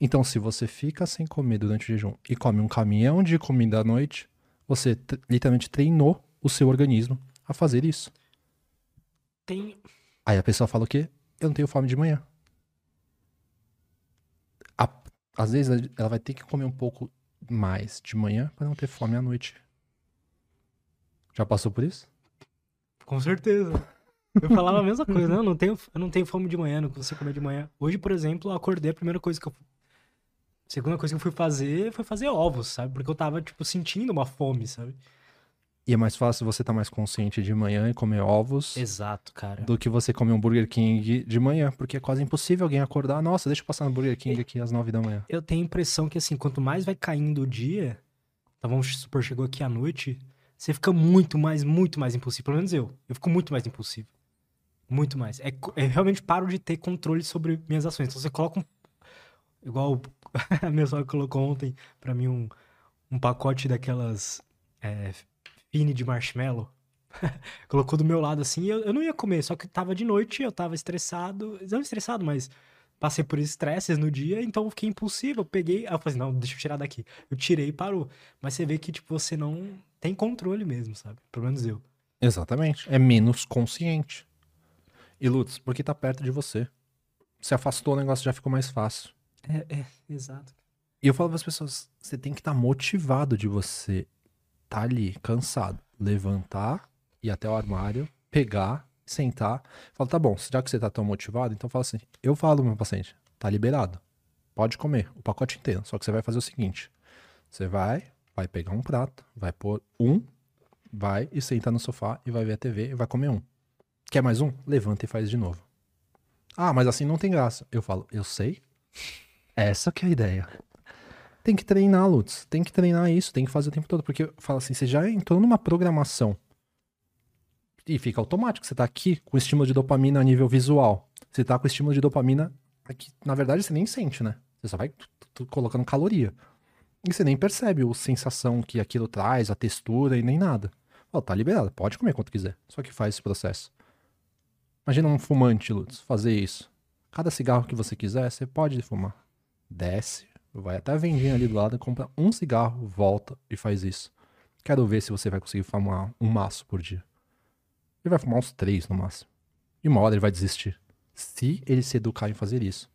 Speaker 2: Então, se você fica sem comer durante o jejum e come um caminhão de comida à noite, você literalmente treinou o seu organismo a fazer isso.
Speaker 1: Tem.
Speaker 2: Aí a pessoa fala o quê? Eu não tenho fome de manhã. A- às vezes ela vai ter que comer um pouco mais de manhã para não ter fome à noite. Já passou por isso?
Speaker 1: Com certeza. Eu falava a mesma coisa, não, eu não tenho, eu não tenho fome de manhã, não consigo comer de manhã. Hoje, por exemplo, eu acordei, a primeira coisa que eu. A segunda coisa que eu fui fazer foi fazer ovos, sabe? Porque eu tava, tipo, sentindo uma fome, sabe?
Speaker 2: E é mais fácil você estar mais consciente de manhã e comer ovos
Speaker 1: Exato, cara.
Speaker 2: do que você comer um Burger King de manhã, porque é quase impossível alguém acordar. Nossa, deixa eu passar no Burger King aqui às nove da manhã.
Speaker 1: Eu tenho a impressão que, assim, quanto mais vai caindo o dia, então vamos supor, chegou aqui à noite, você fica muito mais, muito mais impulsivo. Pelo menos eu. Eu fico muito mais impulsivo. Muito mais. É, eu realmente paro de ter controle sobre minhas ações. Então você coloca um. Igual a minha sogra colocou ontem pra mim um, um pacote daquelas. É, fine de marshmallow. Colocou do meu lado assim, eu, eu não ia comer, só que tava de noite, eu tava estressado. Não estressado, mas passei por estresses no dia, então fiquei impulsivo. Eu peguei, eu falei assim, não, deixa eu tirar daqui. Eu tirei e parou. Mas você vê que, tipo, você não tem controle mesmo, sabe? Pelo menos eu.
Speaker 2: Exatamente. É menos consciente. E Lutz, porque tá perto de você. Se afastou, o negócio já ficou mais fácil.
Speaker 1: É, é, exato.
Speaker 2: E eu falo para as pessoas, você tem que estar motivado de você tá ali, cansado, levantar, ir até o armário, pegar, sentar. Fala, tá bom, já que você tá tão motivado, então fala assim, eu falo pro meu paciente, tá liberado. Pode comer o pacote inteiro, só que você vai fazer o seguinte, você vai, vai pegar um prato, vai pôr um, vai e senta no sofá e vai ver a TV e vai comer um. Quer mais um? Levanta e faz de novo. Ah, mas assim não tem graça. Eu falo, eu sei. Essa que é a ideia. Tem que treinar, Lutz. Tem que treinar isso, tem que fazer o tempo todo. Porque fala assim, você já entrou numa programação. E fica automático. Você tá aqui com estímulo de dopamina a nível visual. Você tá com estímulo de dopamina aqui. Na verdade, você nem sente, né? Você só vai colocando caloria. E você nem percebe a sensação que aquilo traz, a textura e nem nada. Ó, tá liberado, pode comer quanto quiser. Só que faz esse processo. Imagina um fumante, Lutz, fazer isso. Cada cigarro que você quiser, você pode fumar. Desce, vai até a vendinha ali do lado, compra um cigarro, volta e faz isso. Quero ver se você vai conseguir fumar um maço por dia. Ele vai fumar uns três no máximo. E uma hora ele vai desistir. Se ele se educar em fazer isso.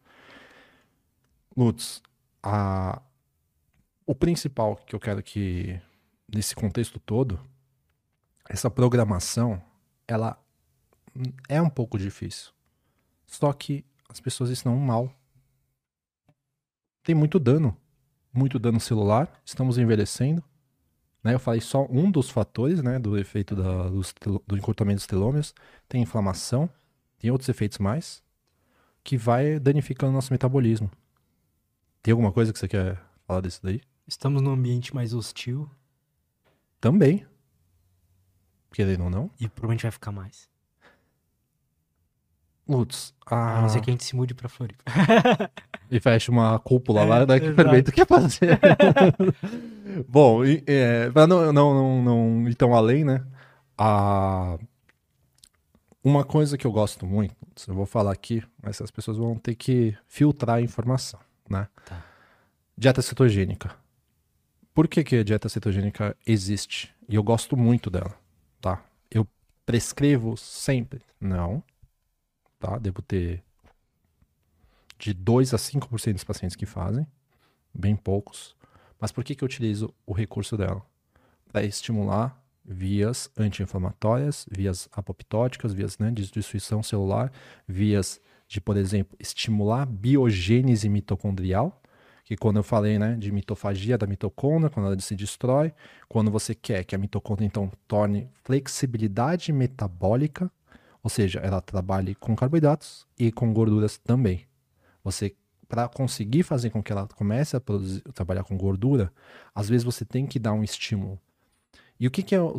Speaker 2: Lutz, a... o principal que eu quero que, nesse contexto todo, essa programação, ela é um pouco difícil. Só que as pessoas estão mal. Tem muito dano. Muito dano celular. Estamos envelhecendo. Né? Eu falei só um dos fatores né, do efeito da- telo- do encurtamento dos telômeros. Tem inflamação. Tem outros efeitos mais. Que vai danificando o nosso metabolismo. Tem alguma coisa que você quer falar disso daí?
Speaker 1: Estamos num ambiente mais hostil
Speaker 2: Também. Querendo ou não.
Speaker 1: e provavelmente vai ficar mais.
Speaker 2: Lutz,
Speaker 1: A
Speaker 2: a...
Speaker 1: não ser que a gente se mude pra Floripa.
Speaker 2: E fecha uma cúpula
Speaker 1: É,
Speaker 2: lá, daí que o
Speaker 1: exato.
Speaker 2: fermento quer fazer. Bom, e, é, pra não, não, não, não ir tão além, né? A... Uma coisa que eu gosto muito, eu vou falar aqui, mas as pessoas vão ter que filtrar a informação, né?
Speaker 1: Tá.
Speaker 2: Dieta cetogênica. Por que, que a dieta cetogênica existe? E eu gosto muito dela, tá? Eu prescrevo sempre? Não. Tá? Devo ter de 2 a 5% dos pacientes que fazem, bem poucos. Mas por que, que eu utilizo o recurso dela? Para estimular vias anti-inflamatórias, vias apoptóticas, vias né, de destruição celular, vias de, por exemplo, estimular biogênese mitocondrial, que quando eu falei né, de mitofagia da mitocôndria, quando ela se destrói, quando você quer que a mitocôndria então torne flexibilidade metabólica, ou seja, ela trabalhe com carboidratos e com gorduras também. Você, para conseguir fazer com que ela comece a produzir- trabalhar com gordura, às vezes você tem que dar um estímulo. E o que, que é o,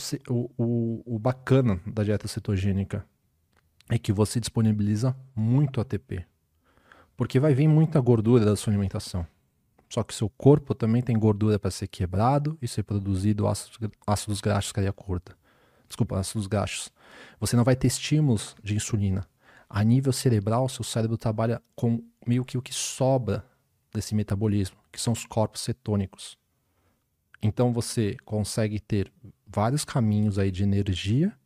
Speaker 2: o- o bacana da dieta cetogênica? É que você disponibiliza muito ATP. Porque vai vir muita gordura da sua alimentação. Só que o seu corpo também tem gordura para ser quebrado e ser produzido ácidos, ácidos graxos cadeia curta. Desculpa, ácidos graxos. Você não vai ter estímulos de insulina. A nível cerebral, seu cérebro trabalha com meio que o que sobra desse metabolismo, que são os corpos cetônicos. Então você consegue ter vários caminhos aí de energia.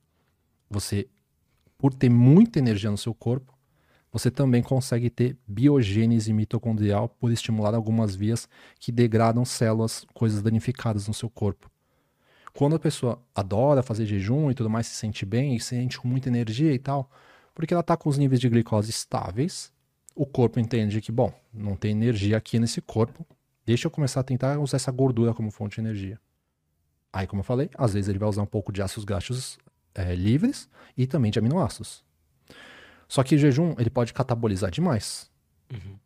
Speaker 2: Você por ter muita energia no seu corpo, você também consegue ter biogênese mitocondrial por estimular algumas vias que degradam células, coisas danificadas no seu corpo. Quando a pessoa adora fazer jejum e tudo mais, se sente bem e se sente com muita energia e tal, porque ela está com os níveis de glicose estáveis, o corpo entende que, bom, não tem energia aqui nesse corpo, deixa eu começar a tentar usar essa gordura como fonte de energia. Aí, como eu falei, às vezes ele vai usar um pouco de ácidos graxos é, livres e também de aminoácidos. Só que o jejum ele pode catabolizar demais. Uhum.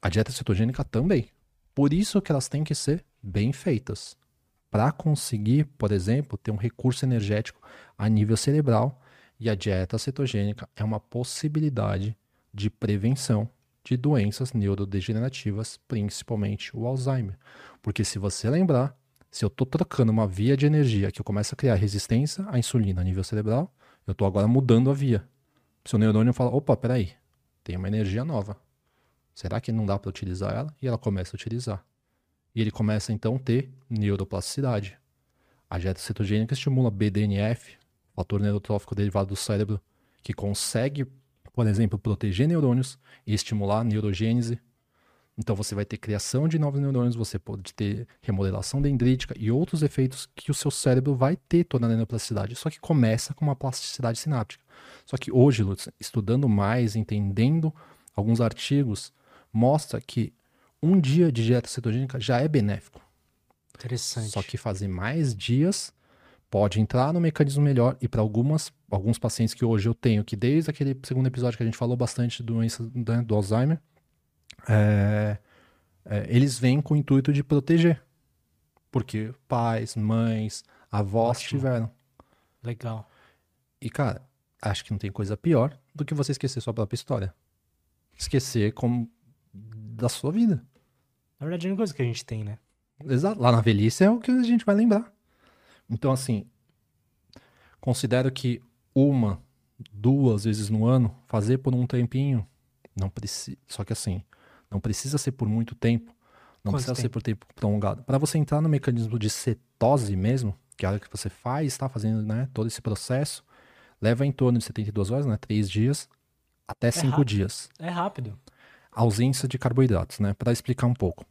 Speaker 2: A dieta cetogênica também. Por isso que elas têm que ser bem feitas. Para conseguir, por exemplo, ter um recurso energético a nível cerebral. E a dieta cetogênica é uma possibilidade de prevenção de doenças neurodegenerativas, principalmente o Alzheimer. Porque se você lembrar, se eu estou trocando uma via de energia que eu começo a criar resistência à insulina a nível cerebral, eu estou agora mudando a via. Seu neurônio fala: opa, peraí, tem uma energia nova. Será que não dá para utilizar ela? E ela começa a utilizar. E ele começa então a ter neuroplasticidade. A dieta cetogênica estimula BDNF, fator neurotrófico derivado do cérebro, que consegue, por exemplo, proteger neurônios e estimular a neurogênese, então você vai ter criação de novos neurônios, você pode ter remodelação dendrítica e outros efeitos que o seu cérebro vai ter toda a neuroplasticidade. Só que começa com uma plasticidade sináptica. Só que hoje, Lutz, estudando mais, entendendo alguns artigos, mostra que um dia de dieta cetogênica já é benéfico.
Speaker 1: Interessante.
Speaker 2: Só que fazer mais dias pode entrar no mecanismo melhor e para algumas alguns pacientes que hoje eu tenho que desde aquele segundo episódio que a gente falou bastante de doença né, do Alzheimer, é, é, eles vêm com o intuito de proteger. Porque pais, mães, avós Ótimo. tiveram.
Speaker 1: Legal.
Speaker 2: E, cara, acho que não tem coisa pior do que você esquecer sua própria história. Esquecer como da sua vida.
Speaker 1: Na verdade, é uma coisa que a gente tem, né?
Speaker 2: Exato. Lá na velhice é o que a gente vai lembrar. Então, assim, considero que uma, duas vezes no ano, fazer por um tempinho, não precisa. Só que assim, não precisa ser por muito tempo. Não Quanto precisa tempo? ser por tempo prolongado. Para você entrar no mecanismo de cetose mesmo, que é a hora que você faz, está fazendo né, todo esse processo, leva em torno de 72 horas, né, 3 dias, até 5 é dias.
Speaker 1: É rápido.
Speaker 2: Ausência de carboidratos, né? Para explicar um pouco.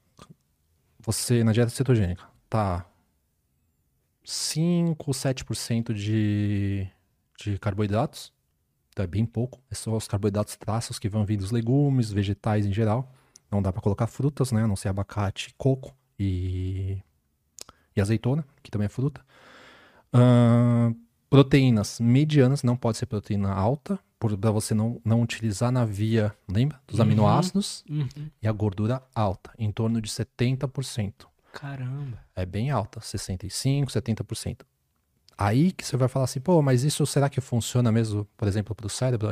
Speaker 2: Você, na dieta cetogênica, tá 5, 7% de, de carboidratos. Então é bem pouco. É só os carboidratos traços que vão vir dos legumes, vegetais em geral. Não dá para colocar frutas, né? A não ser abacate, coco e, e azeitona, que também é fruta. Uh, proteínas medianas, não pode ser proteína alta, para você não, não utilizar na via, lembra? Dos uhum, aminoácidos. Uhum. E a gordura alta, em torno de 70%.
Speaker 1: Caramba.
Speaker 2: É bem alta, 65%, 70%. Aí que você vai falar assim, pô, mas isso será que funciona mesmo, por exemplo, para o cérebro?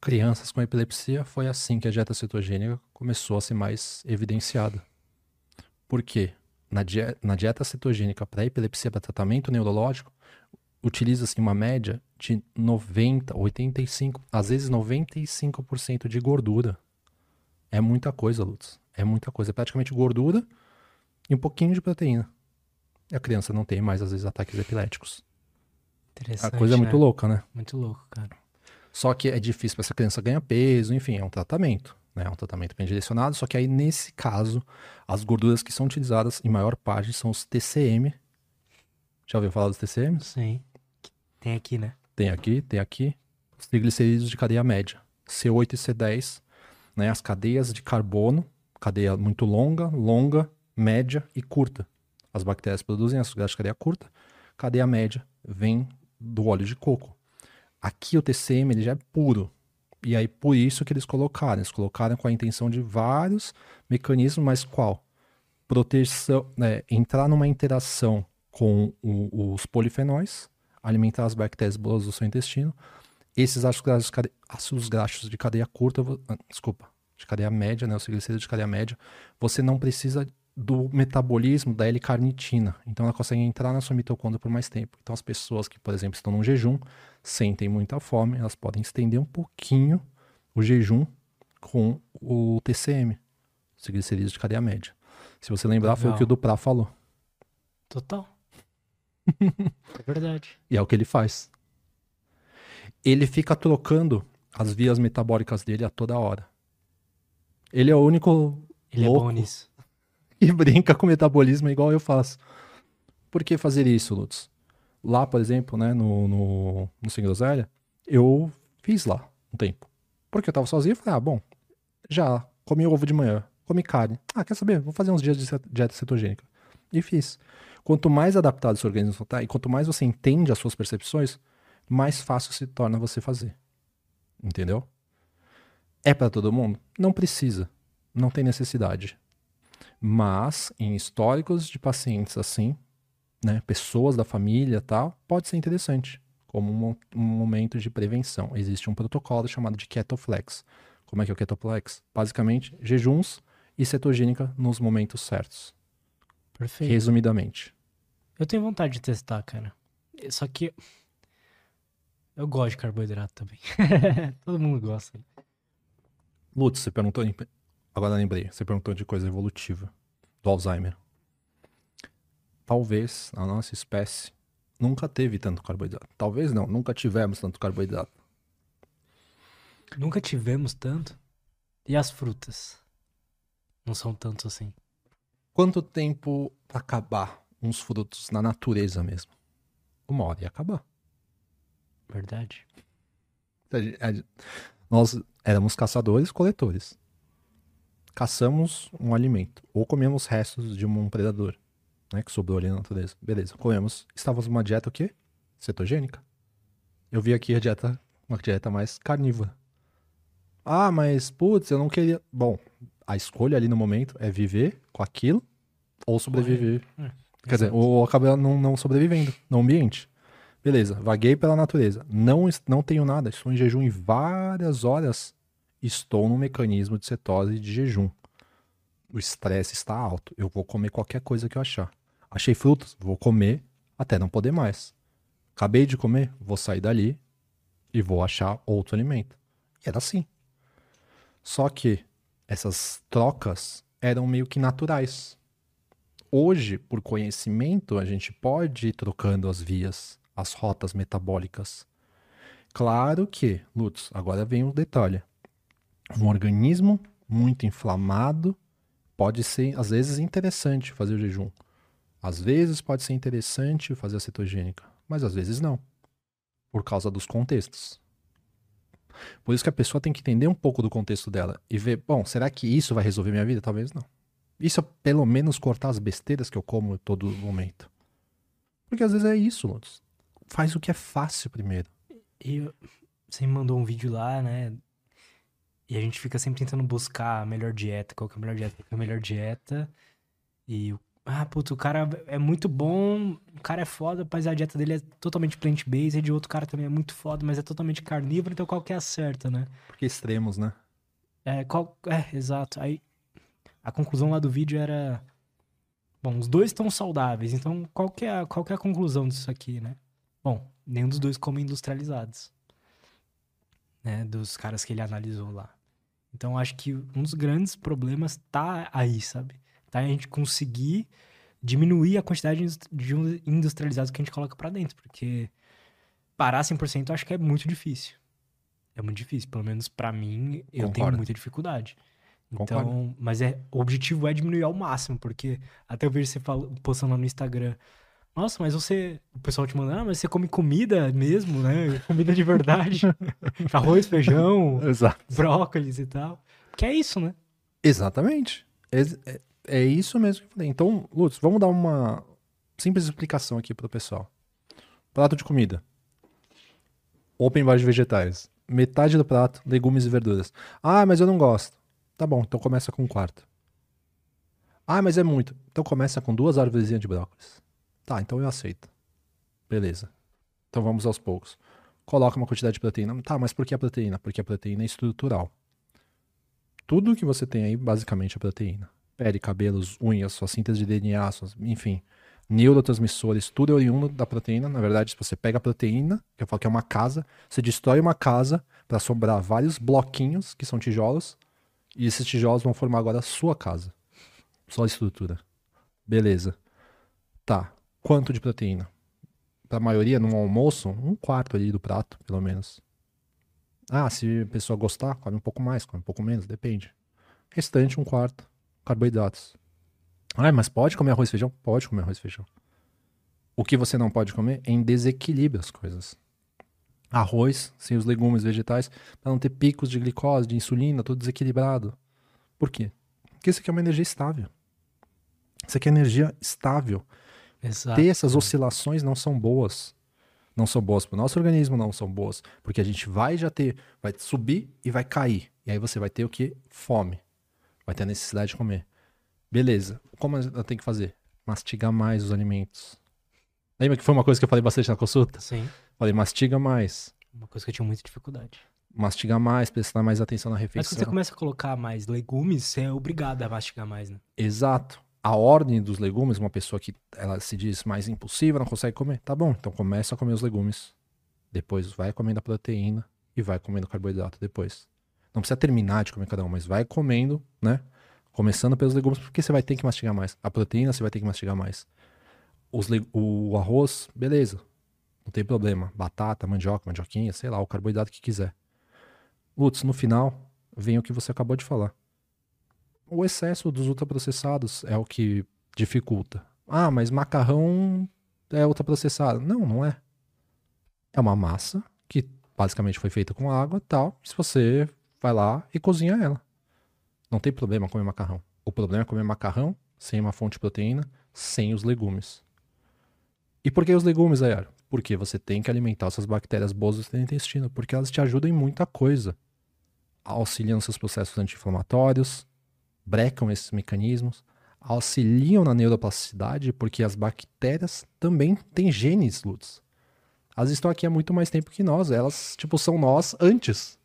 Speaker 2: crianças com epilepsia, foi assim que a dieta cetogênica começou a ser mais evidenciada. Por quê? Na, dieta, na dieta cetogênica para epilepsia, para tratamento neurológico, utiliza-se uma média de 90, 85, às vezes 95% de gordura. É muita coisa, Lutz. É muita coisa. É praticamente gordura e um pouquinho de proteína. E a criança não tem mais, às vezes, ataques epiléticos.
Speaker 1: Interessante.
Speaker 2: A coisa é muito
Speaker 1: né?
Speaker 2: louca, né?
Speaker 1: Muito louco, cara.
Speaker 2: Só que é difícil para essa criança ganhar peso, enfim, é um tratamento. Né? É um tratamento bem direcionado, só que aí nesse caso, as gorduras que são utilizadas em maior parte são os TCM. Já ouviu falar dos TCM?
Speaker 1: Sim. Tem aqui, né?
Speaker 2: Tem aqui, tem aqui. Os triglicerídeos de cadeia média. C8 e C10, né? As cadeias de carbono, cadeia muito longa, longa, média e curta. As bactérias produzem açúcar de cadeia curta, cadeia média vem do óleo de coco. Aqui o TCM ele já é puro. E aí por isso que eles colocaram. Eles colocaram com a intenção de vários mecanismos, mas qual? Proteção, né, entrar numa interação com o, os polifenóis, alimentar as bactérias boas do seu intestino. Esses ácidos graxos, ácidos graxos de cadeia curta, ah, desculpa, de cadeia média, né, os triglicéridos de cadeia média, você não precisa do metabolismo da L-carnitina. Então ela consegue entrar na sua mitocôndria por mais tempo. Então as pessoas que, por exemplo, estão num jejum, sentem muita fome, elas podem estender um pouquinho o jejum com o TCM, os triglicerídeos de cadeia média. Se você lembrar, Legal. foi o que o Duprá falou.
Speaker 1: Total. é verdade.
Speaker 2: E é o que ele faz. ele fica trocando as vias metabólicas dele a toda hora. Ele é o único
Speaker 1: Ele
Speaker 2: louco
Speaker 1: é bom nisso.
Speaker 2: e brinca com metabolismo igual eu faço. Por que fazer isso, Lutz? Lá, por exemplo, né, no, no, no Sem Groselha, eu fiz lá um tempo. Porque eu tava sozinho e falei, ah, bom, já comi ovo de manhã, comi carne. Ah, quer saber? Vou fazer uns dias de dieta cetogênica. Fiz. Quanto mais adaptado seu organismo tá, e quanto mais você entende as suas percepções, mais fácil se torna você fazer. Entendeu? É para todo mundo? Não precisa. Não tem necessidade. Mas em históricos de pacientes assim, né, pessoas da família tal, pode ser interessante como um, um momento de prevenção. Existe um protocolo chamado de Ketoflex. Como é que é o Ketoflex? Basicamente, jejuns e cetogênica nos momentos certos.
Speaker 1: Perfeito.
Speaker 2: Resumidamente.
Speaker 1: Eu tenho vontade de testar, cara. Só que. Eu gosto de carboidrato também. Todo mundo gosta.
Speaker 2: Lutz, você perguntou. Agora lembrei, você perguntou de coisa evolutiva do Alzheimer. Talvez a nossa espécie nunca teve tanto carboidrato. Talvez não, nunca tivemos tanto carboidrato.
Speaker 1: Nunca tivemos tanto. E as frutas? Não são tantos assim.
Speaker 2: Quanto tempo pra acabar uns frutos na natureza mesmo? Uma hora ia acabar.
Speaker 1: Verdade?
Speaker 2: Nós éramos caçadores-coletores. Caçamos um alimento. Ou comemos restos de um predador, né? Que sobrou ali na natureza. Beleza, comemos. Estávamos numa dieta o quê? Cetogênica. Eu vi aqui a dieta, uma dieta mais carnívora. Ah, mas, putz, eu não queria... Bom, a escolha ali no momento é viver com aquilo ou sobreviver.
Speaker 1: É,
Speaker 2: Quer dizer, ou acabar não, não sobrevivendo no ambiente. Beleza, vaguei pela natureza. Não, não tenho nada, estou em jejum em várias horas. Estou no mecanismo de cetose de jejum. O estresse está alto. Eu vou comer qualquer coisa que eu achar. Achei frutas, vou comer até não poder mais. Acabei de comer, vou sair dali e vou achar outro alimento. E era assim. Só que essas trocas eram meio que naturais hoje, por conhecimento, a gente pode ir trocando as vias, as rotas metabólicas. Claro que, Lutz, agora vem um detalhe. Um organismo muito inflamado pode ser, às vezes, interessante fazer o jejum. Às vezes pode ser interessante fazer a cetogênica, mas às vezes não, por causa dos contextos. Por isso que a pessoa tem que entender um pouco do contexto dela e ver, bom, será que isso vai resolver minha vida? Talvez não. Isso é pelo menos cortar as besteiras que eu como todo momento. Porque às vezes é isso, Lutz. Faz o que é fácil primeiro.
Speaker 1: E você me mandou um vídeo lá, né? E a gente fica sempre tentando buscar a melhor dieta, qual que é a melhor dieta, qual que é a melhor dieta. E, o- ah, puto, o cara é muito bom, o cara é foda, mas a dieta dele é totalmente plant-based, e de outro cara também é muito foda, mas é totalmente carnívoro, então qual que é a certa, né?
Speaker 2: Porque extremos, né?
Speaker 1: É, qual, é, exato. Aí a conclusão lá do vídeo era, bom, os dois estão saudáveis, então qual que é a, qual que é a conclusão disso aqui, né? Bom, nenhum dos dois come industrializados, né? Dos caras que ele analisou lá. Então acho que um dos grandes problemas tá aí, sabe? Tá a gente conseguir diminuir a quantidade de indus- de industrializados que a gente coloca pra dentro, porque parar 100% eu acho que é muito difícil. É muito difícil, pelo menos pra mim, eu tenho
Speaker 2: Concordo.
Speaker 1: muita dificuldade.
Speaker 2: Concordo.
Speaker 1: Então, mas é, o objetivo é diminuir ao máximo, porque até eu vejo você fala, postando lá no Instagram, nossa, mas você, o pessoal te manda, ah, mas você come comida mesmo, né? Comida de verdade. Arroz, feijão,
Speaker 2: Exato.
Speaker 1: brócolis e tal. Que é isso, né?
Speaker 2: Exatamente. Ex- É, é isso mesmo que eu falei. Então, Lutz, vamos dar uma simples explicação aqui pro pessoal. Prato de comida. Open bar de vegetais. Metade do prato, legumes e verduras. Ah, mas eu não gosto. Tá bom, então começa com um quarto. Ah, mas é muito. Então começa com duas árvores de brócolis. Tá, então eu aceito. Beleza. Então vamos aos poucos. Coloca uma quantidade de proteína. Tá, mas por que a proteína? Porque a proteína é estrutural. Tudo que você tem aí, basicamente, é proteína. Pele, cabelos, unhas, sua síntese de DNA, suas, enfim, neurotransmissores, tudo é oriundo da proteína. Na verdade, se você pega a proteína, que eu falo que é uma casa, você destrói uma casa para sobrar vários bloquinhos, que são tijolos, e esses tijolos vão formar agora a sua casa. Só a estrutura. Beleza. Tá. Quanto de proteína? Para a maioria, num almoço, um quarto ali do prato, pelo menos. Ah, se a pessoa gostar, come um pouco mais, come um pouco menos, depende. Restante, um quarto, carboidratos. Ah, mas pode comer arroz e feijão? Pode comer arroz e feijão. O que você não pode comer é em desequilíbrio as coisas. Arroz, sem os legumes vegetais, para não ter picos de glicose, de insulina, tudo desequilibrado. Por quê? Porque isso aqui é uma energia estável. Isso aqui é energia estável.
Speaker 1: Exato.
Speaker 2: Ter essas oscilações não são boas. Não são boas para o nosso organismo, não são boas. Porque a gente vai já ter, vai subir e vai cair. E aí você vai ter o que? Fome. Vai ter a necessidade de comer. Beleza. Como ela tem que fazer? Mastigar mais os alimentos. Lembra que foi uma coisa que eu falei bastante na consulta?
Speaker 1: Sim.
Speaker 2: Falei, mastiga mais.
Speaker 1: Uma coisa que eu tinha muita dificuldade.
Speaker 2: Mastigar mais, prestar mais atenção na
Speaker 1: Mas
Speaker 2: refeição.
Speaker 1: quando você começa a colocar mais legumes, você é obrigado a mastigar mais, né?
Speaker 2: Exato. A ordem dos legumes, uma pessoa que ela se diz mais impulsiva, não consegue comer. Tá bom, então começa a comer os legumes. Depois vai comendo a proteína e vai comendo carboidrato depois. Não precisa terminar de comer cada um, mas vai comendo, né? Começando pelos legumes, porque você vai ter que mastigar mais. A proteína você vai ter que mastigar mais. Os O arroz, beleza. Não tem problema. Batata, mandioca, mandioquinha, sei lá, o carboidrato que quiser. Lutz, no final, vem o que você acabou de falar. O excesso dos ultraprocessados é o que dificulta. Ah, mas macarrão é ultraprocessado. Não, não é. É uma massa que basicamente foi feita com água tal. Se você vai lá e cozinha ela. Não tem problema comer macarrão. O problema é comer macarrão sem uma fonte de proteína, sem os legumes. E por que os legumes, Ayar? Porque você tem que alimentar essas bactérias boas do seu intestino, porque elas te ajudam em muita coisa. Auxiliam seus processos anti-inflamatórios, brecam esses mecanismos, auxiliam na neuroplasticidade, porque as bactérias também têm genes, Lutz. Elas estão aqui há muito mais tempo que nós, elas, tipo, são nós antes.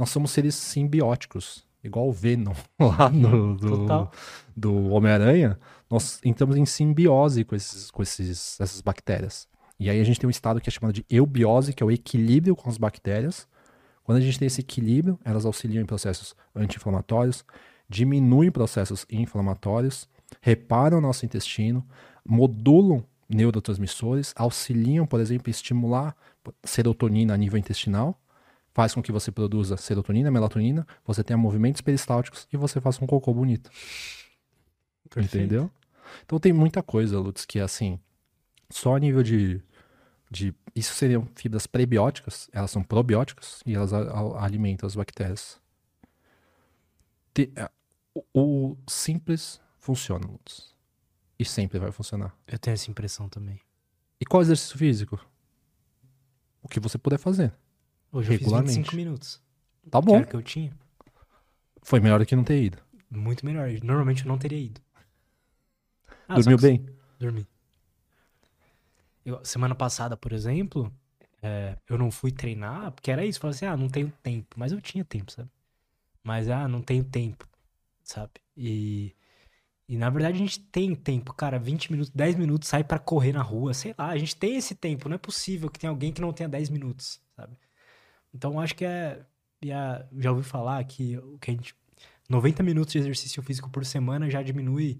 Speaker 2: Nós somos seres simbióticos, igual o Venom lá no, do,
Speaker 1: Total.
Speaker 2: do Homem-Aranha. Nós entramos em simbiose com, esses, com esses, essas bactérias. E aí a gente tem um estado que é chamado de eubiose, que é o equilíbrio com as bactérias. Quando a gente tem esse equilíbrio, elas auxiliam em processos anti-inflamatórios, diminuem processos inflamatórios, reparam o nosso intestino, modulam neurotransmissores, auxiliam, por exemplo, em estimular serotonina a nível intestinal, faz com que você produza serotonina, melatonina, você tenha movimentos peristálticos e você faça um cocô bonito. Entendeu? Então tem muita coisa, Lutz, que é assim, só a nível de, de. Isso seriam fibras prebióticas, elas são probióticas e elas a- a- alimentam as bactérias. Te- a- o, o simples funciona, Lutz. E sempre vai funcionar.
Speaker 1: Eu tenho essa impressão também.
Speaker 2: E qual exercício físico? O que você puder fazer.
Speaker 1: Hoje eu fiz
Speaker 2: Regularmente.
Speaker 1: 25 minutos.
Speaker 2: Tá
Speaker 1: Que
Speaker 2: bom.
Speaker 1: era o que eu tinha.
Speaker 2: Foi melhor do que não ter ido.
Speaker 1: Muito melhor. Normalmente eu não teria ido. Ah,
Speaker 2: Dormiu
Speaker 1: que-
Speaker 2: bem?
Speaker 1: Dormi. Eu- semana passada, por exemplo, é, eu não fui treinar, porque era isso. Falei assim, ah, não tenho tempo. Mas eu tinha tempo, sabe? Mas, ah, não tenho tempo, sabe? E, e na verdade a gente tem tempo, cara. 20 minutos, 10 minutos, sai pra correr na rua, sei lá. A gente tem esse tempo. Não é possível que tenha alguém que não tenha 10 minutos, sabe? Então acho que é. a- já ouvi falar que o que a gente. 90 minutos de exercício físico por semana já diminui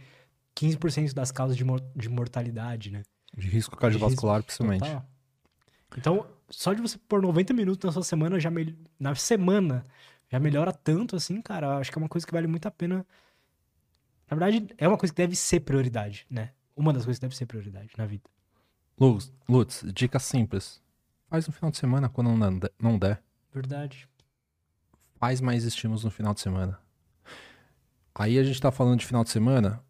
Speaker 1: 15% das causas de, mor- de mortalidade, né?
Speaker 2: De risco cardiovascular, principalmente.
Speaker 1: Total. Então, só de você pôr 90 minutos na sua semana, já mel- na semana, já melhora tanto assim, cara. Acho que é uma coisa que vale muito a pena. Na verdade, é uma coisa que deve ser prioridade, né? Uma das coisas que deve ser prioridade na vida.
Speaker 2: Lutz, Lutz, dica simples. Faz no final de semana quando não der-.
Speaker 1: Verdade.
Speaker 2: faz mais estímulos no final de semana. Aí a gente tá falando de final de semana,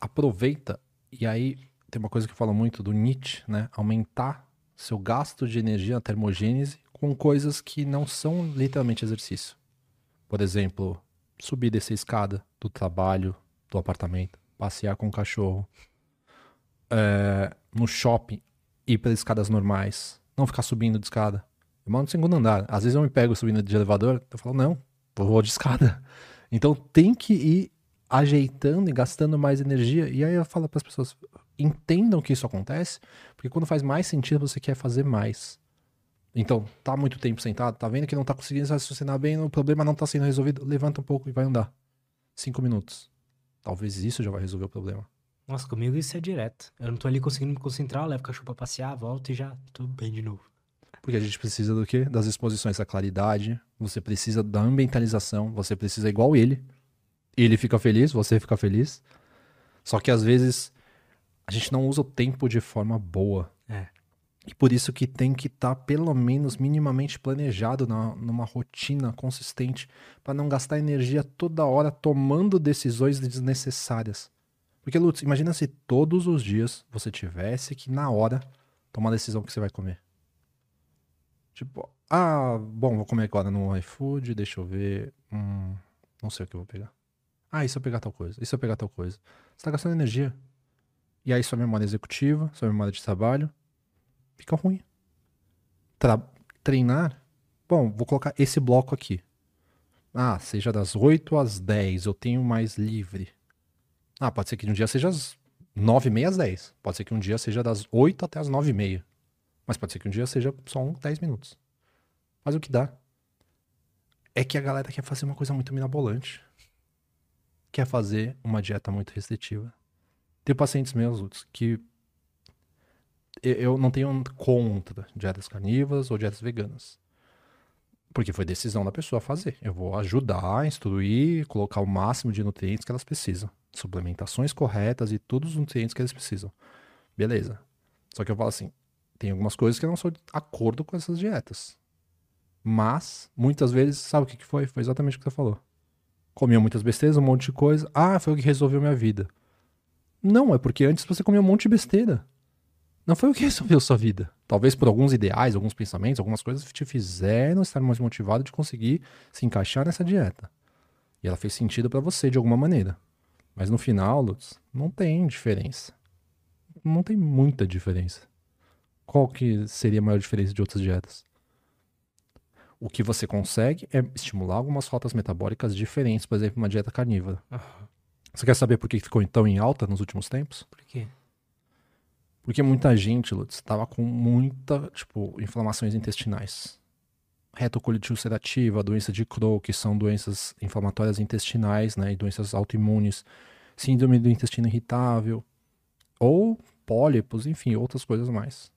Speaker 2: aproveita, e aí tem uma coisa que eu falo muito do Nietzsche, né? Aumentar seu gasto de energia na termogênese com coisas que não são literalmente exercício. Por exemplo, subir e descer a escada do trabalho, do apartamento, passear com o cachorro, é, no shopping, ir pelas escadas normais, não ficar subindo de escada. Eu moro no segundo andar. Às vezes eu me pego subindo de elevador, eu falo, não, vou de escada. Então tem que ir ajeitando e gastando mais energia. E aí eu falo para as pessoas, entendam que isso acontece, porque quando faz mais sentido, você quer fazer mais. Então, tá muito tempo sentado, tá vendo que não tá conseguindo raciocinar bem, o problema não tá sendo resolvido, levanta um pouco e vai andar. Cinco minutos. Talvez isso já vai resolver o problema.
Speaker 1: Nossa, comigo isso é direto. Eu não tô ali conseguindo me concentrar, eu levo o cachorro pra passear, volto e já tô bem de novo.
Speaker 2: Porque a gente precisa do quê? Das exposições à claridade, você precisa da ambientalização, você precisa igual ele. Ele fica feliz, você fica feliz. Só que às vezes a gente não usa o tempo de forma boa.
Speaker 1: É.
Speaker 2: E por isso que tem que estar tá, pelo menos minimamente planejado na, numa rotina consistente para não gastar energia toda hora tomando decisões desnecessárias. Porque, Lutz, imagina se todos os dias você tivesse que, na hora, tomar a decisão que você vai comer. Tipo, ah, bom, vou comer agora no iFood, deixa eu ver. Hum, não sei o que eu vou pegar. Ah, e se eu pegar tal coisa? E se eu pegar tal coisa? Você tá gastando energia. E aí sua memória executiva, sua memória de trabalho, fica ruim. Tra treinar, bom, vou colocar esse bloco aqui. Ah, seja das 8 às 10, eu tenho mais livre. Ah, pode ser que um dia seja às 9 e meia às 10. Pode ser que um dia seja das 8 até as 9 e meia. Mas pode ser que um dia seja só um 10 minutos. Mas o que dá é que a galera quer fazer uma coisa muito mirabolante. Quer fazer uma dieta muito restritiva. Tem pacientes meus, que eu não tenho contra dietas carnívoras ou dietas veganas. Porque foi decisão da pessoa fazer. Eu vou ajudar, instruir, colocar o máximo de nutrientes que elas precisam. Suplementações corretas e todos os nutrientes que eles precisam. Beleza. Só que eu falo assim, tem algumas coisas que eu não sou de acordo com essas dietas. Mas, muitas vezes, sabe o que foi? Foi exatamente o que você falou. Comia muitas besteiras, um monte de coisa. Ah, foi o que resolveu minha vida. Não, é porque antes você comia um monte de besteira. Não foi o que resolveu sua vida. Talvez por alguns ideais, alguns pensamentos, algumas coisas te fizeram estar mais motivado de conseguir se encaixar nessa dieta. E ela fez sentido para você de alguma maneira. Mas no final, Lutz, não tem diferença. Não tem muita diferença. Qual que seria a maior diferença de outras dietas? O que você consegue é estimular algumas rotas metabólicas diferentes, por exemplo, uma dieta carnívora. Uhum. Você quer saber por que ficou então em alta nos últimos tempos?
Speaker 1: Por quê?
Speaker 2: Porque muita gente, Lutz, estava com muita, tipo, inflamações intestinais. Retocolite ulcerativa, doença de Crohn, que são doenças inflamatórias intestinais, né, e doenças autoimunes, síndrome do intestino irritável, ou pólipos, enfim, outras coisas mais.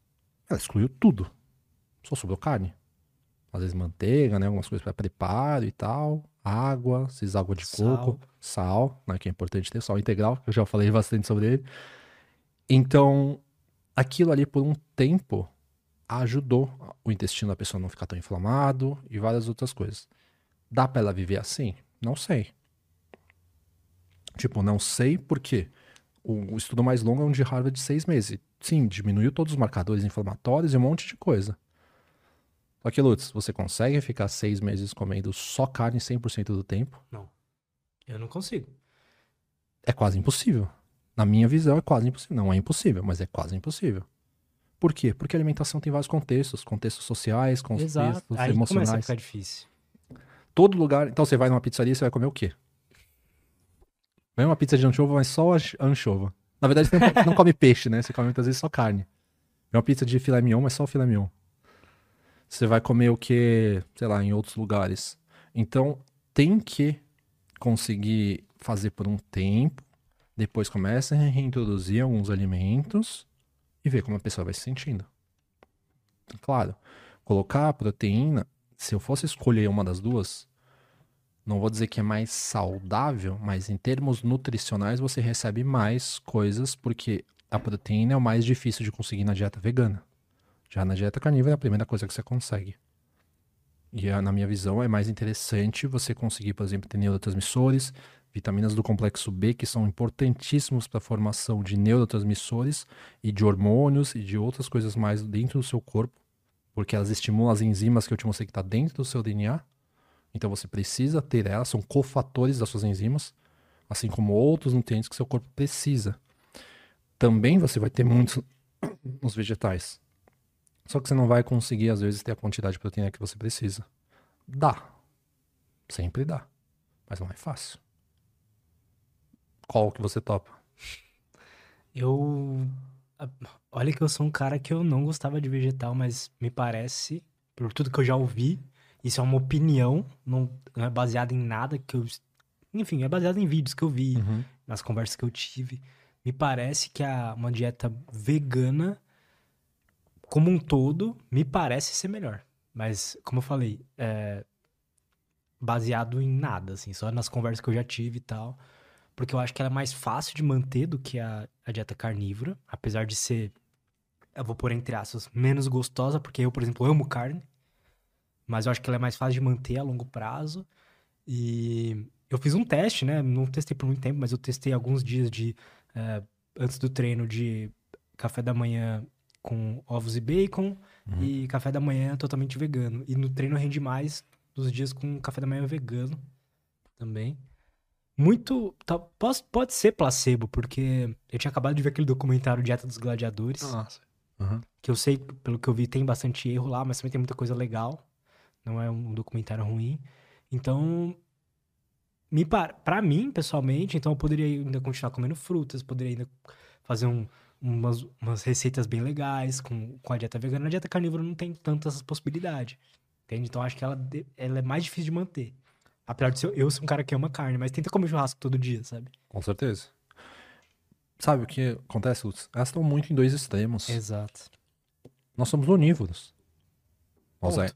Speaker 2: Ela excluiu tudo. Só sobrou carne. Às vezes manteiga, né, algumas coisas para preparo e tal, água, vezes água de sal. coco, sal, né, que é importante ter sal integral, eu já falei bastante sobre ele. Então, aquilo ali por um tempo ajudou o intestino da pessoa não ficar tão inflamado e várias outras coisas. Dá para ela viver assim? Não sei. Tipo, não sei porque o, o estudo mais longo é um de Harvard de seis meses. Sim, diminuiu todos os marcadores inflamatórios e um monte de coisa. Só que, Lutz, você consegue ficar seis meses comendo só carne 100% do tempo?
Speaker 1: Não. Eu não consigo.
Speaker 2: É quase impossível. Na minha visão, é quase impossível. Não é impossível, mas é quase impossível. Por quê? Porque a alimentação tem vários contextos, contextos sociais, contextos Exato. Aí emocionais. Começa a
Speaker 1: ficar difícil.
Speaker 2: Todo lugar. Então você vai numa pizzaria, você vai comer o quê? Vai uma pizza de anchova, mas só anchova. Na verdade, você não come peixe, né? Você come muitas vezes só carne. É uma pizza de filé mignon, mas só filé mignon. Você vai comer o que, sei lá, em outros lugares. Então, tem que conseguir fazer por um tempo depois começa a reintroduzir alguns alimentos e ver como a pessoa vai se sentindo. Claro, colocar a proteína, se eu fosse escolher uma das duas, não vou dizer que é mais saudável, mas em termos nutricionais você recebe mais coisas porque a proteína é o mais difícil de conseguir na dieta vegana. Já na dieta carnívora é a primeira coisa que você consegue. E na minha visão é mais interessante você conseguir, por exemplo, ter neurotransmissores, vitaminas do complexo B, que são importantíssimos para a formação de neurotransmissores e de hormônios e de outras coisas mais dentro do seu corpo, porque elas estimulam as enzimas que eu te mostrei que está dentro do seu DNA. Então você precisa ter elas, são cofatores das suas enzimas, assim como outros nutrientes que seu corpo precisa. Também você vai ter muitos nos vegetais. Só que você não vai conseguir, às vezes, ter a quantidade de proteína que você precisa. Dá. Sempre dá. Mas não é fácil. Qual que você topa?
Speaker 1: Eu. Olha que eu sou um cara que eu não gostava de vegetal, mas me parece, por tudo que eu já ouvi, isso é uma opinião, não, não é baseada em nada que eu. Enfim, é baseado em vídeos que eu vi, uhum. nas conversas que eu tive. Me parece que a, uma dieta vegana como um todo, me parece ser melhor. Mas, como eu falei, é baseado em nada, assim, só nas conversas que eu já tive e tal. Porque eu acho que ela é mais fácil de manter do que a, a dieta carnívora, apesar de ser, eu vou pôr entre aspas, menos gostosa, porque eu, por exemplo, amo carne. Mas eu acho que ela é mais fácil de manter a longo prazo. E eu fiz um teste, né? Não testei por muito tempo, mas eu testei alguns dias de. É, antes do treino de café da manhã com ovos e bacon uhum. e café da manhã totalmente vegano. E no treino eu rendi mais dos dias com café da manhã vegano também. Muito. Tá, pode, pode ser placebo, porque eu tinha acabado de ver aquele documentário Dieta dos Gladiadores.
Speaker 2: Nossa. Uhum.
Speaker 1: Que eu sei, pelo que eu vi, tem bastante erro lá, mas também tem muita coisa legal. Não é um documentário ruim. Então, me para mim, pessoalmente, então eu poderia ainda continuar comendo frutas, poderia ainda fazer um, umas, umas receitas bem legais com, com a dieta vegana. A dieta carnívora não tem tantas possibilidades. Entende? Então acho que ela, ela é mais difícil de manter. Apesar de eu ser um cara que ama carne, mas tenta comer churrasco todo dia, sabe?
Speaker 2: Com certeza. Sabe o que acontece, Lutz? Elas estão muito em dois extremos.
Speaker 1: Exato.
Speaker 2: Nós somos onívoros. Nós é,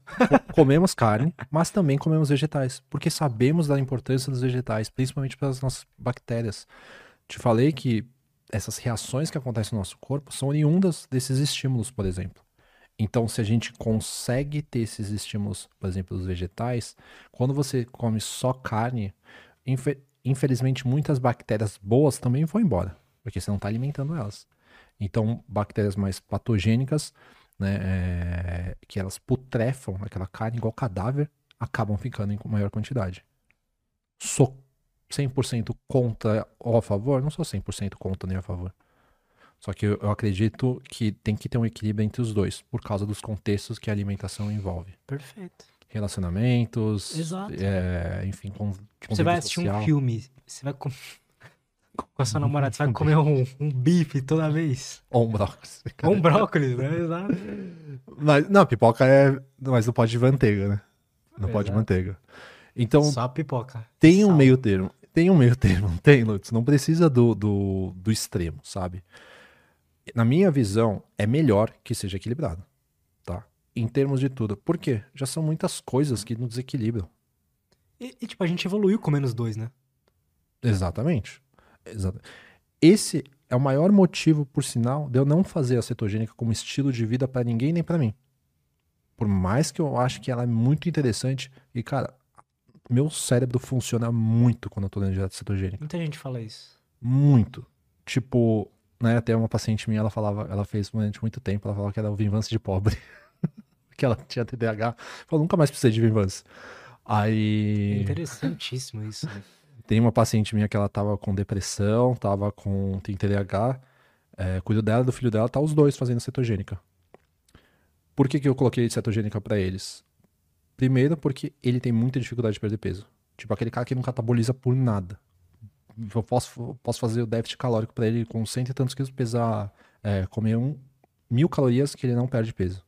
Speaker 2: comemos carne, mas também comemos vegetais. Porque sabemos da importância dos vegetais, principalmente para as nossas bactérias. Te falei que essas reações que acontecem no nosso corpo são oriundas desses estímulos, por exemplo. Então, se a gente consegue ter esses estímulos, por exemplo, dos vegetais, quando você come só carne, infelizmente muitas bactérias boas também vão embora, porque você não está alimentando elas. Então, bactérias mais patogênicas, né, é, que elas putrefam aquela carne igual cadáver, acabam ficando em maior quantidade. Sou 100% contra ou a favor? Não sou 100% contra nem a favor. Só que eu, eu, acredito que tem que ter um equilíbrio entre os dois, por causa dos contextos que a alimentação envolve.
Speaker 1: Perfeito.
Speaker 2: Relacionamentos,
Speaker 1: Exato.
Speaker 2: É, enfim, com,
Speaker 1: Você vai assistir social. um filme, você vai com, com a sua namorada, você vai comer um, um bife toda vez.
Speaker 2: Ou um brócolis.
Speaker 1: Ou um brócolis, né? Exato.
Speaker 2: Mas, não, pipoca é. Mas não pode de manteiga, né? Não Exato. pode de manteiga. Então.
Speaker 1: Só pipoca.
Speaker 2: Tem um meio termo. Tem um meio termo, tem, Lutz. Não precisa do, do, do extremo, sabe? Na minha visão, é melhor que seja equilibrado, tá? Em termos de tudo. Por quê? Já são muitas coisas que nos desequilibram.
Speaker 1: E, e tipo, a gente evoluiu com menos dois, né?
Speaker 2: Exatamente. Exatamente. Esse é o maior motivo, por sinal, de eu não fazer a cetogênica como estilo de vida para ninguém nem para mim. Por mais que eu ache que ela é muito interessante e, cara, meu cérebro funciona muito quando eu tô dentro de dieta cetogênica.
Speaker 1: Muita gente fala isso.
Speaker 2: Muito. Tipo, né, até uma paciente minha, ela falava, ela fez durante muito tempo, ela falava que era o Vinvance de pobre. que ela tinha TDAH. Falou, nunca mais precisei de Vinvance. Aí.
Speaker 1: Interessantíssimo isso. Né?
Speaker 2: Tem uma paciente minha que ela tava com depressão, tava com tem TDAH. É, cuido dela, do filho dela, tá os dois fazendo cetogênica. Por que, que eu coloquei cetogênica para eles? Primeiro, porque ele tem muita dificuldade de perder peso. Tipo, aquele cara que não cataboliza por nada eu posso, posso fazer o déficit calórico para ele com cento e tantos quilos, pesar, é, comer um, mil calorias que ele não perde peso.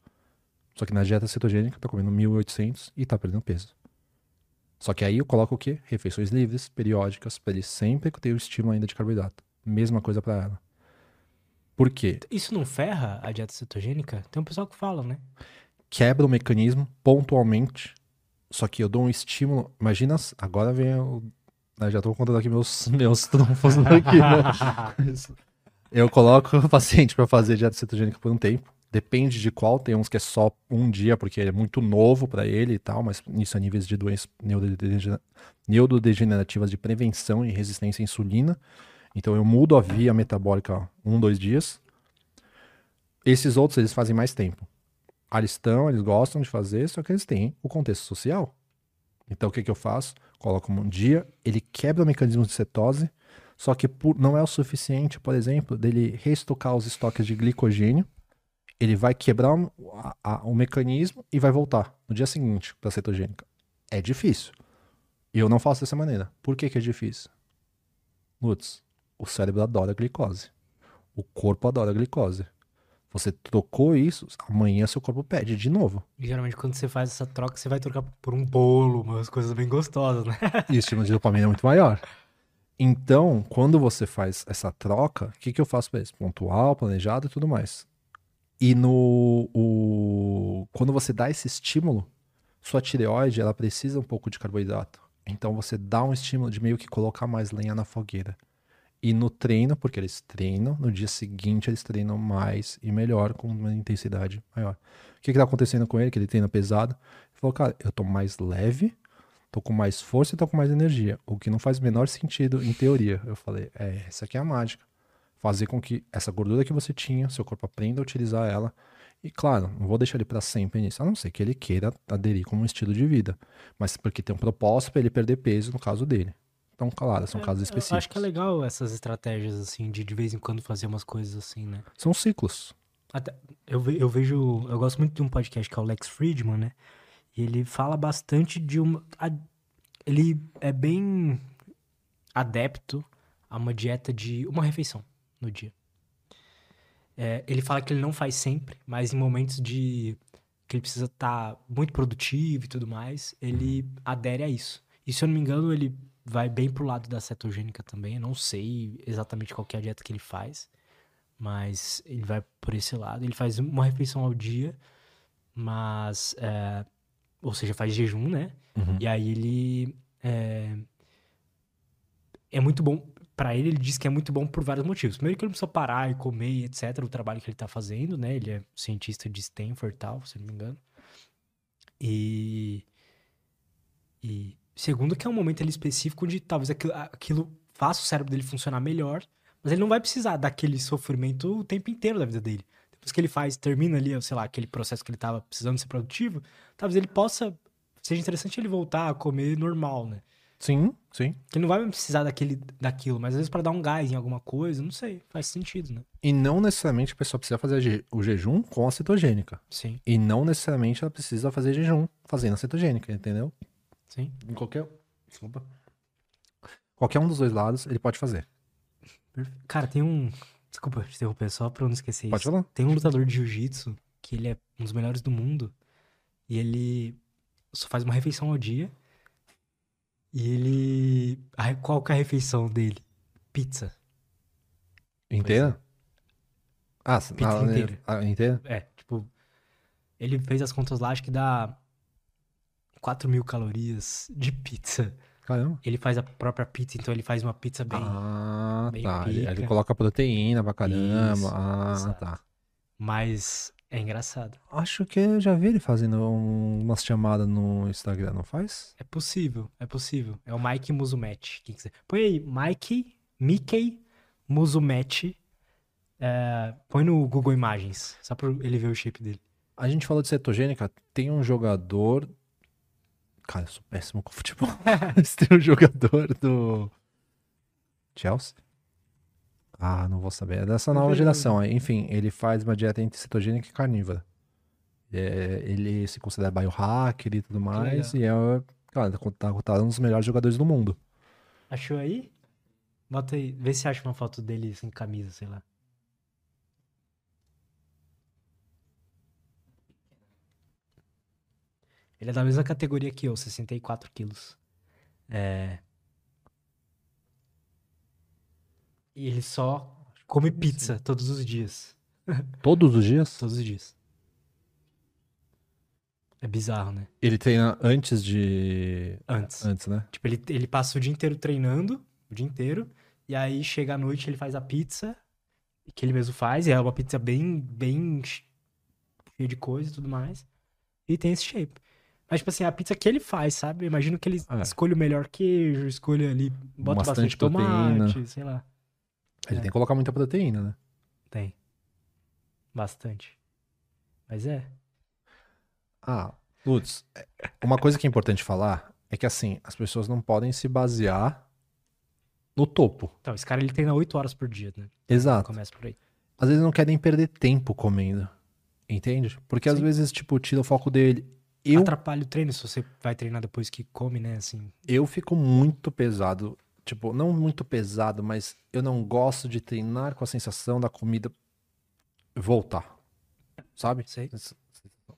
Speaker 2: Só que na dieta cetogênica tá comendo 1.800 e tá perdendo peso. Só que aí eu coloco o quê? Refeições livres, periódicas, para ele sempre ter o estímulo ainda de carboidrato. Mesma coisa para ela. Por quê?
Speaker 1: Isso não ferra a dieta cetogênica? Tem um pessoal que fala, né?
Speaker 2: Quebra o mecanismo pontualmente. Só que eu dou um estímulo. Imagina, agora vem o eu já tô contando aqui meus, meus trunfos aqui, né? Eu coloco o paciente para fazer dieta cetogênica por um tempo. Depende de qual, tem uns que é só um dia, porque é muito novo para ele e tal, mas isso a níveis de doenças neurodegenerativas de prevenção e resistência à insulina. Então eu mudo a via metabólica um, dois dias. Esses outros eles fazem mais tempo. Eles estão, eles gostam de fazer, só que eles têm o contexto social. Então o que, que eu faço? Coloco um dia, ele quebra o mecanismo de cetose, só que por, não é o suficiente, por exemplo, dele reestocar os estoques de glicogênio. Ele vai quebrar o, mecanismo e vai voltar no dia seguinte para cetogênica. É difícil. Eu não faço dessa maneira. Por que, que é difícil? Lutz, o cérebro adora glicose. O corpo adora glicose. Você trocou isso, amanhã seu corpo pede de novo.
Speaker 1: E geralmente quando você faz essa troca, você vai trocar por um bolo, umas coisas bem gostosas, né?
Speaker 2: E o estímulo de dopamina é muito maior. Então, quando você faz essa troca, o que, que eu faço para isso? Pontual, planejado e tudo mais. E no o, quando você dá esse estímulo, sua tireoide ela precisa um pouco de carboidrato. Então você dá um estímulo de meio que colocar mais lenha na fogueira. E no treino, porque eles treinam, no dia seguinte eles treinam mais e melhor, com uma intensidade maior. O que, que tá acontecendo com ele? Que ele treina pesado. Ele falou, cara, eu tô mais leve, tô com mais força e tô com mais energia. O que não faz o menor sentido em teoria. Eu falei, é, essa aqui é a mágica. Fazer com que essa gordura que você tinha, seu corpo aprenda a utilizar ela. E claro, não vou deixar ele para sempre nisso, a não ser que ele queira aderir como um estilo de vida. Mas porque tem um propósito para ele perder peso no caso dele. Então, claro, são
Speaker 1: É,
Speaker 2: casos
Speaker 1: eu
Speaker 2: específicos.
Speaker 1: acho que é legal essas estratégias, assim, de de vez em quando fazer umas coisas assim, né?
Speaker 2: São ciclos.
Speaker 1: Até, eu, ve- eu vejo. Eu gosto muito de um podcast que é o Lex Friedman, né? E ele fala bastante de uma. a- ele é bem adepto a uma dieta de uma refeição no dia. É, ele fala que ele não faz sempre, mas em momentos de que ele precisa estar muito produtivo e tudo mais, ele adere a isso. E se eu não me engano, ele vai bem pro lado da cetogênica também. Eu não sei exatamente qual é a dieta que ele faz, mas ele vai por esse lado. Ele faz uma refeição ao dia, mas. é, ou seja, faz jejum, né?
Speaker 2: Uhum.
Speaker 1: E aí ele. É, é muito bom. Pra ele, ele diz que é muito bom por vários motivos. Primeiro, que ele não precisa parar e comer, etc. O trabalho que ele tá fazendo, né? Ele é cientista de Stanford e tal, se eu não me engano. E. E. Segundo, que é um momento ali específico onde talvez aquilo, aquilo faça o cérebro dele funcionar melhor. Mas ele não vai precisar daquele sofrimento o tempo inteiro da vida dele. Depois que ele faz, termina ali, sei lá, aquele processo que ele tava precisando ser produtivo, talvez ele possa. Seja interessante ele voltar a comer normal, né?
Speaker 2: Sim, sim.
Speaker 1: Que ele não vai precisar daquele, daquilo, mas às vezes pra dar um gás em alguma coisa, não sei, faz sentido, né?
Speaker 2: E não necessariamente a pessoa precisa fazer o jejum com a cetogênica.
Speaker 1: Sim,
Speaker 2: E não necessariamente ela precisa fazer jejum fazendo a cetogênica, entendeu?
Speaker 1: Sim.
Speaker 2: Em qualquer. Desculpa. Qualquer um dos dois lados ele pode fazer.
Speaker 1: Cara, tem um. Desculpa te interromper, só pra eu não esquecer
Speaker 2: Pode
Speaker 1: isso.
Speaker 2: falar.
Speaker 1: Tem um lutador de jiu-jitsu que ele é um dos melhores do mundo. E ele só faz uma refeição ao dia. E ele. Qual que é a refeição dele? Pizza.
Speaker 2: Inteira? Ah,
Speaker 1: Pizza
Speaker 2: ah,
Speaker 1: inteira.
Speaker 2: Ah, inteira?
Speaker 1: É, tipo. Ele fez as contas lá, acho que dá 4 mil calorias de pizza.
Speaker 2: Caramba.
Speaker 1: Ele faz a própria pizza, então ele faz uma pizza bem.
Speaker 2: ah,
Speaker 1: bem
Speaker 2: tá. Ele, ele coloca proteína pra caramba.
Speaker 1: Isso,
Speaker 2: ah,
Speaker 1: exato.
Speaker 2: tá.
Speaker 1: Mas é engraçado.
Speaker 2: Acho que eu já vi ele fazendo um- umas chamadas no Instagram, não faz?
Speaker 1: É possível, é possível. É o Mike Musumetti. Quem quiser. Põe aí, Mike, Mickey Musumetti. É, põe no Google Imagens, só pra ele ver o shape dele.
Speaker 2: A gente falou de cetogênica, tem um jogador. Cara, eu sou péssimo com futebol. Mas tem um jogador do. Chelsea? Ah, não vou saber. É dessa nova geração. Enfim, ele faz uma dieta entre cetogênica e carnívora. É, ele se considera biohacker e tudo mais. E é, cara, tá cotado um dos melhores jogadores do mundo.
Speaker 1: Achou aí? Bota aí, vê se acha uma foto dele sem camisa, sei lá. Ele é da mesma categoria que eu, 64 quilos. É. E ele só come pizza todos os dias.
Speaker 2: Todos os dias?
Speaker 1: Todos os dias. É bizarro, né?
Speaker 2: Ele treina antes de.
Speaker 1: Antes.
Speaker 2: Antes, né?
Speaker 1: Tipo, ele, ele passa o dia inteiro treinando, o dia inteiro, e aí chega à noite ele faz a pizza, que ele mesmo faz, e é uma pizza bem, bem che- cheia de coisa e tudo mais, e tem esse shape. Mas, tipo assim, a pizza que ele faz, sabe? Eu imagino que ele
Speaker 2: É.
Speaker 1: escolhe o melhor queijo, escolhe ali, bota
Speaker 2: Bastante
Speaker 1: bastante, tomate,
Speaker 2: proteína.
Speaker 1: sei lá.
Speaker 2: Ele
Speaker 1: É.
Speaker 2: tem que colocar muita proteína, né?
Speaker 1: Tem. Bastante. Mas é.
Speaker 2: Ah, Lutz, uma coisa que é importante falar é que assim, as pessoas não podem se basear no topo.
Speaker 1: Então, esse cara ele treina 8 horas por dia, né?
Speaker 2: Exato.
Speaker 1: Começa por aí.
Speaker 2: Às vezes não querem perder tempo comendo. Entende? Porque às
Speaker 1: Sim.
Speaker 2: vezes, tipo, tira o foco dele. Eu,
Speaker 1: Atrapalha o treino se você vai treinar depois que come, né? Assim.
Speaker 2: eu fico muito pesado. Tipo, não muito pesado, mas eu não gosto de treinar com a sensação da comida voltar. Sabe?
Speaker 1: Sei.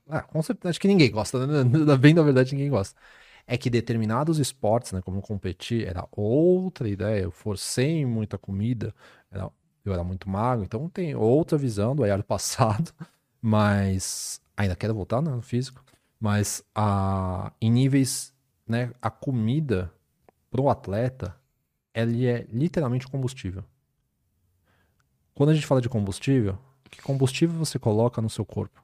Speaker 2: Ah, com certeza, acho que ninguém gosta, né? Bem, na verdade, ninguém gosta. É que determinados esportes, né, como competir, era outra ideia. Eu forcei muita comida, era- eu era muito magro, então tem outra visão do Ayar passado. Mas ainda quero voltar né, no físico. Mas a, em níveis, né, a comida pro atleta, ele é literalmente combustível. Quando a gente fala de combustível, que combustível você coloca no seu corpo?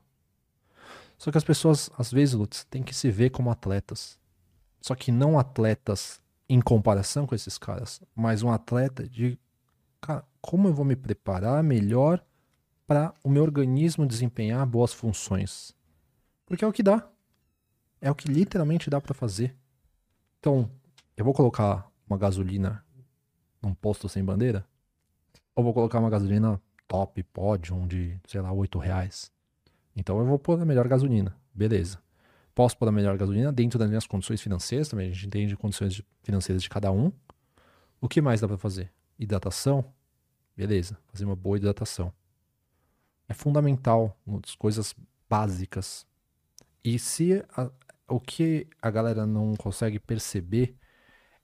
Speaker 2: Só que as pessoas, às vezes, Lutz, têm que se ver como atletas. Só que não atletas em comparação com esses caras, mas um atleta de cara, como eu vou me preparar melhor para o meu organismo desempenhar boas funções. Porque é o que dá. É o que literalmente dá para fazer. Então, eu vou colocar uma gasolina num posto sem bandeira? Ou vou colocar uma gasolina top, pódio, de, sei lá, 8 reais? Então eu vou pôr a melhor gasolina. Beleza. Posso pôr a melhor gasolina dentro das minhas condições financeiras também. A gente entende condições financeiras de cada um. O que mais dá para fazer? Hidratação? Beleza. Fazer uma boa hidratação. É fundamental, uma das coisas básicas. E se a, o que a galera não consegue perceber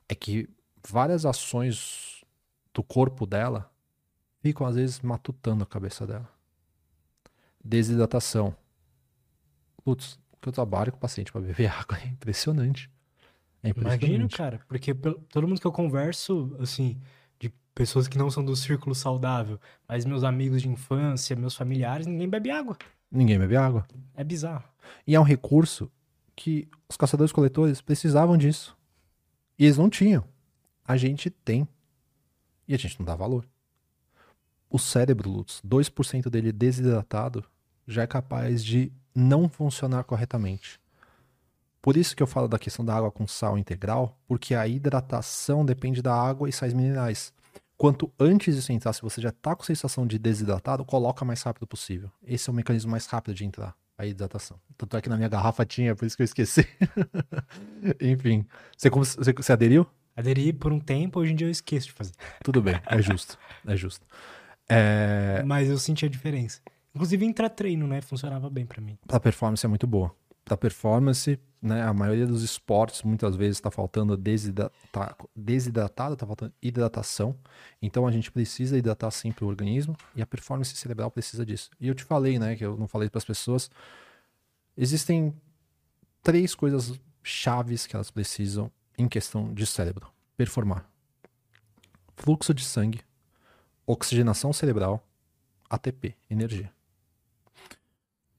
Speaker 2: é que várias ações do corpo dela ficam às vezes matutando a cabeça dela. Desidratação. Putz, o que eu trabalho com o paciente para beber água é impressionante. É impressionante.
Speaker 1: Imagino, cara, porque todo mundo que eu converso, assim, de pessoas que não são do círculo saudável, mas meus amigos de infância, meus familiares, ninguém bebe água.
Speaker 2: Ninguém bebe água.
Speaker 1: É bizarro.
Speaker 2: E é um recurso que os caçadores-coletores precisavam disso. E eles não tinham. A gente tem. E a gente não dá valor. O cérebro, Lutz, 2% dele desidratado já é capaz de não funcionar corretamente. Por isso que eu falo da questão da água com sal integral, porque a hidratação depende da água e sais minerais. Quanto antes disso entrar, se você já está com sensação de desidratado, coloca mais rápido possível. Esse é o mecanismo mais rápido de entrar, a hidratação. Tanto é que na minha garrafa tinha, por isso que eu esqueci. Enfim, você, você, você aderiu?
Speaker 1: Aderi por um tempo, hoje em dia eu esqueço de fazer.
Speaker 2: Tudo bem, é justo, é justo. É...
Speaker 1: Mas eu senti a diferença. Inclusive, intra-treino, né? Funcionava bem para mim.
Speaker 2: A performance é muito boa. Pra performance, né? A maioria dos esportes, muitas vezes, está faltando desidra... tá desidratado, tá faltando hidratação. Então, a gente precisa hidratar sempre o organismo e a performance cerebral precisa disso. E eu te falei, né? Que eu não falei para as pessoas. Existem três coisas chaves que elas precisam em questão de cérebro. Performar. Fluxo de sangue, oxigenação cerebral, ATP, energia.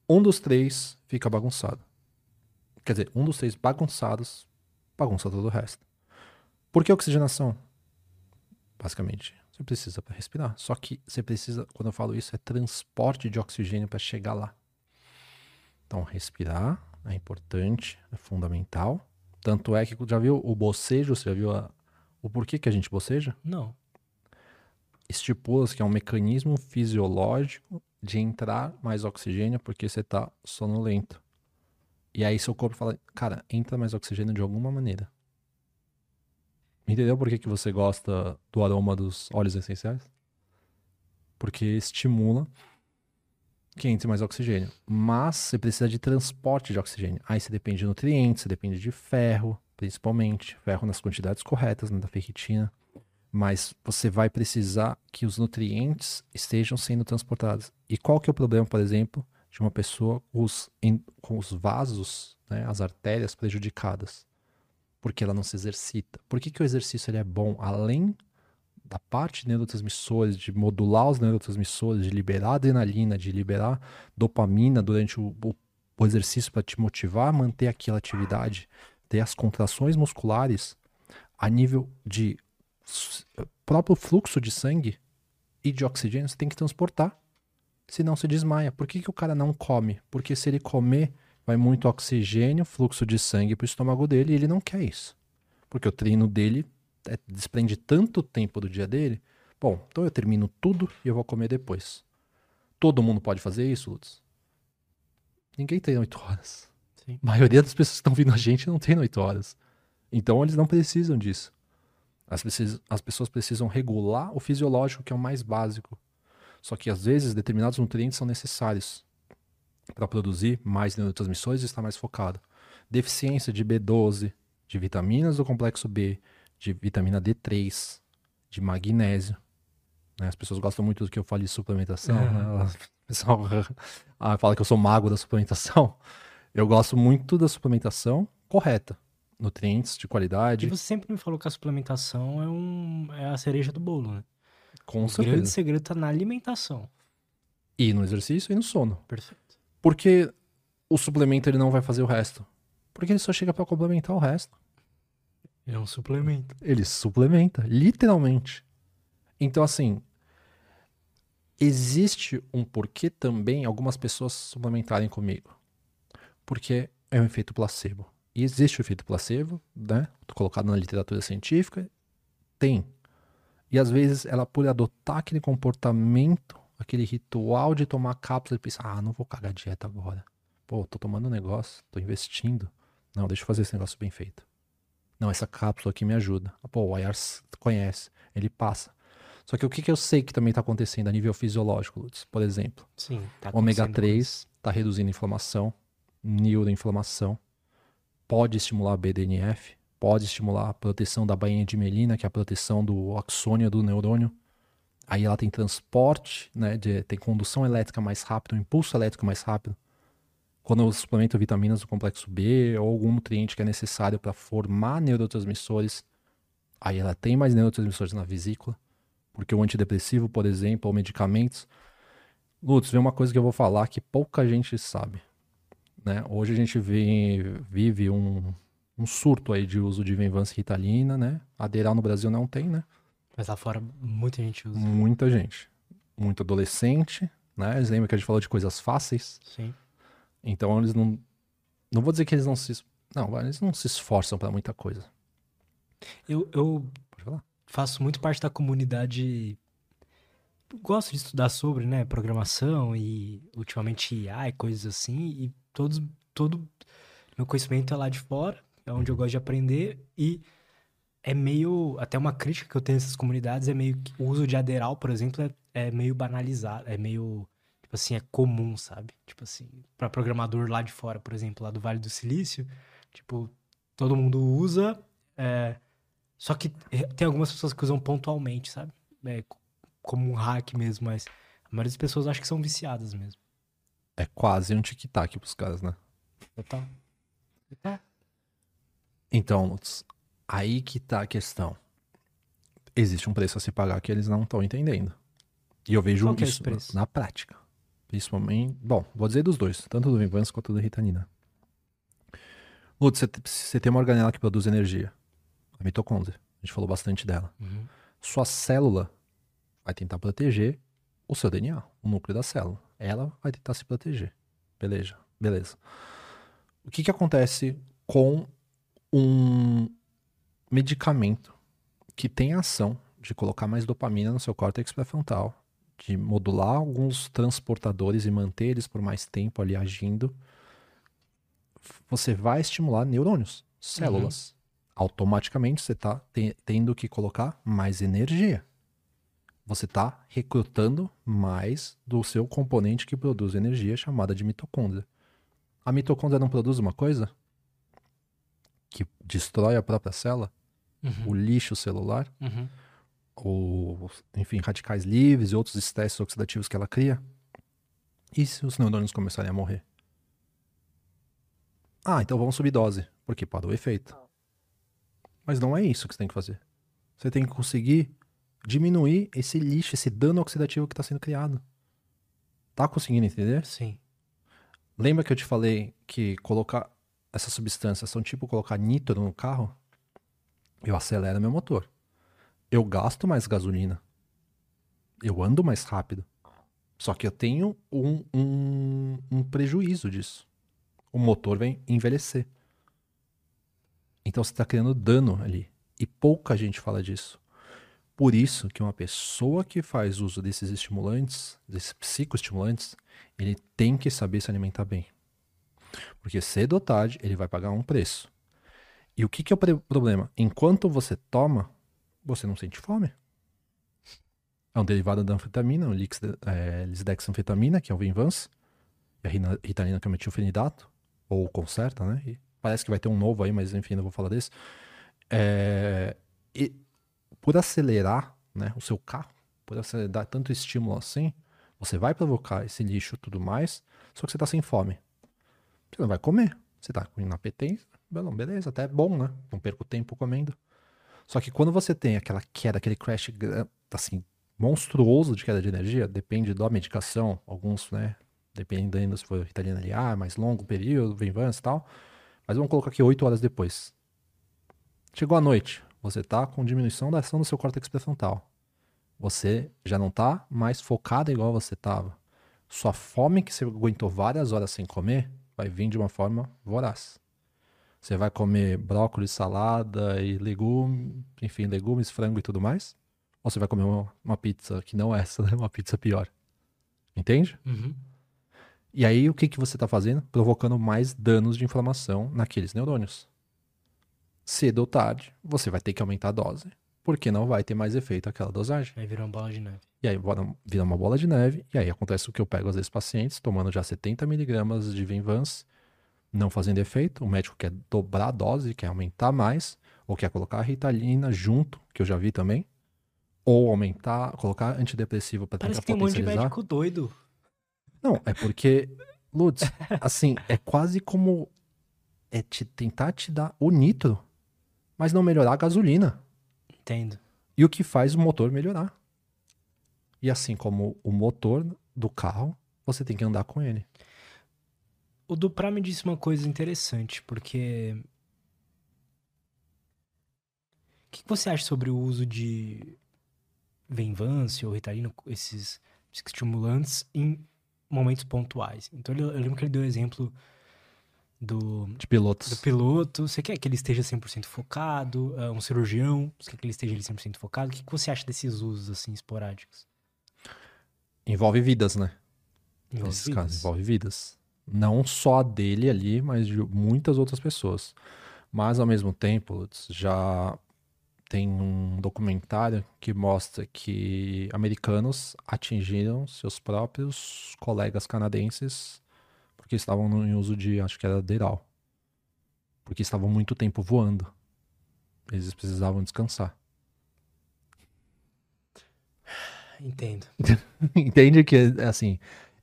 Speaker 2: Um dos três fica bagunçado. Quer dizer, um dos três bagunçados bagunça todo o resto. Por que oxigenação? Basicamente, você precisa para respirar. Só que você precisa, quando eu falo isso, é transporte de oxigênio para chegar lá. Então, respirar é importante, é fundamental. Tanto é que já viu o bocejo, você já viu a, o porquê que a gente boceja?
Speaker 1: Não
Speaker 2: estipula que é um mecanismo fisiológico de entrar mais oxigênio porque você está sonolento. E aí seu corpo fala, cara, entra mais oxigênio de alguma maneira. Entendeu por que, que você gosta do aroma dos óleos essenciais? Porque estimula que entre mais oxigênio. Mas você precisa de transporte de oxigênio. Aí você depende de nutrientes, você depende de ferro, principalmente. Ferro nas quantidades corretas, né, da ferritina mas você vai precisar que os nutrientes estejam sendo transportados. E qual que é o problema, por exemplo, de uma pessoa com os, em, com os vasos, né, as artérias prejudicadas? Porque ela não se exercita. Por que, que o exercício ele é bom? Além da parte de neurotransmissores, de modular os neurotransmissores, de liberar adrenalina, de liberar dopamina durante o, o, o exercício para te motivar a manter aquela atividade, ter as contrações musculares a nível de próprio fluxo de sangue e de oxigênio você tem que transportar. Senão se desmaia. Por que, que o cara não come? Porque se ele comer, vai muito oxigênio, fluxo de sangue para o estômago dele e ele não quer isso. Porque o treino dele é, desprende tanto tempo do dia dele. Bom, então eu termino tudo e eu vou comer depois. Todo mundo pode fazer isso, Lutz? Ninguém tem oito horas. Sim. A maioria das pessoas que estão vindo a gente não tem oito horas. Então eles não precisam disso. As, precis as pessoas precisam regular o fisiológico, que é o mais básico. Só que às vezes determinados nutrientes são necessários para produzir mais neurotransmissores e estar mais focado. Deficiência de B12, de vitaminas do complexo B, de vitamina D3, de magnésio. Né? As pessoas gostam muito do que eu falo de suplementação, uhum. né? elas pessoal ah, fala que eu sou mago da suplementação. Eu gosto muito da suplementação correta. Nutrientes de qualidade.
Speaker 1: E você sempre me falou que a suplementação é, um, é a cereja do bolo, né?
Speaker 2: Com
Speaker 1: o
Speaker 2: certeza.
Speaker 1: grande segredo tá na alimentação.
Speaker 2: E no exercício e no sono.
Speaker 1: Perfeito.
Speaker 2: Porque o suplemento ele não vai fazer o resto. Porque ele só chega para complementar o resto.
Speaker 1: É um suplemento.
Speaker 2: Ele suplementa, literalmente. Então, assim, existe um porquê também algumas pessoas suplementarem comigo. Porque é um efeito placebo. E existe o efeito placebo, né? Colocado na literatura científica. Tem. E às vezes ela, por adotar aquele comportamento, aquele ritual de tomar cápsula, e pensa: ah, não vou cagar dieta agora. Pô, tô tomando um negócio, tô investindo. Não, deixa eu fazer esse negócio bem feito. Não, essa cápsula aqui me ajuda. Pô, o Ayars conhece, ele passa. Só que o que, que eu sei que também está acontecendo a nível fisiológico, Lutz? Por exemplo,
Speaker 1: Sim. Tá
Speaker 2: ômega
Speaker 1: acontecendo
Speaker 2: 3 está reduzindo inflamação, neuroinflamação, pode estimular a BDNF, pode estimular a proteção da bainha de melina, que é a proteção do axônio do neurônio. Aí ela tem transporte, né, de, tem condução elétrica mais rápida, um impulso elétrico mais rápido. Quando eu suplemento vitaminas do complexo B ou algum nutriente que é necessário para formar neurotransmissores, aí ela tem mais neurotransmissores na vesícula, porque o antidepressivo, por exemplo, ou medicamentos. Lutz, vem uma coisa que eu vou falar que pouca gente sabe. Né? Hoje a gente vive um, um surto aí de uso de Venvance e Ritalina, né? Aderal no Brasil não tem, né?
Speaker 1: Mas lá fora muita gente usa.
Speaker 2: Muita gente. Muito adolescente, né? Eles lembram que a gente falou de coisas fáceis.
Speaker 1: Sim.
Speaker 2: Então eles não. Não vou dizer que eles não se. Não, eles não se esforçam para muita coisa.
Speaker 1: Eu, eu faço muito parte da comunidade. Gosto de estudar sobre, né, programação e ultimamente IA e coisas assim. E todos, todo meu conhecimento é lá de fora, é onde eu gosto de aprender. E é meio. Até uma crítica que eu tenho nessas comunidades é meio que o uso de Aderal, por exemplo, é, é meio banalizado, é meio. Tipo assim, é comum, sabe? Tipo assim, para programador lá de fora, por exemplo, lá do Vale do Silício, tipo, todo mundo usa. é, só que tem algumas pessoas que usam pontualmente, sabe? É, co- como um hack mesmo, mas a maioria das pessoas acha que são viciadas mesmo.
Speaker 2: É quase um tic-tac pros caras, né?
Speaker 1: Total. Total.
Speaker 2: Então, Lutz, aí que tá a questão. Existe um preço a se pagar que eles não estão entendendo. E eu vejo
Speaker 1: Qual é
Speaker 2: isso
Speaker 1: preço?
Speaker 2: na prática. Principalmente. Bom, vou dizer dos dois, tanto do Venvance quanto do Ritanina. Lutz, você, você tem uma organela que produz energia. A mitocôndria. A gente falou bastante dela.
Speaker 1: Uhum.
Speaker 2: Sua célula vai tentar proteger o seu DNA, o núcleo da célula. Ela vai tentar se proteger. Beleza, beleza. O que, que acontece com um medicamento que tem a ação de colocar mais dopamina no seu córtex pré-frontal, de modular alguns transportadores e manter eles por mais tempo ali agindo? Você vai estimular neurônios, células. Automaticamente você está tendo que colocar mais energia você está recrutando mais do seu componente que produz energia, chamada de mitocôndria. A mitocôndria não produz uma coisa que destrói a própria célula,
Speaker 1: Uhum.
Speaker 2: o lixo celular,
Speaker 1: Uhum.
Speaker 2: ou, enfim, radicais livres e outros estresses oxidativos que ela cria. E se os neurônios começarem a morrer? Ah, então vamos subir dose, porque parou o efeito. Mas não é isso que você tem que fazer. Você tem que conseguir diminuir esse lixo, esse dano oxidativo que está sendo criado. Tá conseguindo entender?
Speaker 1: Sim.
Speaker 2: Lembra que eu te falei que colocar essas substâncias são tipo colocar nitro no carro? Eu acelero meu motor. Eu gasto mais gasolina. Eu ando mais rápido. Só que eu tenho um, um, um prejuízo disso. O motor vem envelhecer. Então você está criando dano ali. E pouca gente fala disso. Por isso que uma pessoa que faz uso desses estimulantes, desses psicoestimulantes, ele tem que saber se alimentar bem. Porque cedo ou tarde ele vai pagar um preço. E o que, que é o problema? Enquanto você toma, você não sente fome. É um derivado da anfetamina, o lix- é, lisdexanfetamina, que é o Vinvance, e a ritalina, que é o metilfenidato, ou conserta, né? E parece que vai ter um novo aí, mas enfim, não vou falar desse. É, e por acelerar né, o seu carro, por acelerar tanto estímulo assim, Você vai provocar esse lixo e tudo mais, só que você tá sem fome. Você não vai comer. Você tá com inapetência. Beleza, até é bom, né? Não perco tempo comendo. Só que quando você tem aquela queda, aquele crash assim, monstruoso de queda de energia, depende da medicação, alguns, né? Dependendo se for ali, ah, mais longo período, vem vans e tal. Mas vamos colocar aqui 8 horas depois. Chegou a noite, você tá com diminuição da ação do seu córtex pré-frontal. Você já não tá mais focado igual você tava. Sua fome que você aguentou várias horas sem comer vai vir de uma forma voraz. Você vai comer brócolis, salada e legumes, enfim, legumes, frango e tudo mais? Ou você vai comer uma, uma pizza que não é essa, né? Uma pizza pior. Entende?
Speaker 1: Uhum.
Speaker 2: E aí, o que, que você está fazendo? Provocando mais danos de inflamação naqueles neurônios. Cedo ou tarde, você vai ter que aumentar a dose, porque não vai ter mais efeito aquela dosagem.
Speaker 1: Aí vira uma bola de neve.
Speaker 2: E aí vira uma bola de neve, e aí acontece o que eu pego às vezes pacientes tomando já 70 miligramas de Venvance, não fazendo efeito, o médico quer dobrar a dose, quer aumentar mais, ou quer colocar a Ritalina junto, que eu já vi também, ou aumentar, colocar antidepressivo para tentar
Speaker 1: Parece que tem um monte de médico doido.
Speaker 2: Não, é porque, Lutz, assim, é quase como é te, tentar te dar o nitro, mas não melhorar a gasolina.
Speaker 1: Entendo.
Speaker 2: E o que faz o motor melhorar. E assim como o motor do carro, você tem que andar com ele.
Speaker 1: O Duprá me disse uma coisa interessante, porque. O que você acha sobre o uso de Venvance ou Ritalina, esses estimulantes, em momentos pontuais? Então eu lembro que ele deu o exemplo do,
Speaker 2: de pilotos.
Speaker 1: do piloto. Você quer que ele esteja 100% focado? Uh, um cirurgião, você quer que ele esteja 100% focado? O que você acha desses usos assim esporádicos?
Speaker 2: Envolve vidas, né?
Speaker 1: Envolve
Speaker 2: Nesses
Speaker 1: vidas.
Speaker 2: casos, envolve vidas. Não só dele ali, mas de muitas outras pessoas. Mas ao mesmo tempo, já tem um documentário que mostra que americanos atingiram seus próprios colegas canadenses porque estavam em uso de, acho que era Deral. Porque estavam muito tempo voando. Eles precisavam descansar.
Speaker 1: Entendo.
Speaker 2: Entende que, assim,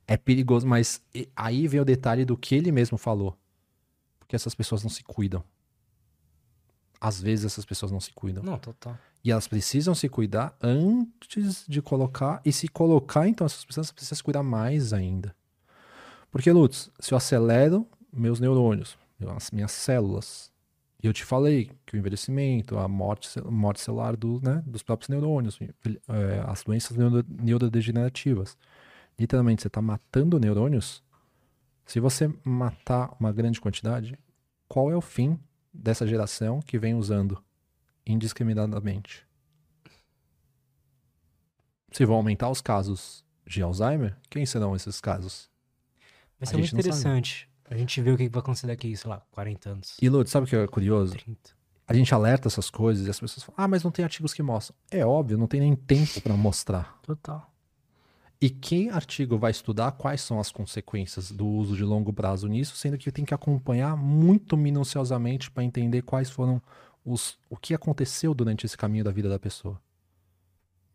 Speaker 2: é perigoso, mas aí vem o detalhe do que ele mesmo falou. Porque essas pessoas não se cuidam. Às vezes essas pessoas não se cuidam.
Speaker 1: Não, total.
Speaker 2: E elas precisam se cuidar antes de colocar. E se colocar, então, essas pessoas precisam se cuidar mais ainda. Porque, Lutz, se eu acelero meus neurônios, as minhas células, e eu te falei que o envelhecimento, a morte, morte celular do, né, dos próprios neurônios, é, as doenças neuro- neurodegenerativas, literalmente você está matando neurônios. Se você matar uma grande quantidade, qual é o fim dessa geração que vem usando indiscriminadamente? Se vão aumentar os casos de Alzheimer, quem serão esses casos?
Speaker 1: Vai
Speaker 2: A
Speaker 1: ser muito
Speaker 2: não sabe.
Speaker 1: interessante. A gente vê o que vai acontecer daqui, sei lá, 40 anos.
Speaker 2: E Lutz, sabe o que é curioso?
Speaker 1: 30.
Speaker 2: A gente alerta essas coisas e as pessoas falam, ah, mas não tem artigos que mostram. É óbvio, não tem nem tempo para mostrar.
Speaker 1: Total.
Speaker 2: E que artigo vai estudar quais são as consequências do uso de longo prazo nisso, sendo que tem que acompanhar muito minuciosamente para entender quais foram os o que aconteceu durante esse caminho da vida da pessoa.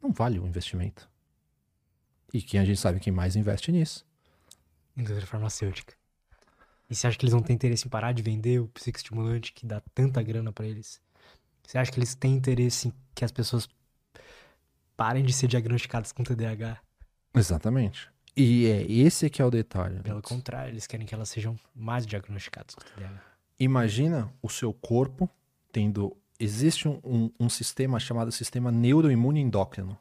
Speaker 2: Não vale o investimento. E quem a gente sabe quem mais investe nisso.
Speaker 1: Indústria farmacêutica. E você acha que eles não têm interesse em parar de vender o psicoestimulante que dá tanta grana pra eles? Você acha que eles têm interesse em que as pessoas parem de ser diagnosticadas com TDAH?
Speaker 2: Exatamente. E é esse que é o detalhe.
Speaker 1: Pelo contrário, eles querem que elas sejam mais diagnosticadas com TDAH.
Speaker 2: Imagina o seu corpo tendo. Existe um, um- um sistema chamado sistema neuroimune endócrino.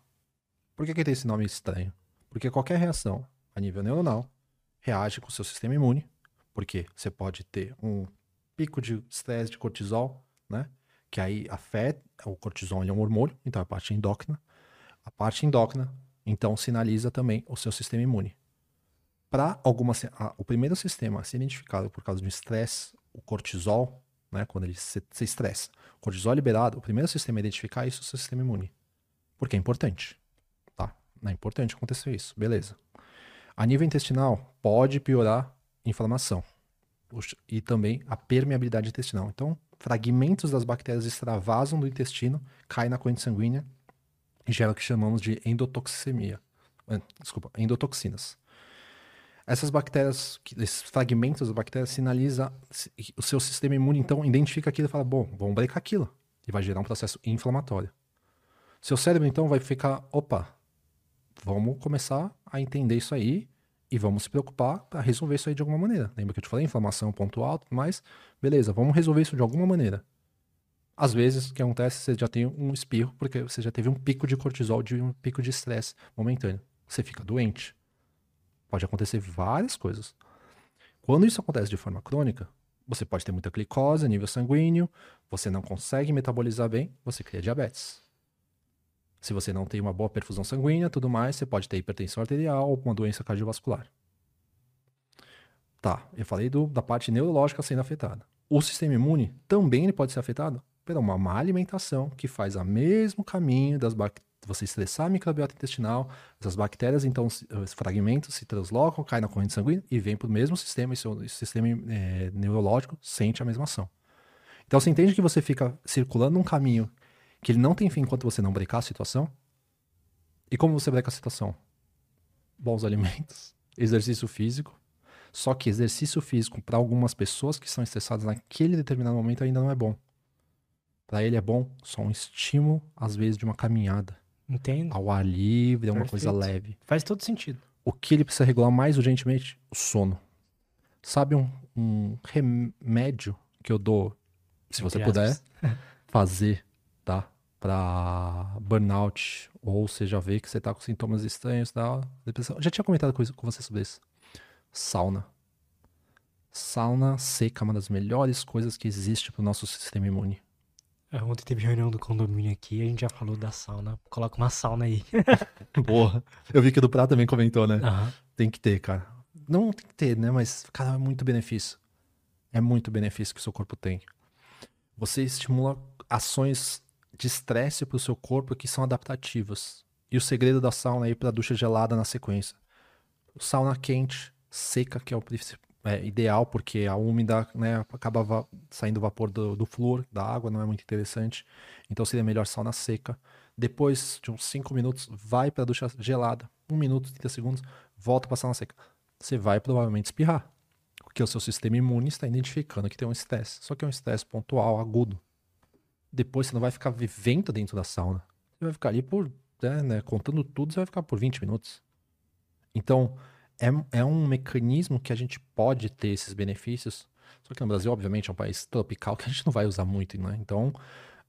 Speaker 2: Por que, que tem esse nome estranho? Porque qualquer reação a nível neuronal reage com o seu sistema imune. Porque você pode ter um pico de estresse de cortisol, né? Que aí afeta. O cortisol é um hormônio, então é a parte endócrina. A parte endócrina, então, sinaliza também o seu sistema imune. Para alguma. se- a- O primeiro sistema a ser identificado por causa de um estresse, o cortisol, né? Quando ele se, se estressa. O cortisol é liberado, o primeiro sistema a identificar isso é o seu sistema imune. Porque é importante. Tá? É importante acontecer isso. Beleza. A nível intestinal, pode piorar inflamação. E também a permeabilidade intestinal. Então, fragmentos das bactérias extravasam do intestino, caem na corrente sanguínea e gera o que chamamos de endotoxemia. eh, desculpa, endotoxinas. Essas bactérias, esses fragmentos das bactérias sinaliza o seu sistema imune, então identifica aquilo e fala, bom, vamos brecar aquilo. E vai gerar um processo inflamatório. Seu cérebro, então, vai ficar, opa, vamos começar a entender isso aí e vamos se preocupar para resolver isso aí de alguma maneira. Lembra que eu te falei, inflamação, ponto alto, mas beleza, vamos resolver isso de alguma maneira. Às vezes, o que acontece, você já tem um espirro, porque você já teve um pico de cortisol, de um pico de estresse momentâneo. Você fica doente. Pode acontecer várias coisas. Quando isso acontece de forma crônica, você pode ter muita glicose nível sanguíneo, você não consegue metabolizar bem, você cria diabetes. Se você não tem uma boa perfusão sanguínea, tudo mais, você pode ter hipertensão arterial ou uma doença cardiovascular. Tá, eu falei do, da parte neurológica sendo afetada. O sistema imune também ele pode ser afetado pela uma má alimentação que faz o mesmo caminho das você estressar a microbiota intestinal, essas bactérias, então, os fragmentos se translocam, caem na corrente sanguínea e vêm para o mesmo sistema, e seu sistema é, neurológico sente a mesma ação. Então, você entende que você fica circulando um caminho que ele não tem fim enquanto você não brecar a situação? E como você breca a situação? Bons alimentos, exercício físico. Só que exercício físico para algumas pessoas que estão estressadas naquele determinado momento ainda não é bom. Para ele é bom só um estímulo, às vezes, de uma caminhada.
Speaker 1: Entendo.
Speaker 2: Ao ar livre, é uma coisa leve.
Speaker 1: Faz todo sentido.
Speaker 2: O que ele precisa regular mais urgentemente? O sono. Sabe um, um remédio que eu dou, se você puder, fazer, tá? Pra burnout, ou você já vê que você tá com sintomas estranhos, tá? Depressão. Já tinha comentado com, com você sobre isso. Sauna. Sauna seca é uma das melhores coisas que existe pro nosso sistema imune.
Speaker 1: É, ontem teve reunião do condomínio aqui, a gente já falou da sauna. Coloca uma sauna aí.
Speaker 2: Porra. Eu vi que o do Prato também comentou, né?
Speaker 1: Uhum.
Speaker 2: Tem que ter, cara. Não tem que ter, né? Mas, cara, é muito benefício. É muito benefício que o seu corpo tem. Você estimula ações de estresse pro seu corpo que são adaptativas. E o segredo da sauna aí pra ducha gelada na sequência. Sauna quente, seca, que é o é, ideal, porque a úmida né, acaba saindo vapor do, do flúor, da água, não é muito interessante. Então seria melhor sauna seca. Depois de uns 5 minutos, vai para a ducha gelada. 1 um minuto, 30 segundos, volta para a sauna seca. Você vai provavelmente espirrar, porque o seu sistema imune está identificando que tem um estresse. Só que é um estresse pontual, agudo. Depois você não vai ficar vivendo dentro da sauna. Você vai ficar ali por, né, né, contando tudo, você vai ficar por 20 minutos. Então, é, é um mecanismo que a gente pode ter esses benefícios. Só que no Brasil, obviamente, é um país tropical que a gente não vai usar muito, né? Então,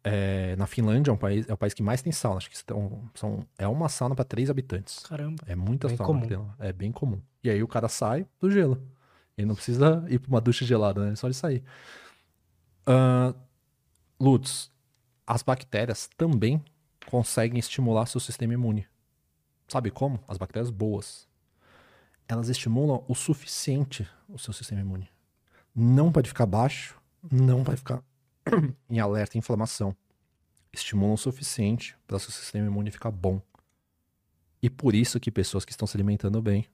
Speaker 2: é, na Finlândia é um país, é o país que mais tem sauna. Acho que são, são, é uma sauna para três habitantes.
Speaker 1: Caramba.
Speaker 2: É muita
Speaker 1: bem
Speaker 2: sauna.
Speaker 1: Comum.
Speaker 2: É bem comum. E aí o cara sai do gelo. Ele não precisa ir para uma ducha gelada, né? É só ele sair. Uh, Lutz, as bactérias também conseguem estimular seu sistema imune. Sabe como? As bactérias boas elas estimulam o suficiente o seu sistema imune. Não pode ficar baixo, não vai ficar em alerta e inflamação. Estimulam o suficiente para o seu sistema imune ficar bom. E por isso que pessoas que estão se alimentando bem,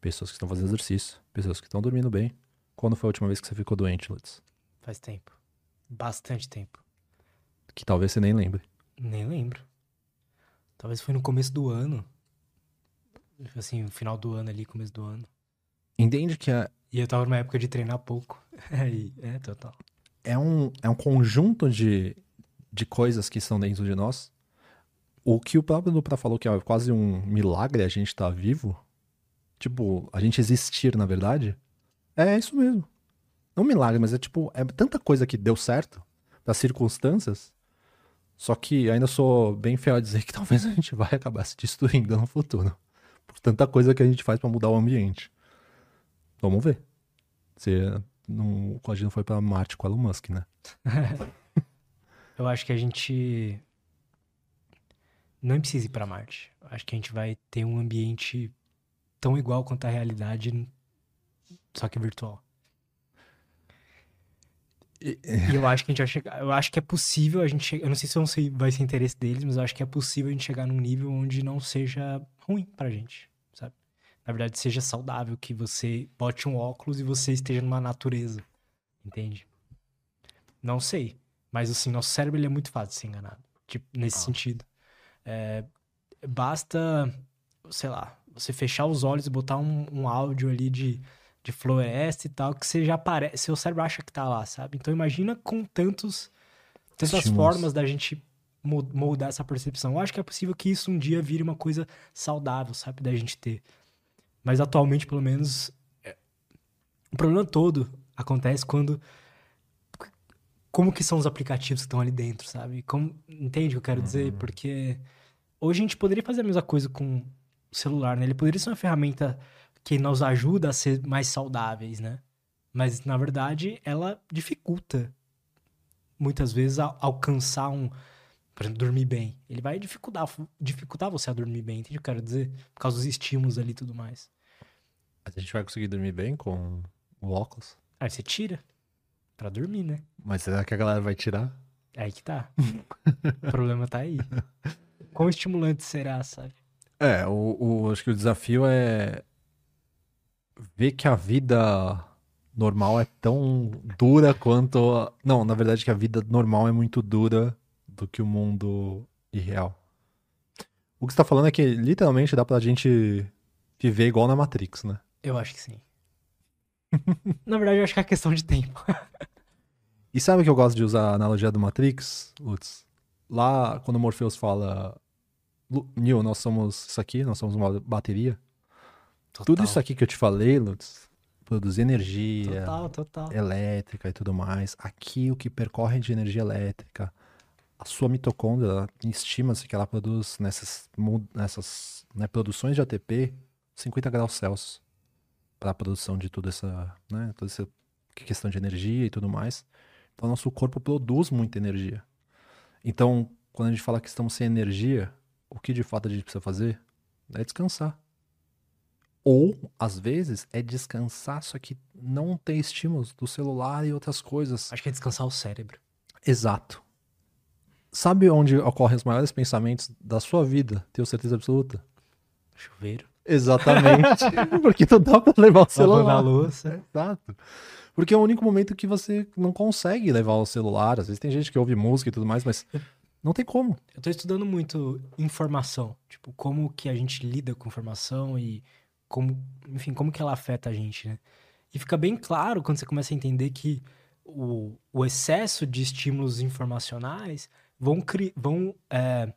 Speaker 2: pessoas que estão fazendo exercício, pessoas que estão dormindo bem, quando foi a última vez que você ficou doente, Lutz?
Speaker 1: Faz tempo. Bastante tempo.
Speaker 2: Que talvez você nem lembre.
Speaker 1: Nem lembro. Talvez foi no começo do ano. Assim, final do ano ali, começo do ano.
Speaker 2: Entende que a...
Speaker 1: E eu tava numa época de treinar pouco. é, total.
Speaker 2: É um, é um conjunto de, de coisas que estão dentro de nós. O que o próprio Dupra falou que é quase um milagre a gente estar tá vivo. Tipo, a gente existir, na verdade. É isso mesmo. Não um milagre, mas é tipo, é tanta coisa que deu certo das circunstâncias. Só que ainda sou bem fiel a dizer que talvez a gente vai acabar se destruindo no futuro por tanta coisa que a gente faz para mudar o ambiente. Vamos ver. Se não, a foi para Marte com Elon Musk, né?
Speaker 1: Eu acho que a gente não precisa ir para Marte. Acho que a gente vai ter um ambiente tão igual quanto a realidade, só que virtual. E, eu acho que a gente vai chegar. Eu acho que é possível a gente chegar. Eu não sei se vai ser interesse deles, mas eu acho que é possível a gente chegar num nível onde não seja ruim pra gente, sabe? Na verdade, seja saudável, que você bote um óculos e você esteja numa natureza. Entende? Não sei. Mas assim, nosso cérebro ele é muito fácil de ser enganado. Tipo, nesse ah. sentido. É, basta, sei lá, você fechar os olhos e botar um, um áudio ali de, de floresta e tal, que você já aparece, seu cérebro acha que tá lá, sabe? Então imagina com tantos tantas
Speaker 2: Estímulos.
Speaker 1: formas da gente mo- moldar essa percepção. Eu acho que é possível que isso um dia vire uma coisa saudável, sabe, da gente ter. Mas atualmente, pelo menos, é- o problema todo acontece quando como que são os aplicativos que estão ali dentro, sabe? Como, entende o que eu quero dizer? Porque hoje a gente poderia fazer a mesma coisa com o celular, né? Ele poderia ser uma ferramenta que nos ajuda a ser mais saudáveis, né? Mas, na verdade, ela dificulta muitas vezes a- alcançar um, por exemplo, dormir bem. Ele vai dificultar, dificultar você a dormir bem, entende o que eu quero dizer? Por causa dos estímulos ali e tudo mais.
Speaker 2: A gente vai conseguir dormir bem com o óculos?
Speaker 1: Aí você tira pra dormir, né?
Speaker 2: Mas será que a galera vai tirar?
Speaker 1: É aí que tá. o problema tá aí. Quão estimulante será, sabe?
Speaker 2: É, o, o- acho que o desafio é ver que a vida normal é tão dura quanto. a- Não, na verdade, que a vida normal é muito dura do que o mundo irreal. O que você tá falando é que literalmente dá pra gente viver igual na Matrix, né?
Speaker 1: Eu acho que sim. Na verdade, eu acho que é questão de tempo.
Speaker 2: E sabe que eu gosto de usar a analogia do Matrix, Lutz? Lá, quando o Morpheus fala. "Lu- Neo, nós somos isso aqui, nós somos uma bateria. Tudo isso aqui que eu te falei, Lutz, produzir energia,
Speaker 1: Total, total.
Speaker 2: elétrica e tudo mais. Aqui o que percorre de energia elétrica, a sua mitocôndria, estima-se que ela produz nessas, nessas né, produções de ATP 50 graus Celsius para a produção de toda essa, né, toda essa questão de energia e tudo mais. Então, nosso corpo produz muita energia. Então, quando a gente fala que estamos sem energia, o que de fato a gente precisa fazer é descansar. Ou, às vezes, é descansar, só que não ter estímulos do celular e outras coisas.
Speaker 1: Acho que é descansar o cérebro.
Speaker 2: Exato. Sabe onde ocorrem os maiores pensamentos da sua vida? Tenho certeza absoluta.
Speaker 1: Chuveiro.
Speaker 2: Exatamente. Porque não dá pra levar o
Speaker 1: Lavando a
Speaker 2: celular.
Speaker 1: louça.
Speaker 2: Exato. Porque é o único momento que você não consegue levar o celular. Às vezes tem gente que ouve música e tudo mais, mas não tem como.
Speaker 1: Eu tô estudando muito informação. Tipo, como que a gente lida com informação e como, enfim, como que ela afeta a gente, né? E fica bem claro quando você começa a entender que o, o excesso de estímulos informacionais vão, cri, vão é,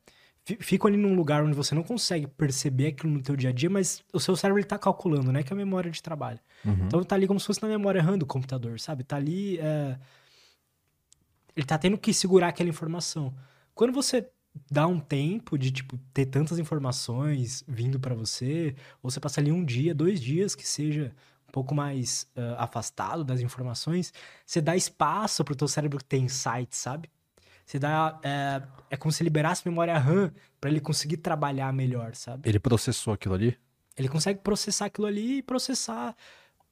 Speaker 1: fi- ficam ali num lugar onde você não consegue perceber aquilo no teu dia a dia, mas o seu cérebro ele tá calculando, né? Que é a memória de trabalho.
Speaker 2: Uhum.
Speaker 1: Então tá ali como se fosse na memória RAM do computador, sabe? Tá ali. é, Ele tá tendo que segurar aquela informação. Quando você dá um tempo de, tipo, ter tantas informações vindo pra você, ou você passa ali um dia, dois dias que seja um pouco mais é, afastado das informações, você dá espaço pro teu cérebro ter insights, sabe? Você dá. É, é como se liberasse memória RAM pra ele conseguir trabalhar melhor, sabe?
Speaker 2: Ele processou aquilo ali?
Speaker 1: Ele consegue processar aquilo ali e processar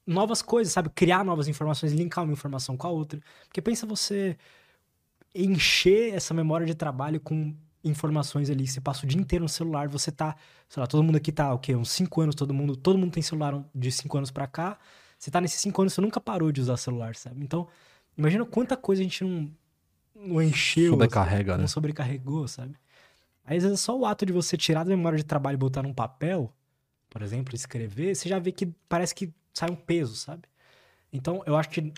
Speaker 1: novas coisas, sabe? Criar novas informações, linkar uma informação com a outra. Porque pensa você encher essa memória de trabalho com informações ali, você passa o dia inteiro no celular, você tá, sei lá, todo mundo aqui tá, o quê? Uns 5 anos, todo mundo, todo mundo tem celular de 5 anos pra cá. Você tá nesses 5 anos, você nunca parou de usar celular, sabe? Então, imagina quanta coisa a gente não, não encheu,
Speaker 2: Sobrecarrega, né?
Speaker 1: não sobrecarregou, sabe? Aí, às vezes, só o ato de você tirar da memória de trabalho e botar num papel, por exemplo, escrever, você já vê que parece que sai um peso, sabe? Então, eu acho que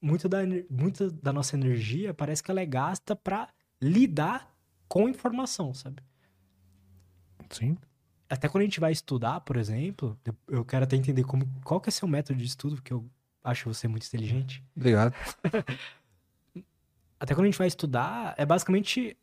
Speaker 1: muito da, muita da nossa energia parece que ela é gasta pra lidar com informação, sabe?
Speaker 2: Sim.
Speaker 1: Até quando a gente vai estudar, por exemplo, eu- quero até entender como, qual que é seu método de estudo, porque eu acho você muito inteligente.
Speaker 2: Obrigado.
Speaker 1: até quando a gente vai estudar, é basicamente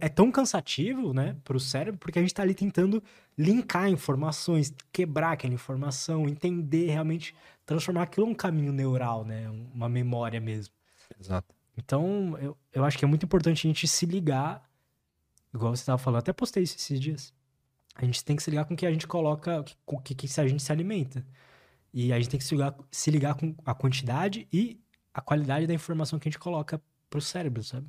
Speaker 1: é tão cansativo, né, pro cérebro, porque a gente tá ali tentando linkar informações, quebrar aquela informação, entender realmente, transformar aquilo num caminho neural, né, uma memória mesmo.
Speaker 2: Exato.
Speaker 1: Então, eu, eu acho que é muito importante a gente se ligar, igual você estava falando, até postei isso esses dias. A gente tem que se ligar com o que a gente coloca, com o que, que a gente se alimenta. E a gente tem que se ligar, se ligar com a quantidade e a qualidade da informação que a gente coloca pro cérebro, sabe?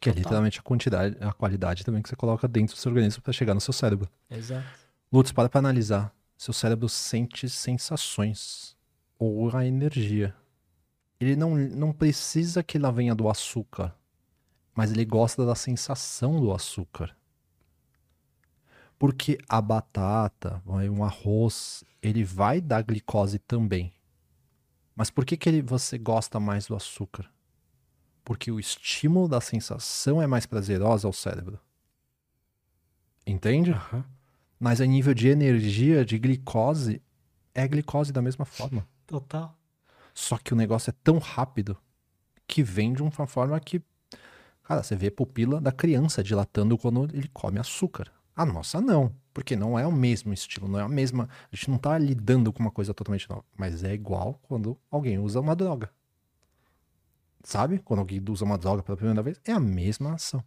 Speaker 2: Que é literalmente a quantidade, a qualidade também que você coloca dentro do seu organismo para chegar no seu cérebro.
Speaker 1: Exato.
Speaker 2: Lutz, para pra analisar. Seu cérebro sente sensações ou a energia. Ele não, não precisa que ela venha do açúcar, mas ele gosta da sensação do açúcar. Porque a batata, um arroz, ele vai dar glicose também. Mas por que, que ele, você gosta mais do açúcar? Porque o estímulo da sensação é mais prazerosa ao cérebro. Entende?
Speaker 1: Aham.
Speaker 2: Mas a nível de energia, de glicose, é glicose da mesma forma.
Speaker 1: Total.
Speaker 2: Só que o negócio é tão rápido que vem de uma forma que. Cara, você vê a pupila da criança dilatando quando ele come açúcar. A nossa não, porque não é o mesmo estilo, não é a mesma. A gente não tá lidando com uma coisa totalmente nova, mas é igual quando alguém usa uma droga. Sabe? Quando alguém usa uma droga pela primeira vez, é a mesma ação.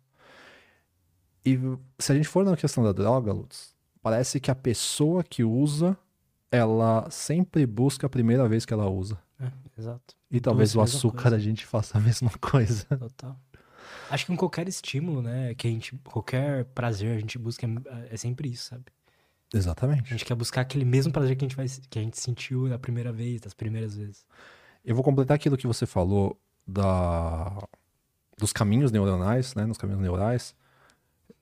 Speaker 2: E se a gente for na questão da droga, Lutz, parece que a pessoa que usa, ela sempre busca a primeira vez que ela usa.
Speaker 1: É, exato.
Speaker 2: E talvez
Speaker 1: Busca
Speaker 2: o açúcar a gente faça a mesma coisa.
Speaker 1: Total. Acho que em qualquer estímulo, né, que a gente, qualquer prazer a gente busca é, é sempre isso, sabe? A
Speaker 2: Exatamente.
Speaker 1: gente quer buscar aquele mesmo prazer que a gente vai, que a gente sentiu da primeira vez, das primeiras vezes.
Speaker 2: Eu vou completar aquilo que você falou da dos caminhos neuronais, né, nos caminhos neurais.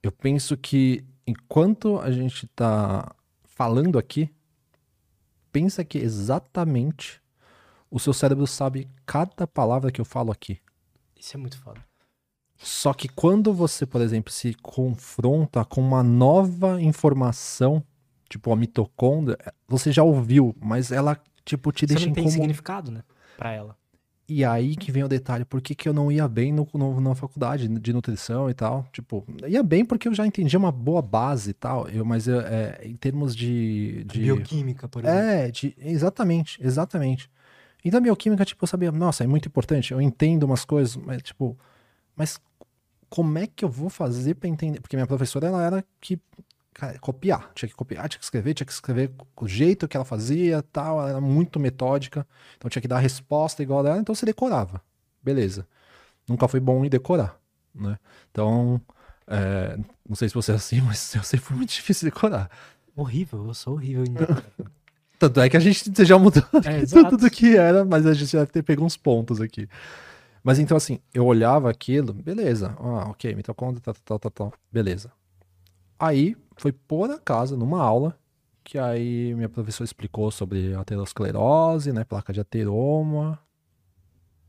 Speaker 2: Eu penso que enquanto a gente está falando aqui, pensa que exatamente o seu cérebro sabe cada palavra que eu falo aqui.
Speaker 1: Isso é muito foda.
Speaker 2: Só que quando você, por exemplo, se confronta com uma nova informação, tipo a mitocôndria, você já ouviu, mas ela tipo te
Speaker 1: Você
Speaker 2: deixa
Speaker 1: não tem
Speaker 2: incomodado.
Speaker 1: significado, né, pra ela.
Speaker 2: E aí que vem o detalhe, por que, que eu não ia bem no, no- na faculdade de nutrição e tal? Tipo, ia bem porque eu já entendia uma boa base e tal, eu, mas eu, é, em termos de... de
Speaker 1: Bioquímica, por exemplo.
Speaker 2: é, de, exatamente, exatamente. Então bioquímica, tipo, eu sabia, nossa, é muito importante, eu entendo umas coisas, mas tipo, mas como é que eu vou fazer pra entender? Porque minha professora, ela era que, cara, copiar, tinha que copiar, tinha que escrever, tinha que escrever o jeito que ela fazia, tal, ela era muito metódica, então tinha que dar a resposta igual dela, então você decorava, beleza. Nunca foi bom em decorar, né? Então, é, não sei se você é assim, mas eu sempre fui muito difícil de decorar.
Speaker 1: Horrível, eu sou horrível em decorar.
Speaker 2: Tanto é que a gente já mudou
Speaker 1: É,
Speaker 2: tudo do que era, mas a gente deve ter pego uns pontos aqui. Mas então, assim, eu olhava aquilo, beleza, ah, ok, mitocôndria, tal, tal, tal, tal, beleza. Aí, foi por acaso, numa aula, que aí minha professora explicou sobre aterosclerose, né, placa de ateroma,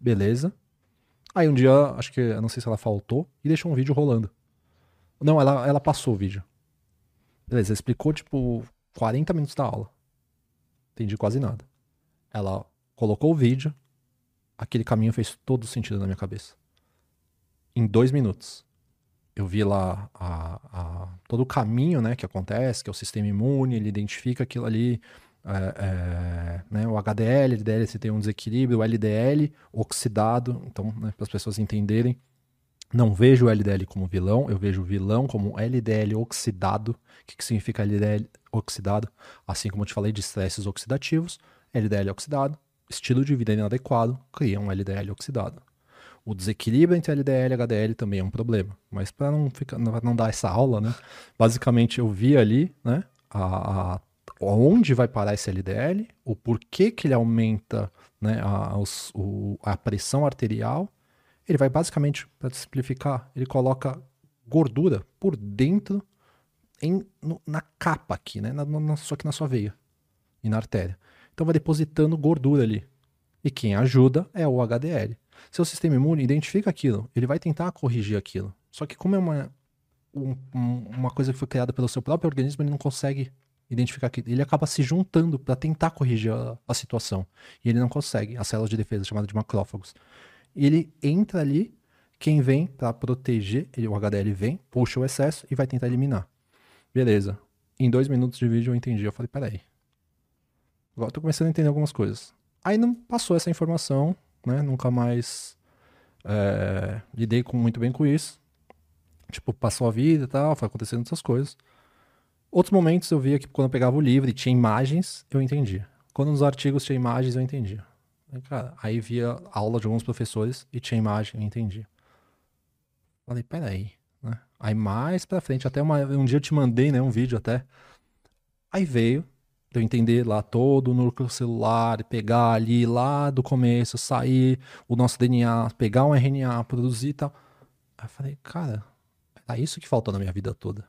Speaker 2: beleza. Aí um dia, acho que, eu não sei se ela faltou, e deixou um vídeo rolando. Não, ela, ela passou o vídeo. Beleza, explicou, tipo, 40 minutos da aula entendi quase nada. Ela colocou o vídeo, aquele caminho fez todo sentido na minha cabeça. Em dois minutos, eu vi lá a- a- todo o caminho né, que acontece, que é o sistema imune, ele identifica aquilo ali, é, é, né, o HDL, LDL, se tem um desequilíbrio, o LDL oxidado, então, né, para as pessoas entenderem, não vejo o LDL como vilão, eu vejo o vilão como LDL oxidado. O que, que significa LDL oxidado? Assim como eu te falei de estresses oxidativos, LDL oxidado, estilo de vida inadequado, cria um LDL oxidado. O desequilíbrio entre LDL e HDL também é um problema. Mas para não, não dar essa aula, né? Basicamente eu vi ali, né? A, a- onde vai parar esse LDL, o porquê que ele aumenta né, a, os- o- a pressão arterial ele vai basicamente, para simplificar, ele coloca gordura por dentro em, no- na capa aqui, né? Na, na- só que na sua veia e na artéria. Então vai depositando gordura ali. E quem ajuda é o HDL. Seu sistema imune identifica aquilo, ele vai tentar corrigir aquilo. Só que como é uma, um- um- uma coisa que foi criada pelo seu próprio organismo, ele não consegue identificar aquilo. Ele acaba se juntando para tentar corrigir a, a situação. E ele não consegue. As células de defesa, chamadas de macrófagos. Ele entra ali, quem vem para proteger, ele, o HDL vem, puxa o excesso e vai tentar eliminar. Beleza. Em dois minutos de vídeo eu entendi. Eu falei, peraí. Agora tô começando a entender algumas coisas. Aí não passou essa informação, né? Nunca mais é, lidei com, muito bem com isso. Tipo, passou a vida e tal, foi acontecendo essas coisas. Outros momentos eu via que quando eu pegava o livro e tinha imagens, eu entendia. Quando nos artigos tinha imagens, eu entendia. Aí, Cara, aí via aula de alguns professores e tinha imagem, eu entendi. Falei, peraí, né? Aí mais pra frente, até uma- um dia eu te mandei, né, um vídeo até. Aí veio, eu entender lá todo o núcleo celular, pegar ali lá do começo, sair o nosso DNA, pegar um RNA, produzir e tal. Aí eu falei, cara, era isso que faltou na minha vida toda.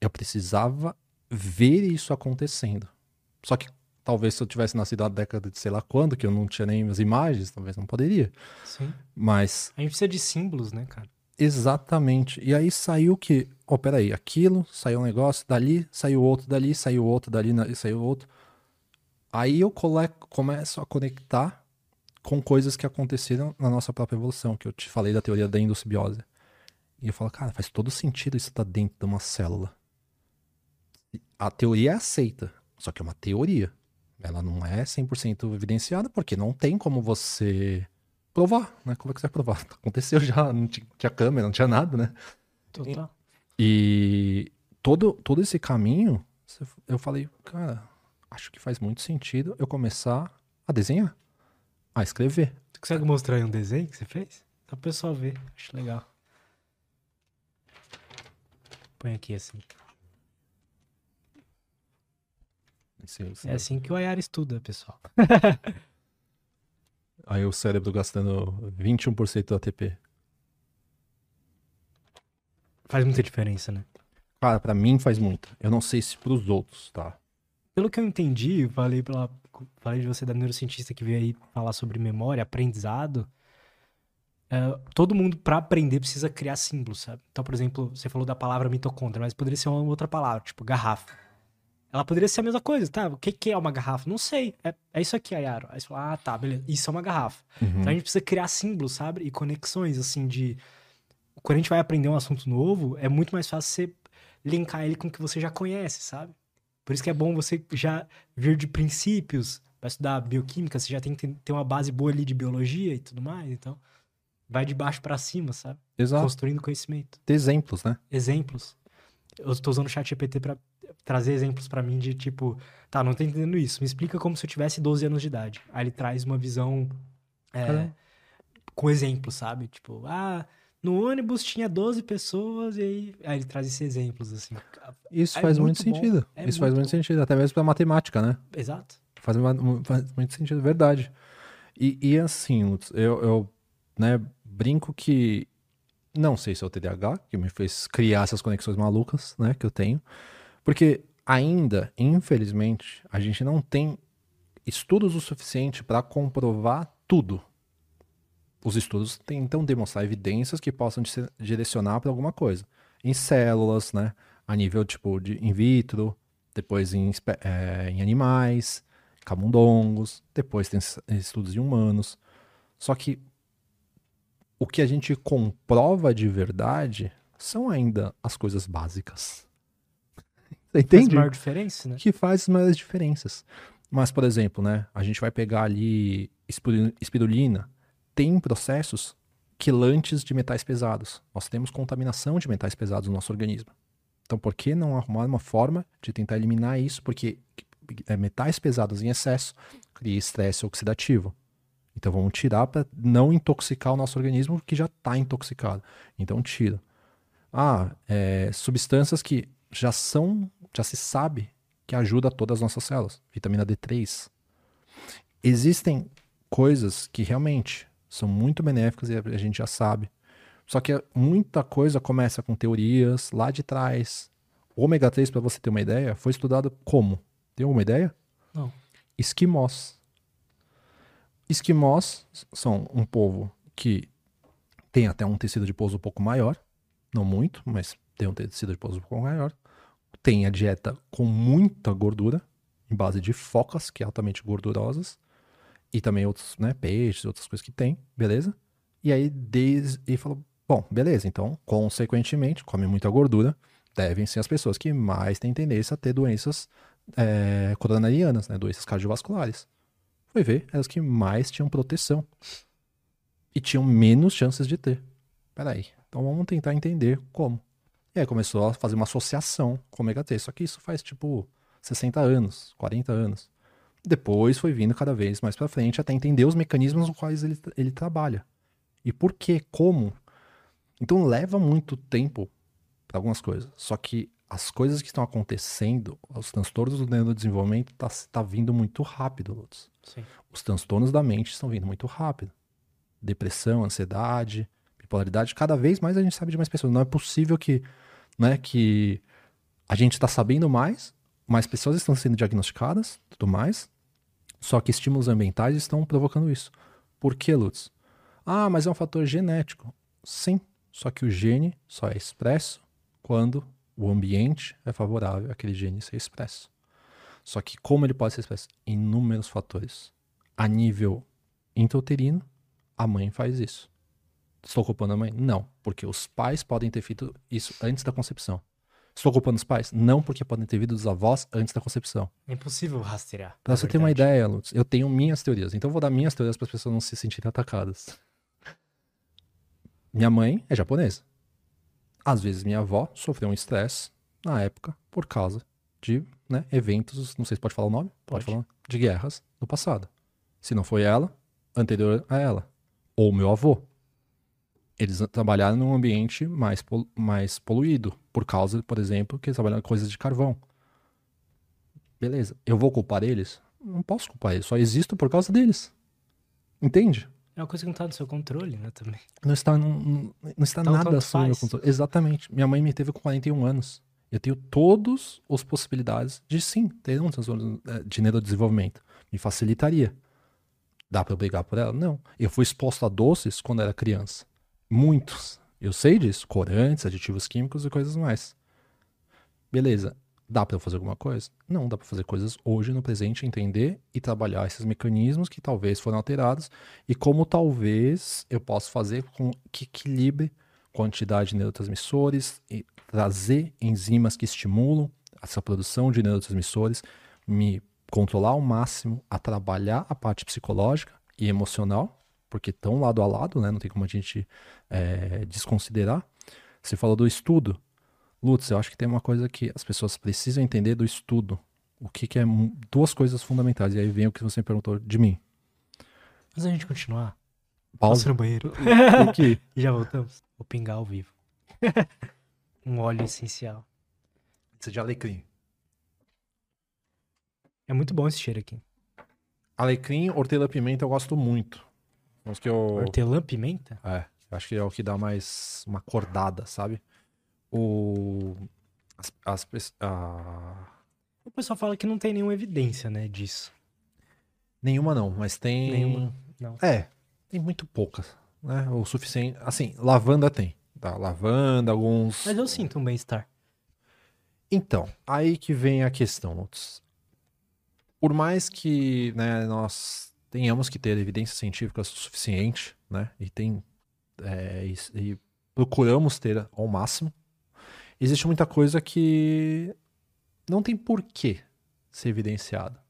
Speaker 2: Eu precisava ver isso acontecendo. Só que talvez se eu tivesse nascido na década de sei lá quando, que eu não tinha nem as imagens, talvez não poderia.
Speaker 1: Sim.
Speaker 2: Mas
Speaker 1: A gente precisa de símbolos, né, cara?
Speaker 2: Exatamente. E aí saiu que, ó, peraí, aquilo, saiu um negócio, dali, saiu outro dali, saiu outro dali, saiu outro. Aí eu cole- começo a conectar com coisas que aconteceram na nossa própria evolução, que eu te falei da teoria da endossimbiose. E eu falo, cara, faz todo sentido isso estar dentro de uma célula. A teoria é aceita, só que é uma teoria. Ela não é 100% evidenciada, porque não tem como você provar, né? Como é que você vai provar? Aconteceu já, não ti- tinha câmera, não tinha nada, né?
Speaker 1: Total.
Speaker 2: E todo, todo esse caminho, eu falei, cara, acho que faz muito sentido eu começar a desenhar, a escrever.
Speaker 1: Você consegue mostrar aí um desenho que você fez? Só pro pessoal ver. Acho legal. Põe aqui assim.
Speaker 2: Esse-
Speaker 1: É assim que o Ayara estuda, pessoal.
Speaker 2: Aí o cérebro gastando 21% do ATP.
Speaker 1: Faz muita diferença, né?
Speaker 2: Cara, pra mim faz muito. Eu não sei se pros outros, tá?
Speaker 1: Pelo que eu entendi, falei, pela, falei de você da neurocientista que veio aí falar sobre memória, aprendizado. é, todo mundo, pra aprender, precisa criar símbolos, sabe? Então, por exemplo, você falou da palavra mitocôndria, mas poderia ser uma outra palavra, tipo garrafa. Ela poderia ser a mesma coisa, tá? O que, que é uma garrafa? Não sei. É, é isso aqui, Ayaro. Aí você fala, ah, tá, beleza. Isso é uma garrafa.
Speaker 2: Uhum.
Speaker 1: Então a gente precisa criar símbolos, sabe? E conexões, assim, de. Quando a gente vai aprender um assunto novo, é muito mais fácil você linkar ele com o que você já conhece, sabe? Por isso que é bom você já vir de princípios. Vai estudar bioquímica, você já tem que ter- uma base boa ali de biologia e tudo mais. Então, vai de baixo pra cima, sabe?
Speaker 2: Exato.
Speaker 1: Construindo conhecimento.
Speaker 2: Exemplos, né?
Speaker 1: Exemplos. Eu estou usando o chat GPT pra trazer exemplos pra mim de tipo, tá, não tô entendendo isso. Me explica como se eu tivesse 12 anos de idade. Aí ele traz uma visão é, com exemplos, sabe? Tipo, ah, no ônibus tinha 12 pessoas e aí, aí ele traz esses exemplos, assim.
Speaker 2: Isso
Speaker 1: É
Speaker 2: faz muito,
Speaker 1: muito
Speaker 2: sentido.
Speaker 1: É
Speaker 2: Isso faz
Speaker 1: muito
Speaker 2: muito
Speaker 1: bom.
Speaker 2: sentido, até mesmo pra matemática, né?
Speaker 1: Exato.
Speaker 2: Faz, faz muito sentido, verdade. E, e assim, eu, eu né, brinco que não sei se é o TDAH que me fez criar essas conexões malucas, né, que eu tenho, porque ainda, infelizmente, a gente não tem estudos o suficiente para comprovar tudo. Os estudos tentam demonstrar evidências que possam direcionar para alguma coisa. Em células, né, a nível tipo de in vitro, depois em, eh, em animais, camundongos, depois tem es- estudos em humanos. Só que o que a gente comprova de verdade são ainda as coisas básicas. Você
Speaker 1: Faz
Speaker 2: entende?
Speaker 1: maior diferença, né?
Speaker 2: que faz as maiores diferenças. Mas, por exemplo, né, a gente vai pegar ali espiru- espirulina, tem processos quilantes de metais pesados. Nós temos contaminação de metais pesados no nosso organismo. Então, por que não arrumar uma forma de tentar eliminar isso? Porque é, metais pesados em excesso cria estresse oxidativo. Então, vamos tirar para não intoxicar o nosso organismo que já está intoxicado. Então, tira. Ah, é, substâncias que já são, já se sabe que ajuda todas as nossas células. Vitamina D3. Existem coisas que realmente são muito benéficas e a gente já sabe. Só que muita coisa começa com teorias lá de trás. O ômega 3, para você ter uma ideia, foi estudado como? Tem alguma ideia?
Speaker 1: Não.
Speaker 2: Esquimós. Esquimós são um povo que tem até um tecido de pouso um pouco maior, não muito, mas tem um tecido de pouso um pouco maior. Tem a dieta com muita gordura, em base de focas, que é altamente gordurosas, e também outros, né, peixes, outras coisas que tem, beleza? E aí desde, ele falou, bom, beleza, então, consequentemente, come muita gordura, devem ser as pessoas que mais têm tendência a ter doenças é, coronarianas, né, doenças cardiovasculares. Foi ver, eram as que mais tinham proteção e tinham menos chances de ter. Peraí, então vamos tentar entender como. E aí começou a fazer uma associação com o ômega 3, só que isso faz tipo 60 anos, 40 anos. Depois foi vindo cada vez mais pra frente até entender os mecanismos nos quais ele, ele trabalha. E por que, como. Então leva muito tempo para algumas coisas. Só que as coisas que estão acontecendo, os transtornos do neurodesenvolvimento, tá, tá vindo muito rápido, Lutz.
Speaker 1: Sim.
Speaker 2: Os transtornos da mente estão vindo muito rápido. Depressão, ansiedade, bipolaridade, cada vez mais a gente sabe de mais pessoas. Não é possível que, né, que A gente está sabendo mais, mais pessoas estão sendo diagnosticadas, tudo mais. Só que estímulos ambientais estão provocando isso. Por que, Lutz? Ah, mas é um fator genético. Sim, só que o gene só é expresso quando o ambiente é favorável àquele gene ser expresso. Só que como ele pode ser expresso? Inúmeros fatores. A nível intrauterino, a mãe faz isso. Estou culpando a mãe? Não, porque os pais podem ter feito isso antes da concepção. Estou culpando os pais? Não, porque podem ter vindo dos avós antes da concepção.
Speaker 1: É impossível rastrear.
Speaker 2: Pra você ter uma ideia, Lutz, eu tenho minhas teorias. Então eu vou dar minhas teorias para as pessoas não se sentirem atacadas. Minha mãe é japonesa. Às vezes minha avó sofreu um estresse na época por causa de né, eventos, não sei se pode falar o nome,
Speaker 1: Pode.
Speaker 2: falar, de guerras no passado. Se não foi ela, anterior a ela. Ou meu avô. Eles trabalharam num ambiente mais, pol- mais poluído, por causa, por exemplo, que eles trabalharam coisas de carvão. Beleza. Eu vou culpar eles? Não posso culpar eles, só existo por causa deles. Entende?
Speaker 1: É uma coisa que não tá no seu controle, né, também.
Speaker 2: Não está, não, não- está
Speaker 1: Então,
Speaker 2: nada sob meu controle. Exatamente. Minha mãe me teve com 41 anos. Eu tenho todas as possibilidades de sim ter um transtorno eh, de neurodesenvolvimento. Me facilitaria. Dá pra eu brigar por ela? Não. Eu fui exposto a doces quando era criança. Muitos. Eu sei disso. Corantes, aditivos químicos e coisas mais. Beleza. Dá pra eu fazer alguma coisa? Não, dá pra fazer coisas hoje no presente, entender e trabalhar esses mecanismos que talvez foram alterados e como talvez eu possa fazer com que equilibre quantidade de neurotransmissores e trazer enzimas que estimulam essa produção de neurotransmissores, me controlar ao máximo a trabalhar a parte psicológica e emocional, porque estão lado a lado, né? Não tem como a gente eh, desconsiderar. Você falou do estudo. Lutz, eu acho que tem uma coisa que as pessoas precisam entender do estudo. O que, que é duas coisas fundamentais. E aí vem o que você perguntou de mim.
Speaker 1: Mas a gente continuar.
Speaker 2: Pausa.
Speaker 1: No banheiro.
Speaker 2: O
Speaker 1: já voltamos. Vou pingar ao vivo. um óleo essencial.
Speaker 2: Isso de alecrim.
Speaker 1: É muito bom esse cheiro aqui.
Speaker 2: Alecrim, hortelã, pimenta eu gosto muito. Os que eu...
Speaker 1: Pimenta?
Speaker 2: É, eu acho que é o que dá mais uma acordada, sabe? O... As, as a-
Speaker 1: O pessoal fala que não tem nenhuma evidência, né, disso.
Speaker 2: Nenhuma não, mas tem...
Speaker 1: Nenhuma. Não.
Speaker 2: É, tem muito poucas, né? O suficiente... Assim, lavanda tem. Tá? Lavanda, alguns...
Speaker 1: Mas eu sinto um bem-estar.
Speaker 2: Então, aí que vem a questão, Lutz. Por mais que né, nós tenhamos que ter evidência científica suficiente, né, e, tem, é, e, e procuramos ter ao máximo, existe muita coisa que não tem porquê ser evidenciada.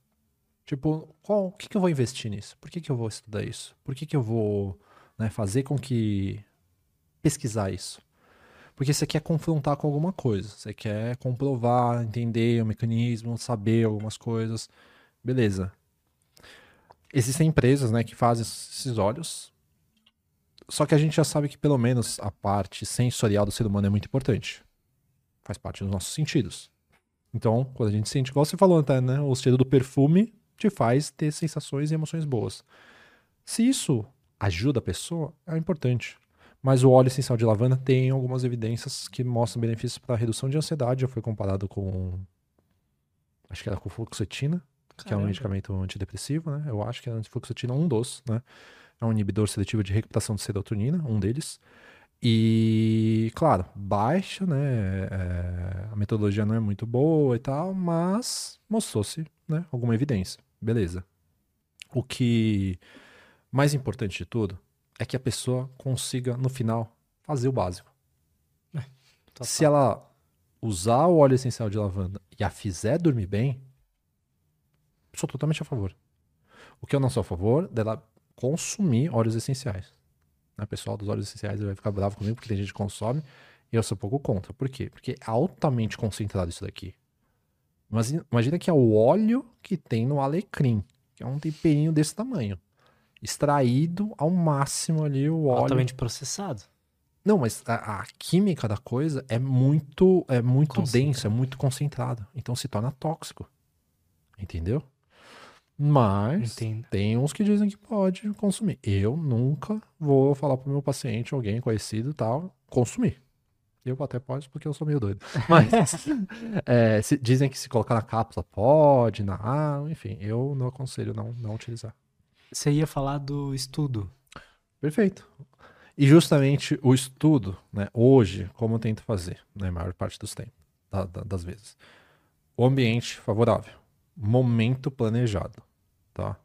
Speaker 2: Tipo, qual, o que, que eu vou investir nisso? Por que, que eu vou estudar isso? Por que, que eu vou né, fazer com que pesquisar isso? Porque você quer confrontar com alguma coisa, você quer comprovar, entender o mecanismo, saber algumas coisas. Beleza. Existem empresas, né, que fazem esses olhos. Só que a gente já sabe que pelo menos a parte sensorial do ser humano é muito importante. Faz parte dos nossos sentidos. Então, quando a gente sente, igual você falou até, né, o cheiro do perfume te faz ter sensações e emoções boas. Se isso ajuda a pessoa, é importante. Mas o óleo essencial de lavanda tem algumas evidências que mostram benefícios para redução de ansiedade. Já foi comparado com. Acho que era com fluoxetina, que é um
Speaker 1: Caramba.
Speaker 2: medicamento antidepressivo, né? Eu acho que a é um dos, né? É um inibidor seletivo de recaptação de serotonina, um deles. E, claro, baixa, né? é, a metodologia não é muito boa e tal, mas mostrou-se né, alguma evidência. Beleza. O que mais importante de tudo é que a pessoa consiga, no final, fazer o básico.
Speaker 1: Total.
Speaker 2: Se ela usar o óleo essencial de lavanda e a fizer dormir bem, sou totalmente a favor. O que eu não sou a favor dela consumir óleos essenciais. Né? O pessoal dos óleos essenciais vai ficar bravo comigo porque tem gente que consome e eu sou um pouco contra. Por quê? Porque é altamente concentrado isso daqui. Mas imagina que é o óleo que tem no alecrim, que é um temperinho desse tamanho. Extraído ao máximo ali o óleo.
Speaker 1: Altamente processado.
Speaker 2: Não, mas a, a química da coisa é muito, é muito densa, é muito concentrada. Então se torna tóxico. Entendeu? Mas
Speaker 1: Entendo.
Speaker 2: tem uns que dizem que pode consumir. Eu nunca vou falar pro meu paciente, alguém conhecido e tal, consumir. Eu até pode porque eu sou meio doido. Mas é, se, dizem que se colocar na cápsula pode, na água, enfim, eu não aconselho não, não utilizar.
Speaker 1: Você ia falar do estudo.
Speaker 2: Perfeito. E justamente o estudo, né, hoje, como eu tento fazer, na né, maior parte dos tempos, da, da, das vezes. O ambiente favorável. Momento planejado, tá?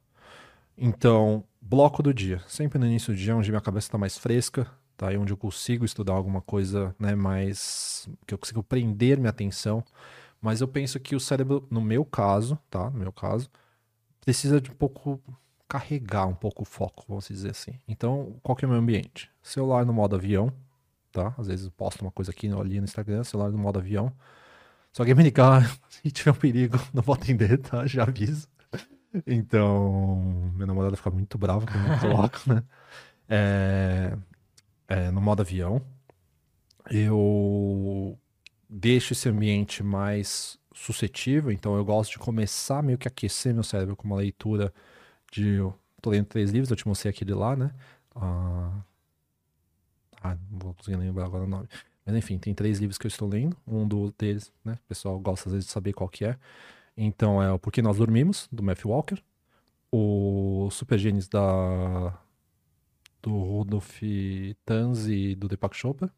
Speaker 2: Então, bloco do dia. Sempre no início do dia, onde minha cabeça está mais fresca, tá? E onde eu consigo estudar alguma coisa, né, mais que eu consigo prender minha atenção. Mas eu penso que o cérebro, no meu caso, tá? No meu caso, precisa de um pouco carregar um pouco o foco, vamos dizer assim. Então, qual que é o meu ambiente? Celular no modo avião, tá? Às vezes eu posto uma coisa aqui ali no Instagram, celular no modo avião. Se alguém me ligar e tiver um perigo, não vou atender, tá? Já aviso. Então, minha namorada fica muito brava quando eu coloco, né? É, é, no modo avião. Eu deixo esse ambiente mais suscetível, então eu gosto de começar meio que aquecer meu cérebro com uma leitura de. Tô lendo três livros, eu te mostrei aquele lá, né? Ah, ah não vou conseguir lembrar agora o nome. Mas enfim, tem três livros que eu estou lendo. Um deles, né? O pessoal gosta às vezes de saber qual que é. Então é o Porque Nós Dormimos, do Matthew Walker. O Super Genes da do Rudolf Tanz e do Deepak Chopra.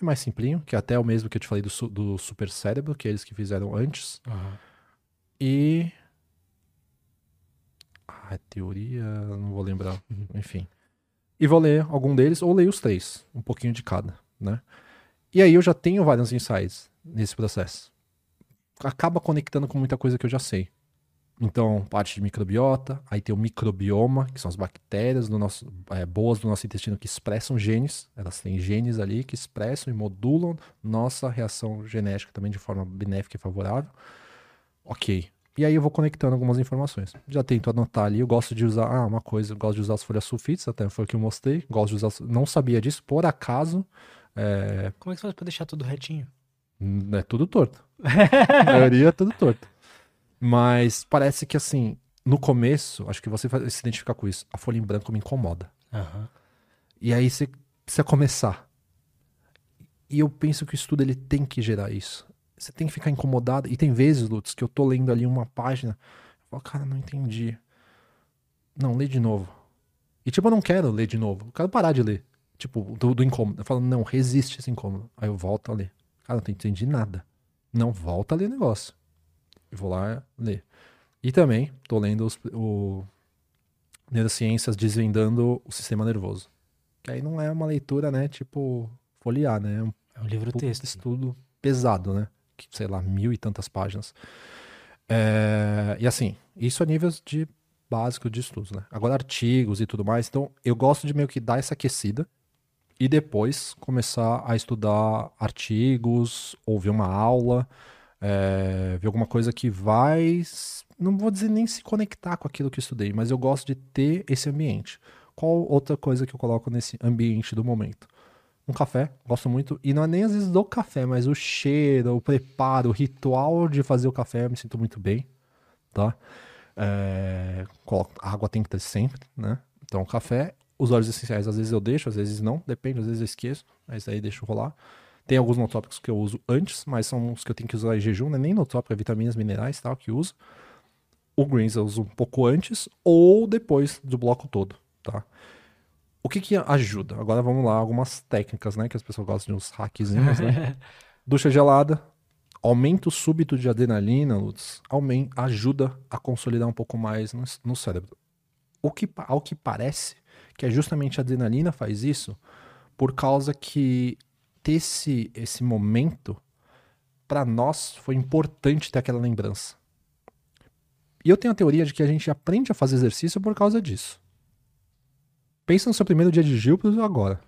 Speaker 2: É mais simplinho, que é até o mesmo que eu te falei do, do Super Cérebro, que é eles que fizeram antes. Uhum. E. Ah, teoria, não vou lembrar. Uhum. Enfim. E vou ler algum deles, ou leio os três, um pouquinho de cada, né? E aí eu já tenho vários insights nesse processo. Acaba conectando com muita coisa que eu já sei. Então, parte de microbiota, aí tem o microbioma, que são as bactérias do nosso, é, boas do nosso intestino que expressam genes, elas têm genes ali que expressam e modulam nossa reação genética também de forma benéfica e favorável. Ok. E aí eu vou conectando algumas informações. Já tento anotar ali, eu gosto de usar, ah, uma coisa, eu gosto de usar as folhas sulfites, até foi o que eu mostrei, gosto de usar, não sabia disso, por acaso. É...
Speaker 1: Como é que você faz pra deixar tudo retinho?
Speaker 2: É tudo torto. A maioria é tudo torto. Mas parece que assim, no começo, acho que você vai se identificar com isso. A folha em branco me incomoda. Uhum. E aí você precisa começar. E eu penso que o estudo ele tem que gerar isso. Você tem que ficar incomodado. E tem vezes, Lutz, que eu tô lendo ali uma página. Eu falo, cara, não entendi. Não, lê de novo. E tipo, eu não quero ler de novo. Eu quero parar de ler. Tipo, do, do incômodo. Eu falo, não, resiste esse incômodo. Aí eu volto a ler. Cara, não entendi nada. Não, volta a ler o negócio. Vou lá ler. E também tô lendo os, o Neurociências Desvendando o Sistema Nervoso. Que aí não é uma leitura, né, tipo, folhear, né? É
Speaker 1: um, é um livro texto.
Speaker 2: Estudo né? pesado, né? Que, sei lá, mil e tantas páginas. É, e assim, isso a níveis de básico de estudos, né? Agora artigos e tudo mais. Então, eu gosto de meio que dar essa aquecida e depois começar a estudar artigos, ouvir uma aula é, ver alguma coisa que vai, não vou dizer nem se conectar com aquilo que estudei, mas eu gosto de ter esse ambiente. Qual outra coisa que eu coloco nesse ambiente do momento? Um café, gosto muito, e não é nem às vezes do café, mas o cheiro, o preparo, o ritual de fazer o café, eu me sinto muito bem, tá? É, coloco, água tem que ter sempre, né? Então, café, os óleos essenciais às vezes eu deixo, às vezes não, depende, às vezes eu esqueço, mas aí deixo rolar. Tem alguns notópicos que eu uso antes, mas são os que eu tenho que usar em jejum, né? Nem notópico, é vitaminas, minerais tal, que uso. O greens eu uso um pouco antes ou depois do bloco todo, tá? O que que ajuda? Agora vamos lá, algumas técnicas, né? Que as pessoas gostam de uns hackzinhos, né? Ducha gelada, aumento súbito de adrenalina, Lutz, aumenta, ajuda a consolidar um pouco mais no, no cérebro. O que, ao que parece que é justamente a adrenalina faz isso por causa que ter esse, esse momento, para nós foi importante ter aquela lembrança. E eu tenho a teoria de que a gente aprende a fazer exercício por causa disso. Pensa no seu primeiro dia de Gilpro agora.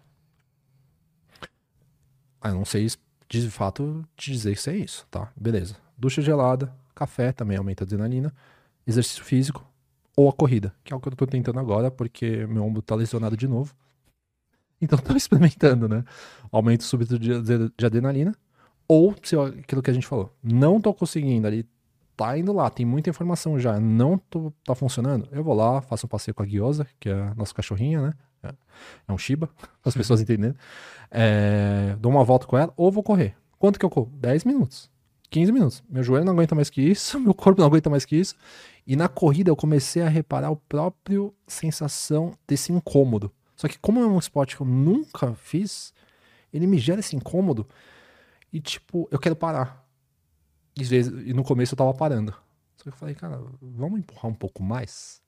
Speaker 2: Ah, eu não sei de fato te dizer se é isso, tá? Beleza. Ducha gelada, café também aumenta a adrenalina, exercício físico ou a corrida, que é o que eu tô tentando agora porque meu ombro tá lesionado de novo. Então estão experimentando, né? Aumento súbito de, de adrenalina. Ou se aquilo que a gente falou, não tô conseguindo ali, tá indo lá, tem muita informação já, não tô, tá funcionando, eu vou lá, faço um passeio com a Guiosa, que é a nossa cachorrinha, né? É, é um Shiba, as pessoas entenderem. É, dou uma volta com ela ou vou correr. Quanto que eu corro? 10 minutos. 15 minutos. Meu joelho não aguenta mais que isso, meu corpo não aguenta mais que isso. E na corrida eu comecei a reparar o próprio sensação desse incômodo. Só que como é um esporte que eu nunca fiz, ele me gera esse incômodo e tipo, eu quero parar. E, às vezes, e no começo eu tava parando. Só que eu falei, cara, vamos empurrar um pouco mais?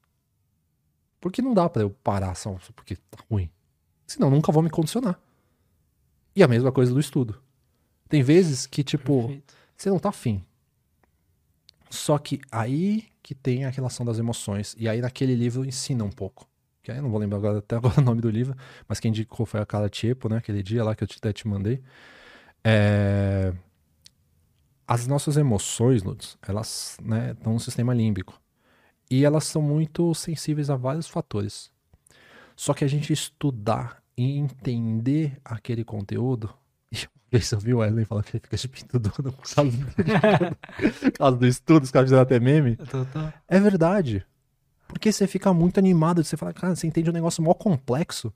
Speaker 2: Porque não dá para eu parar só porque tá ruim. Senão nunca vou me condicionar. E a mesma coisa do estudo. Tem vezes que, tipo, Perfeito. você não tá afim. Só que aí que tem a relação das emoções. E aí naquele livro ensina um pouco. Que aí eu não vou lembrar agora, até agora o nome do livro, mas quem indicou foi a Carla Tiepo, né? Aquele dia lá que eu até te mandei. É... As nossas emoções, Lutz, elas né, estão no sistema límbico. E elas são muito sensíveis a vários fatores. Só que a gente estudar e entender aquele conteúdo. Você ouviu o Ellen falar que ele fica de pinto dono por causa do, por causa do estudo, os caras fizeram até meme. É verdade. Porque você fica muito animado, você fala, cara, você entende um negócio mó complexo.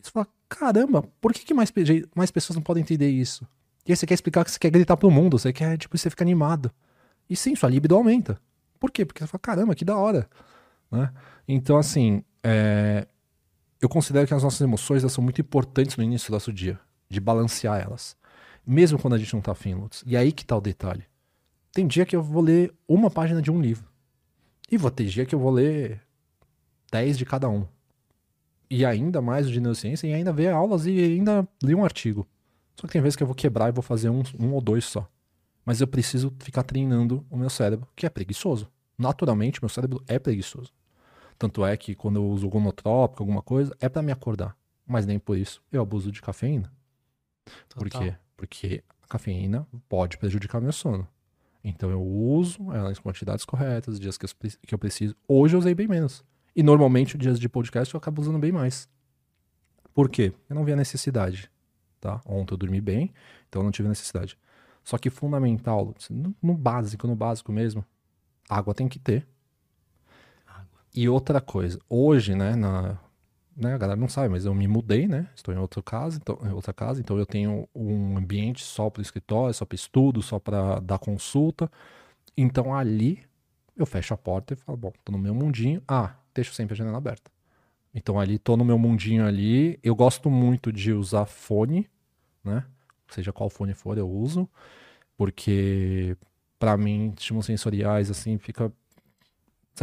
Speaker 2: Você fala, caramba, por que, que mais, mais pessoas não podem entender isso? E aí você quer explicar que você quer gritar pro mundo, você quer, tipo, você fica animado. E sim, sua libido aumenta. Por quê? Porque você fala, caramba, que da hora. Né? Então, assim, é... eu considero que as nossas emoções elas são muito importantes no início do nosso dia, de balancear elas. Mesmo quando a gente não tá afim, Lutz. E aí que tá o detalhe. Tem dia que eu vou ler uma página de um livro. E vou ter dia que eu vou ler 10 de cada um e ainda mais de neurociência, e ainda ver aulas e ainda ler um artigo. Só que tem vezes que eu vou quebrar e vou fazer um, um ou dois só. Mas eu preciso ficar treinando o meu cérebro, que é preguiçoso. Naturalmente, meu cérebro é preguiçoso. Tanto é que quando eu uso gonotrópico, alguma coisa, é para me acordar. Mas nem por isso eu abuso de cafeína. Total. Por quê? Porque a cafeína pode prejudicar meu sono. Então eu uso ela em quantidades corretas, dias que eu, que eu preciso. Hoje eu usei bem menos. E normalmente, dias de podcast, eu acabo usando bem mais. Por quê? Eu não vi a necessidade. Tá? Ontem eu dormi bem, então eu não tive necessidade. Só que fundamental, no, no básico, no básico mesmo, água tem que ter. Água. E outra coisa, hoje, né, na, né, a galera não sabe, mas eu me mudei, né? Estou em outra casa, então, outra casa, então eu tenho um ambiente só para escritório, só para estudo, só para dar consulta. Então ali eu fecho a porta e falo, bom, tô no meu mundinho. Ah, deixo sempre a janela aberta. Então ali tô no meu mundinho ali. Eu gosto muito de usar fone, né? Seja qual fone for, eu uso. Porque para mim, estímulos sensoriais, assim, fica.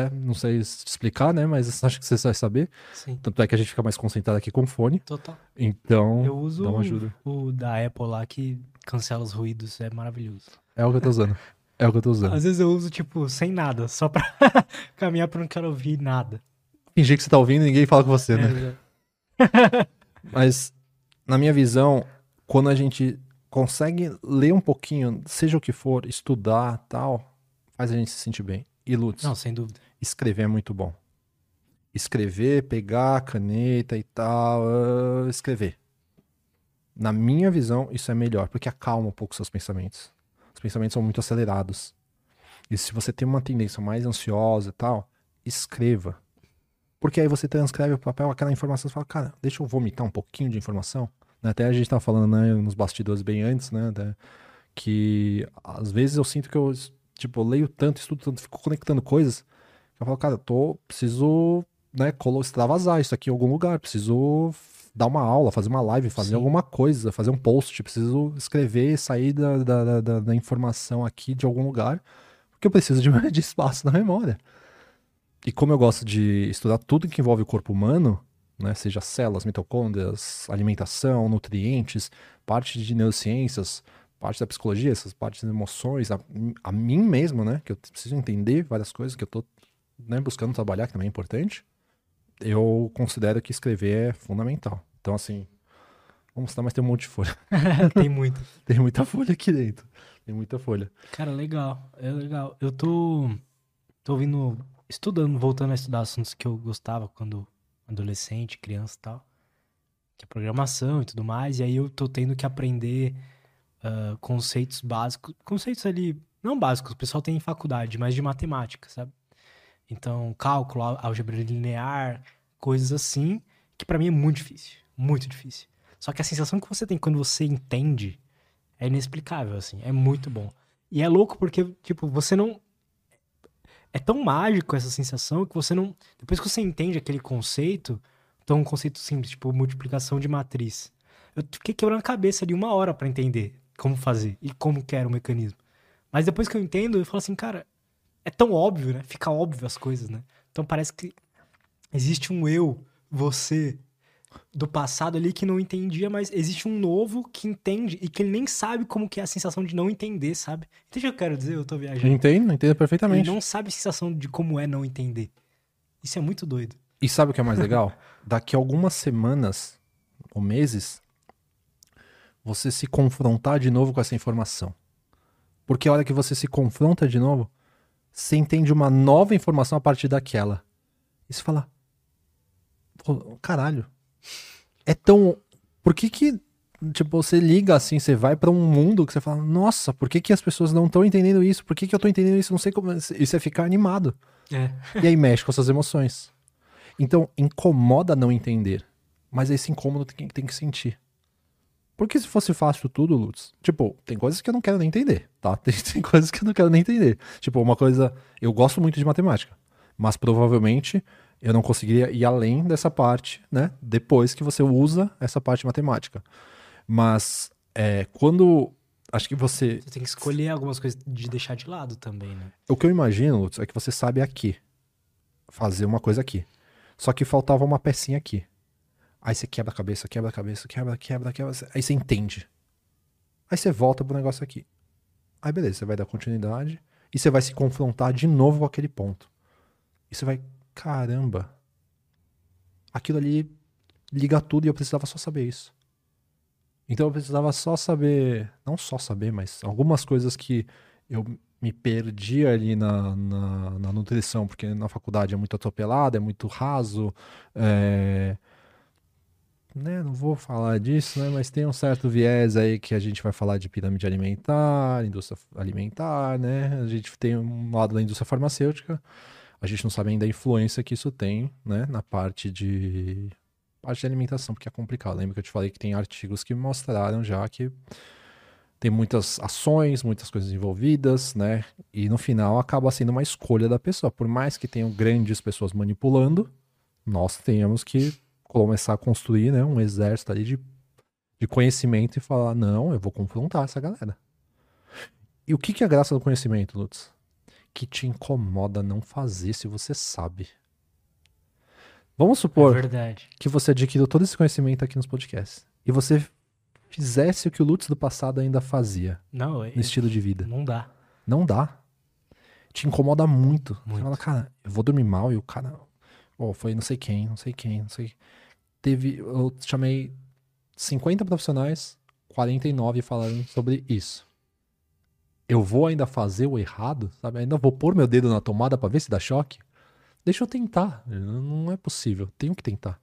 Speaker 2: Não sei explicar, né? Mas acho que você vai saber. Sim. Tanto é que a gente fica mais concentrado aqui com fone.
Speaker 1: Total.
Speaker 2: Então,
Speaker 1: eu uso dá uma ajuda. O, o da Apple lá que cancela os ruídos, é maravilhoso.
Speaker 2: É o que eu tô usando. É o que eu tô usando.
Speaker 1: Às vezes eu uso, tipo, sem nada, só pra caminhar pra não quero ouvir nada.
Speaker 2: Fingir que você tá ouvindo e ninguém fala com você, é, né? É. Mas, na minha visão, quando a gente consegue ler um pouquinho, seja o que for, estudar tal, faz a gente se sentir bem. E Lutz,
Speaker 1: Não, sem dúvida.
Speaker 2: Escrever é muito bom. Escrever, pegar a caneta e tal, uh, escrever. Na minha visão, isso é melhor, porque acalma um pouco seus pensamentos. Os pensamentos são muito acelerados. E se você tem uma tendência mais ansiosa e tal, escreva. Porque aí você transcreve o papel, aquela informação, você fala, cara, deixa eu vomitar um pouquinho de informação. Até a gente estava falando né, nos bastidores bem antes, né? Que às vezes eu sinto que eu, tipo, eu leio tanto, estudo tanto, fico conectando coisas. Eu falo, cara, eu tô, preciso, né, extravasar isso aqui em algum lugar, preciso dar uma aula, fazer uma live, fazer Sim. alguma coisa, fazer um post, preciso escrever, sair da, da, da, da, informação aqui de algum lugar, porque eu preciso de, de espaço na memória. E como eu gosto de estudar tudo que envolve o corpo humano, né, seja células, mitocôndrias, alimentação, nutrientes, parte de neurociências, parte da psicologia, essas partes das emoções, a, a mim mesmo, né, que eu preciso entender várias coisas que eu tô né, buscando trabalhar, que também é importante, eu considero que escrever é fundamental. Então, assim, vamos citar, mas tem um monte de folha.
Speaker 1: tem muito.
Speaker 2: tem muita folha aqui dentro. Tem muita folha.
Speaker 1: Cara, legal. É legal. Eu tô, tô ouvindo, estudando, voltando a estudar assuntos que eu gostava quando adolescente, criança e tal. Que é programação e tudo mais. E aí eu tô tendo que aprender uh, conceitos básicos. Conceitos ali, não básicos, o pessoal tem em faculdade, mas de matemática, sabe? Então, cálculo, álgebra linear, coisas assim que para mim é muito difícil, muito difícil. Só que a sensação que você tem quando você entende é inexplicável, assim, é muito bom. E é louco porque, tipo, você não. É tão mágico essa sensação que você não. Depois que você entende aquele conceito, então um conceito simples, tipo multiplicação de matriz. Eu fiquei quebrando a cabeça de uma hora para entender como fazer e como que era o mecanismo. Mas depois que eu entendo, eu falo assim, cara, é tão óbvio, né? Fica óbvio as coisas, né? Então parece que existe um eu, você, do passado ali que não entendia, mas existe um novo que entende e que ele nem sabe como que é a sensação de não entender, sabe? Entende o que eu quero dizer? Eu tô viajando.
Speaker 2: Entendo, entendo perfeitamente.
Speaker 1: Ele não sabe a sensação de como é não entender. Isso é muito doido.
Speaker 2: E sabe o que é mais legal? Daqui a algumas semanas ou meses, você se confrontar de novo com essa informação. Porque a hora que você se confronta de novo, você entende uma nova informação a partir daquela. E você fala, caralho, é tão. Por que que. Tipo, você liga assim, você vai para um mundo que você fala, nossa, por que, que as pessoas não estão entendendo isso? Por que, que eu tô entendendo isso? Não sei como. Isso é ficar animado.
Speaker 1: É.
Speaker 2: E aí mexe com as suas emoções. Então, incomoda não entender. Mas esse incômodo tem, tem que sentir. Porque se fosse fácil tudo, Lutz, tipo, tem coisas que eu não quero nem entender, tá? Tem, tem, coisas que eu não quero nem entender. Tipo, uma coisa. Eu gosto muito de matemática, mas provavelmente eu não conseguiria ir além dessa parte, né? Depois que você usa essa parte matemática. Mas é, quando. Acho que você.
Speaker 1: Você tem que escolher algumas coisas de deixar de lado também, né?
Speaker 2: O que eu imagino, Lutz, é que você sabe aqui. Fazer uma coisa aqui. Só que faltava uma pecinha aqui. Aí você quebra a cabeça, quebra a cabeça, quebra, quebra, quebra. Aí você entende. Aí você volta pro negócio aqui. Aí beleza, você vai dar continuidade e você vai se confrontar de novo com aquele ponto. E você vai, caramba. Aquilo ali liga tudo e eu precisava só saber isso. Então eu precisava só saber, não só saber, mas algumas coisas que eu me perdi ali na, na, na nutrição, porque na faculdade é muito atropelado, é muito raso, é, né, não vou falar disso, né, mas tem um certo viés aí que a gente vai falar de pirâmide alimentar, indústria alimentar, né? A gente tem um lado da indústria farmacêutica, a gente não sabe ainda a influência que isso tem, né, na parte de parte de alimentação, porque é complicado. Lembra que eu te falei que tem artigos que mostraram já que tem muitas ações, muitas coisas envolvidas, né? E no final acaba sendo uma escolha da pessoa. Por mais que tenham grandes pessoas manipulando, nós temos que começar a construir né, um exército ali de, de conhecimento e falar: não, eu vou confrontar essa galera. E o que, que é a graça do conhecimento, Lutz? Que te incomoda não fazer se você sabe. Vamos supor
Speaker 1: É
Speaker 2: que você adquiriu todo esse conhecimento aqui nos podcasts. E você fizesse o que o Lutz do passado ainda fazia
Speaker 1: Não, é,
Speaker 2: no estilo de vida.
Speaker 1: não dá.
Speaker 2: Não dá. Te incomoda muito. Você
Speaker 1: Muito.
Speaker 2: fala, cara, eu vou dormir mal e o cara. Ó, foi não sei quem, não sei quem, não sei. Teve. Eu chamei 50 profissionais, 49 falaram sobre isso. Eu vou ainda fazer o errado, sabe? Ainda vou pôr meu dedo na tomada pra ver se dá choque? Deixa eu tentar. Não é possível. Tenho que tentar.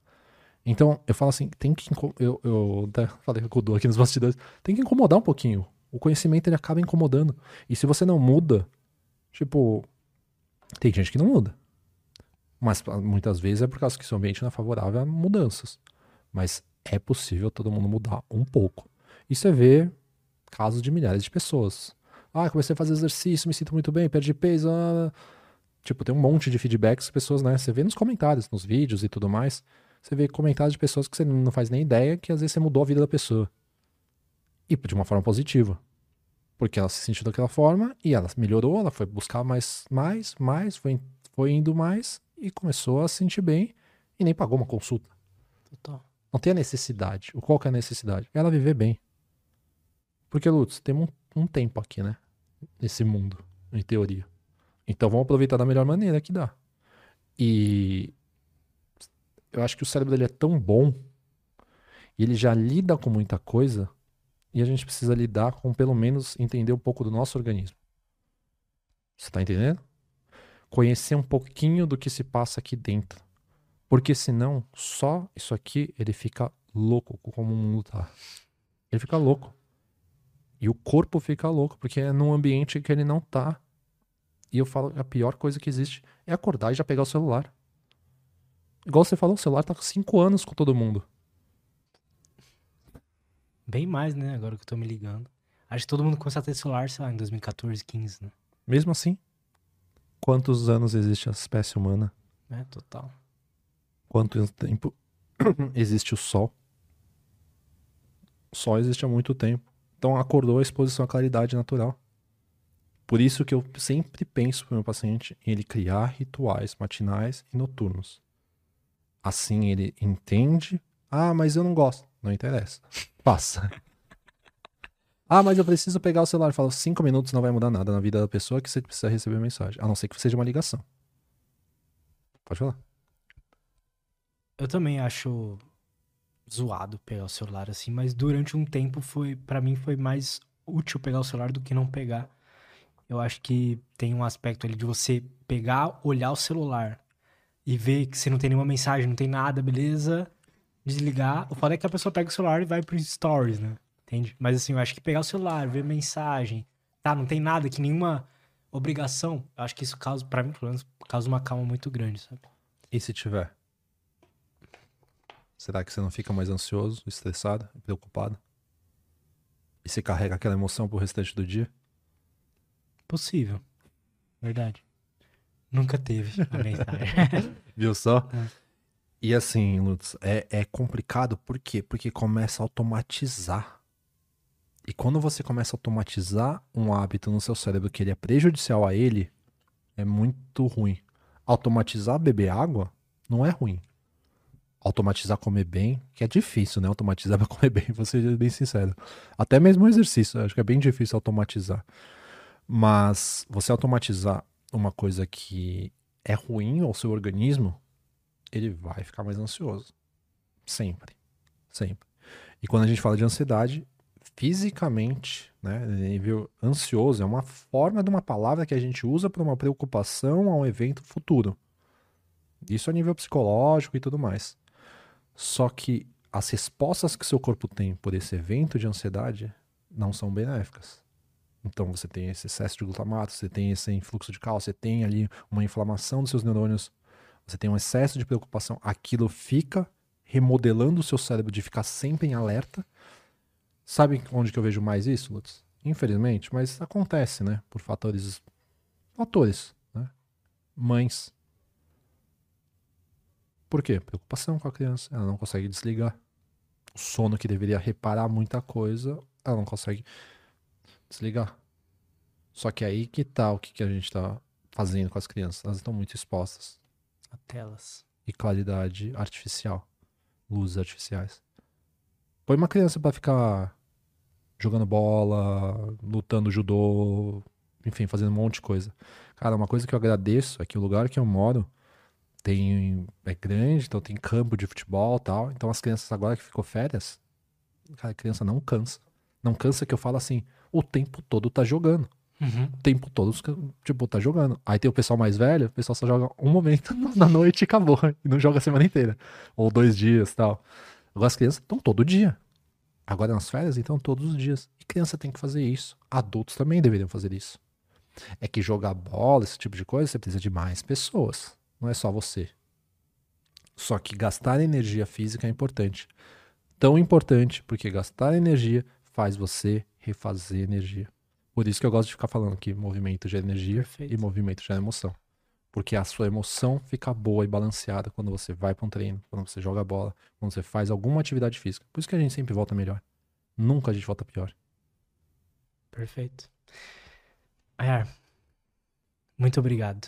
Speaker 2: Então, eu falo assim, tem que. Eu, eu até falei com o Du aqui nos bastidores. Tem que incomodar um pouquinho. O conhecimento ele acaba incomodando. E se você não muda, tipo. Tem gente que não muda. Mas ah, muitas vezes é por causa que seu ambiente não é favorável a mudanças. Mas é possível todo mundo mudar um pouco. E você vê casos de milhares de pessoas. Ah, comecei a fazer exercício, me sinto muito bem, perdi peso. ah. Tipo, tem um monte de feedbacks, pessoas, né? Você vê nos comentários, nos vídeos e tudo mais. Você vê comentários de pessoas que você não faz nem ideia que às vezes você mudou a vida da pessoa. E de uma forma positiva. Porque ela se sentiu daquela forma e ela melhorou, ela foi buscar mais, mais, mais, foi, foi indo mais e começou a se sentir bem e nem pagou uma consulta.
Speaker 1: Total.
Speaker 2: Não tem a necessidade. O qual que é a necessidade? Ela viver bem. Porque, Lutz, temos um, um tempo aqui, né? Nesse mundo, em teoria. Então vamos aproveitar da melhor maneira que dá. E eu acho que o cérebro dele é tão bom e ele já lida com muita coisa e a gente precisa lidar com pelo menos entender um pouco do nosso organismo. Você tá entendendo? Conhecer um pouquinho do que se passa aqui dentro. Porque senão, só isso aqui, ele fica louco como o mundo tá. Ele fica louco. E o corpo fica louco, porque é num ambiente que ele não tá. E eu falo, a pior coisa que existe é acordar e já pegar o celular. Igual você falou, o celular tá com 5 anos com todo mundo.
Speaker 1: Bem mais, né? Agora que eu tô me ligando. Acho que todo mundo começou a ter celular, sei lá, em 2014, 15, né?
Speaker 2: Mesmo assim, quantos anos existe a espécie humana?
Speaker 1: É, total.
Speaker 2: Quanto tempo existe o Sol? O Sol existe há muito tempo. Então acordou a exposição à claridade natural. Por isso que eu sempre penso para o meu paciente em ele criar rituais matinais e noturnos. Assim ele entende. Ah, mas eu não gosto. Não interessa. Passa. Ah, mas eu preciso pegar o celular. Fala, cinco minutos não vai mudar nada na vida da pessoa que você precisa receber mensagem. A não ser que seja uma ligação. Pode falar.
Speaker 1: Eu também acho zoado pegar o celular assim, mas durante um tempo foi, para mim foi mais útil pegar o celular do que não pegar. Eu acho que tem um aspecto ali de você pegar, olhar o celular e ver que você não tem nenhuma mensagem, não tem nada, beleza? Desligar. O foda é que a pessoa pega o celular e vai pro stories, né? Entende? Mas assim, eu acho que pegar o celular, ver mensagem, tá, não tem nada que nenhuma obrigação, eu acho que isso causa, pra mim, pelo menos, causa uma calma muito grande, sabe?
Speaker 2: E se tiver? Será que você não fica mais ansioso, estressado, preocupado? E você carrega aquela emoção pro restante do dia?
Speaker 1: Possível. Verdade. Nunca teve a mensagem.
Speaker 2: Viu só?
Speaker 1: É.
Speaker 2: E assim, Lutz, é, é complicado por quê? Porque começa a automatizar. E quando você começa a automatizar um hábito no seu cérebro que ele é prejudicial a ele, é muito ruim. Automatizar beber água não é ruim. Automatizar comer bem, que é difícil, né? Automatizar pra comer bem, vou ser bem sincero. Até mesmo o exercício, acho que é bem difícil automatizar. Mas você automatizar uma coisa que é ruim ao seu organismo, ele vai ficar mais ansioso. Sempre. Sempre. E quando a gente fala de ansiedade, fisicamente, né, nível ansioso é uma forma de uma palavra que a gente usa para uma preocupação a um evento futuro. Isso a nível psicológico e tudo mais. Só que as respostas que seu corpo tem por esse evento de ansiedade não são benéficas. Então você tem esse excesso de glutamato, você tem esse influxo de cálcio, você tem ali uma inflamação dos seus neurônios, você tem um excesso de preocupação. Aquilo fica remodelando o seu cérebro de ficar sempre em alerta. Sabe onde que eu vejo mais isso, Lutz? Infelizmente, mas acontece, né? Por fatores. Fatores, né? Mães. Por quê? Preocupação com a criança. Ela não consegue desligar. O sono que deveria reparar muita coisa, ela não consegue desligar. Só que aí que tá o que, que a gente tá fazendo com as crianças. Elas estão muito expostas.
Speaker 1: A telas.
Speaker 2: E claridade artificial. Luzes artificiais. Põe uma criança pra ficar jogando bola, lutando judô, enfim, fazendo um monte de coisa. Cara, uma coisa que eu agradeço é que o lugar que eu moro tem é grande, então tem campo de futebol e tal. Então as crianças agora que ficou férias, cara, a criança não cansa. Não cansa que eu falo assim, o tempo todo tá jogando.
Speaker 1: Uhum.
Speaker 2: O tempo todo, tipo, tá jogando. Aí tem o pessoal mais velho, o pessoal só joga um momento na noite e acabou. E não joga a semana inteira. Ou dois dias tal. Agora as crianças estão todo dia. Agora nas férias, então todos os dias. E criança tem que fazer isso. Adultos também deveriam fazer isso. É que jogar bola, esse tipo de coisa, você precisa de mais pessoas. Não é só você. Só que gastar energia física é importante. Tão importante porque gastar energia faz você refazer energia. Por isso que eu gosto de ficar falando que movimento gera energia
Speaker 1: Perfeito.
Speaker 2: e movimento gera emoção. Porque a sua emoção fica boa e balanceada quando você vai para um treino, quando você joga bola, quando você faz alguma atividade física. Por isso que a gente sempre volta melhor. Nunca a gente volta pior.
Speaker 1: Perfeito. Ayar, muito obrigado.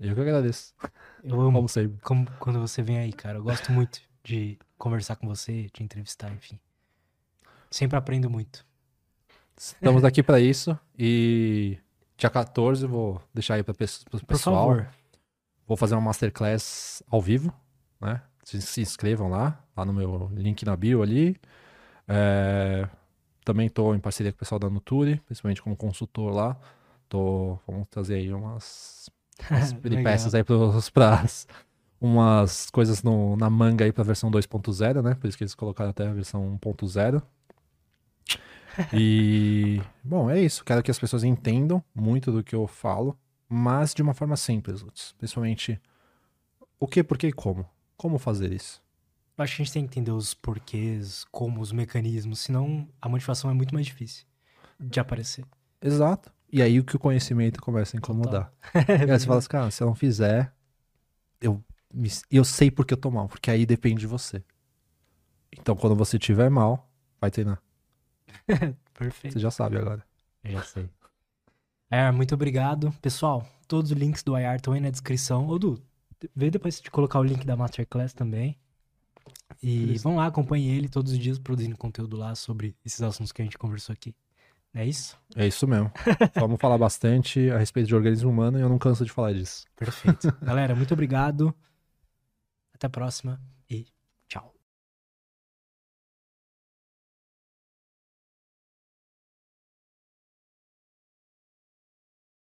Speaker 2: Eu que agradeço.
Speaker 1: Eu amo
Speaker 2: Como sempre.
Speaker 1: como, quando você vem aí, cara. Eu gosto muito de conversar com você, de entrevistar, enfim. Sempre aprendo muito.
Speaker 2: Estamos aqui para isso e dia 14 eu vou deixar aí para o pessoal. Vou fazer uma masterclass ao vivo, né? Se, se inscrevam lá, lá no meu link na bio ali. É, também estou em parceria com o pessoal da Nuturi, principalmente como consultor lá. Tô, vamos trazer aí umas, umas peripécias aí pras, umas coisas no, na manga aí pra versão 2.0, né? Por isso que eles colocaram até a versão 1.0. E, bom, é isso. Quero que as pessoas entendam muito do que eu falo, mas de uma forma simples, Lutz. Principalmente o que, por que e como. como fazer isso.
Speaker 1: Eu acho que a gente tem que entender os porquês, como, os mecanismos, senão a motivação é muito mais difícil de aparecer.
Speaker 2: Exato. E aí o que o conhecimento começa a incomodar. e aí você fala assim, cara, se eu não fizer, eu, eu sei porque eu tô mal, porque aí depende de você. Então quando você tiver mal, vai treinar.
Speaker 1: Perfeito.
Speaker 2: Você já sabe agora.
Speaker 1: Eu já sei. É, muito obrigado. Pessoal, todos os links do IR estão aí na descrição. Ô, Du, vê depois de colocar o link da Masterclass também. E vão lá, acompanhem ele todos os dias produzindo conteúdo lá sobre esses assuntos que a gente conversou aqui. É isso?
Speaker 2: É isso mesmo. Vamos falar bastante a respeito de organismo humano e eu não canso de falar disso.
Speaker 1: Perfeito. Galera, muito obrigado. Até a próxima.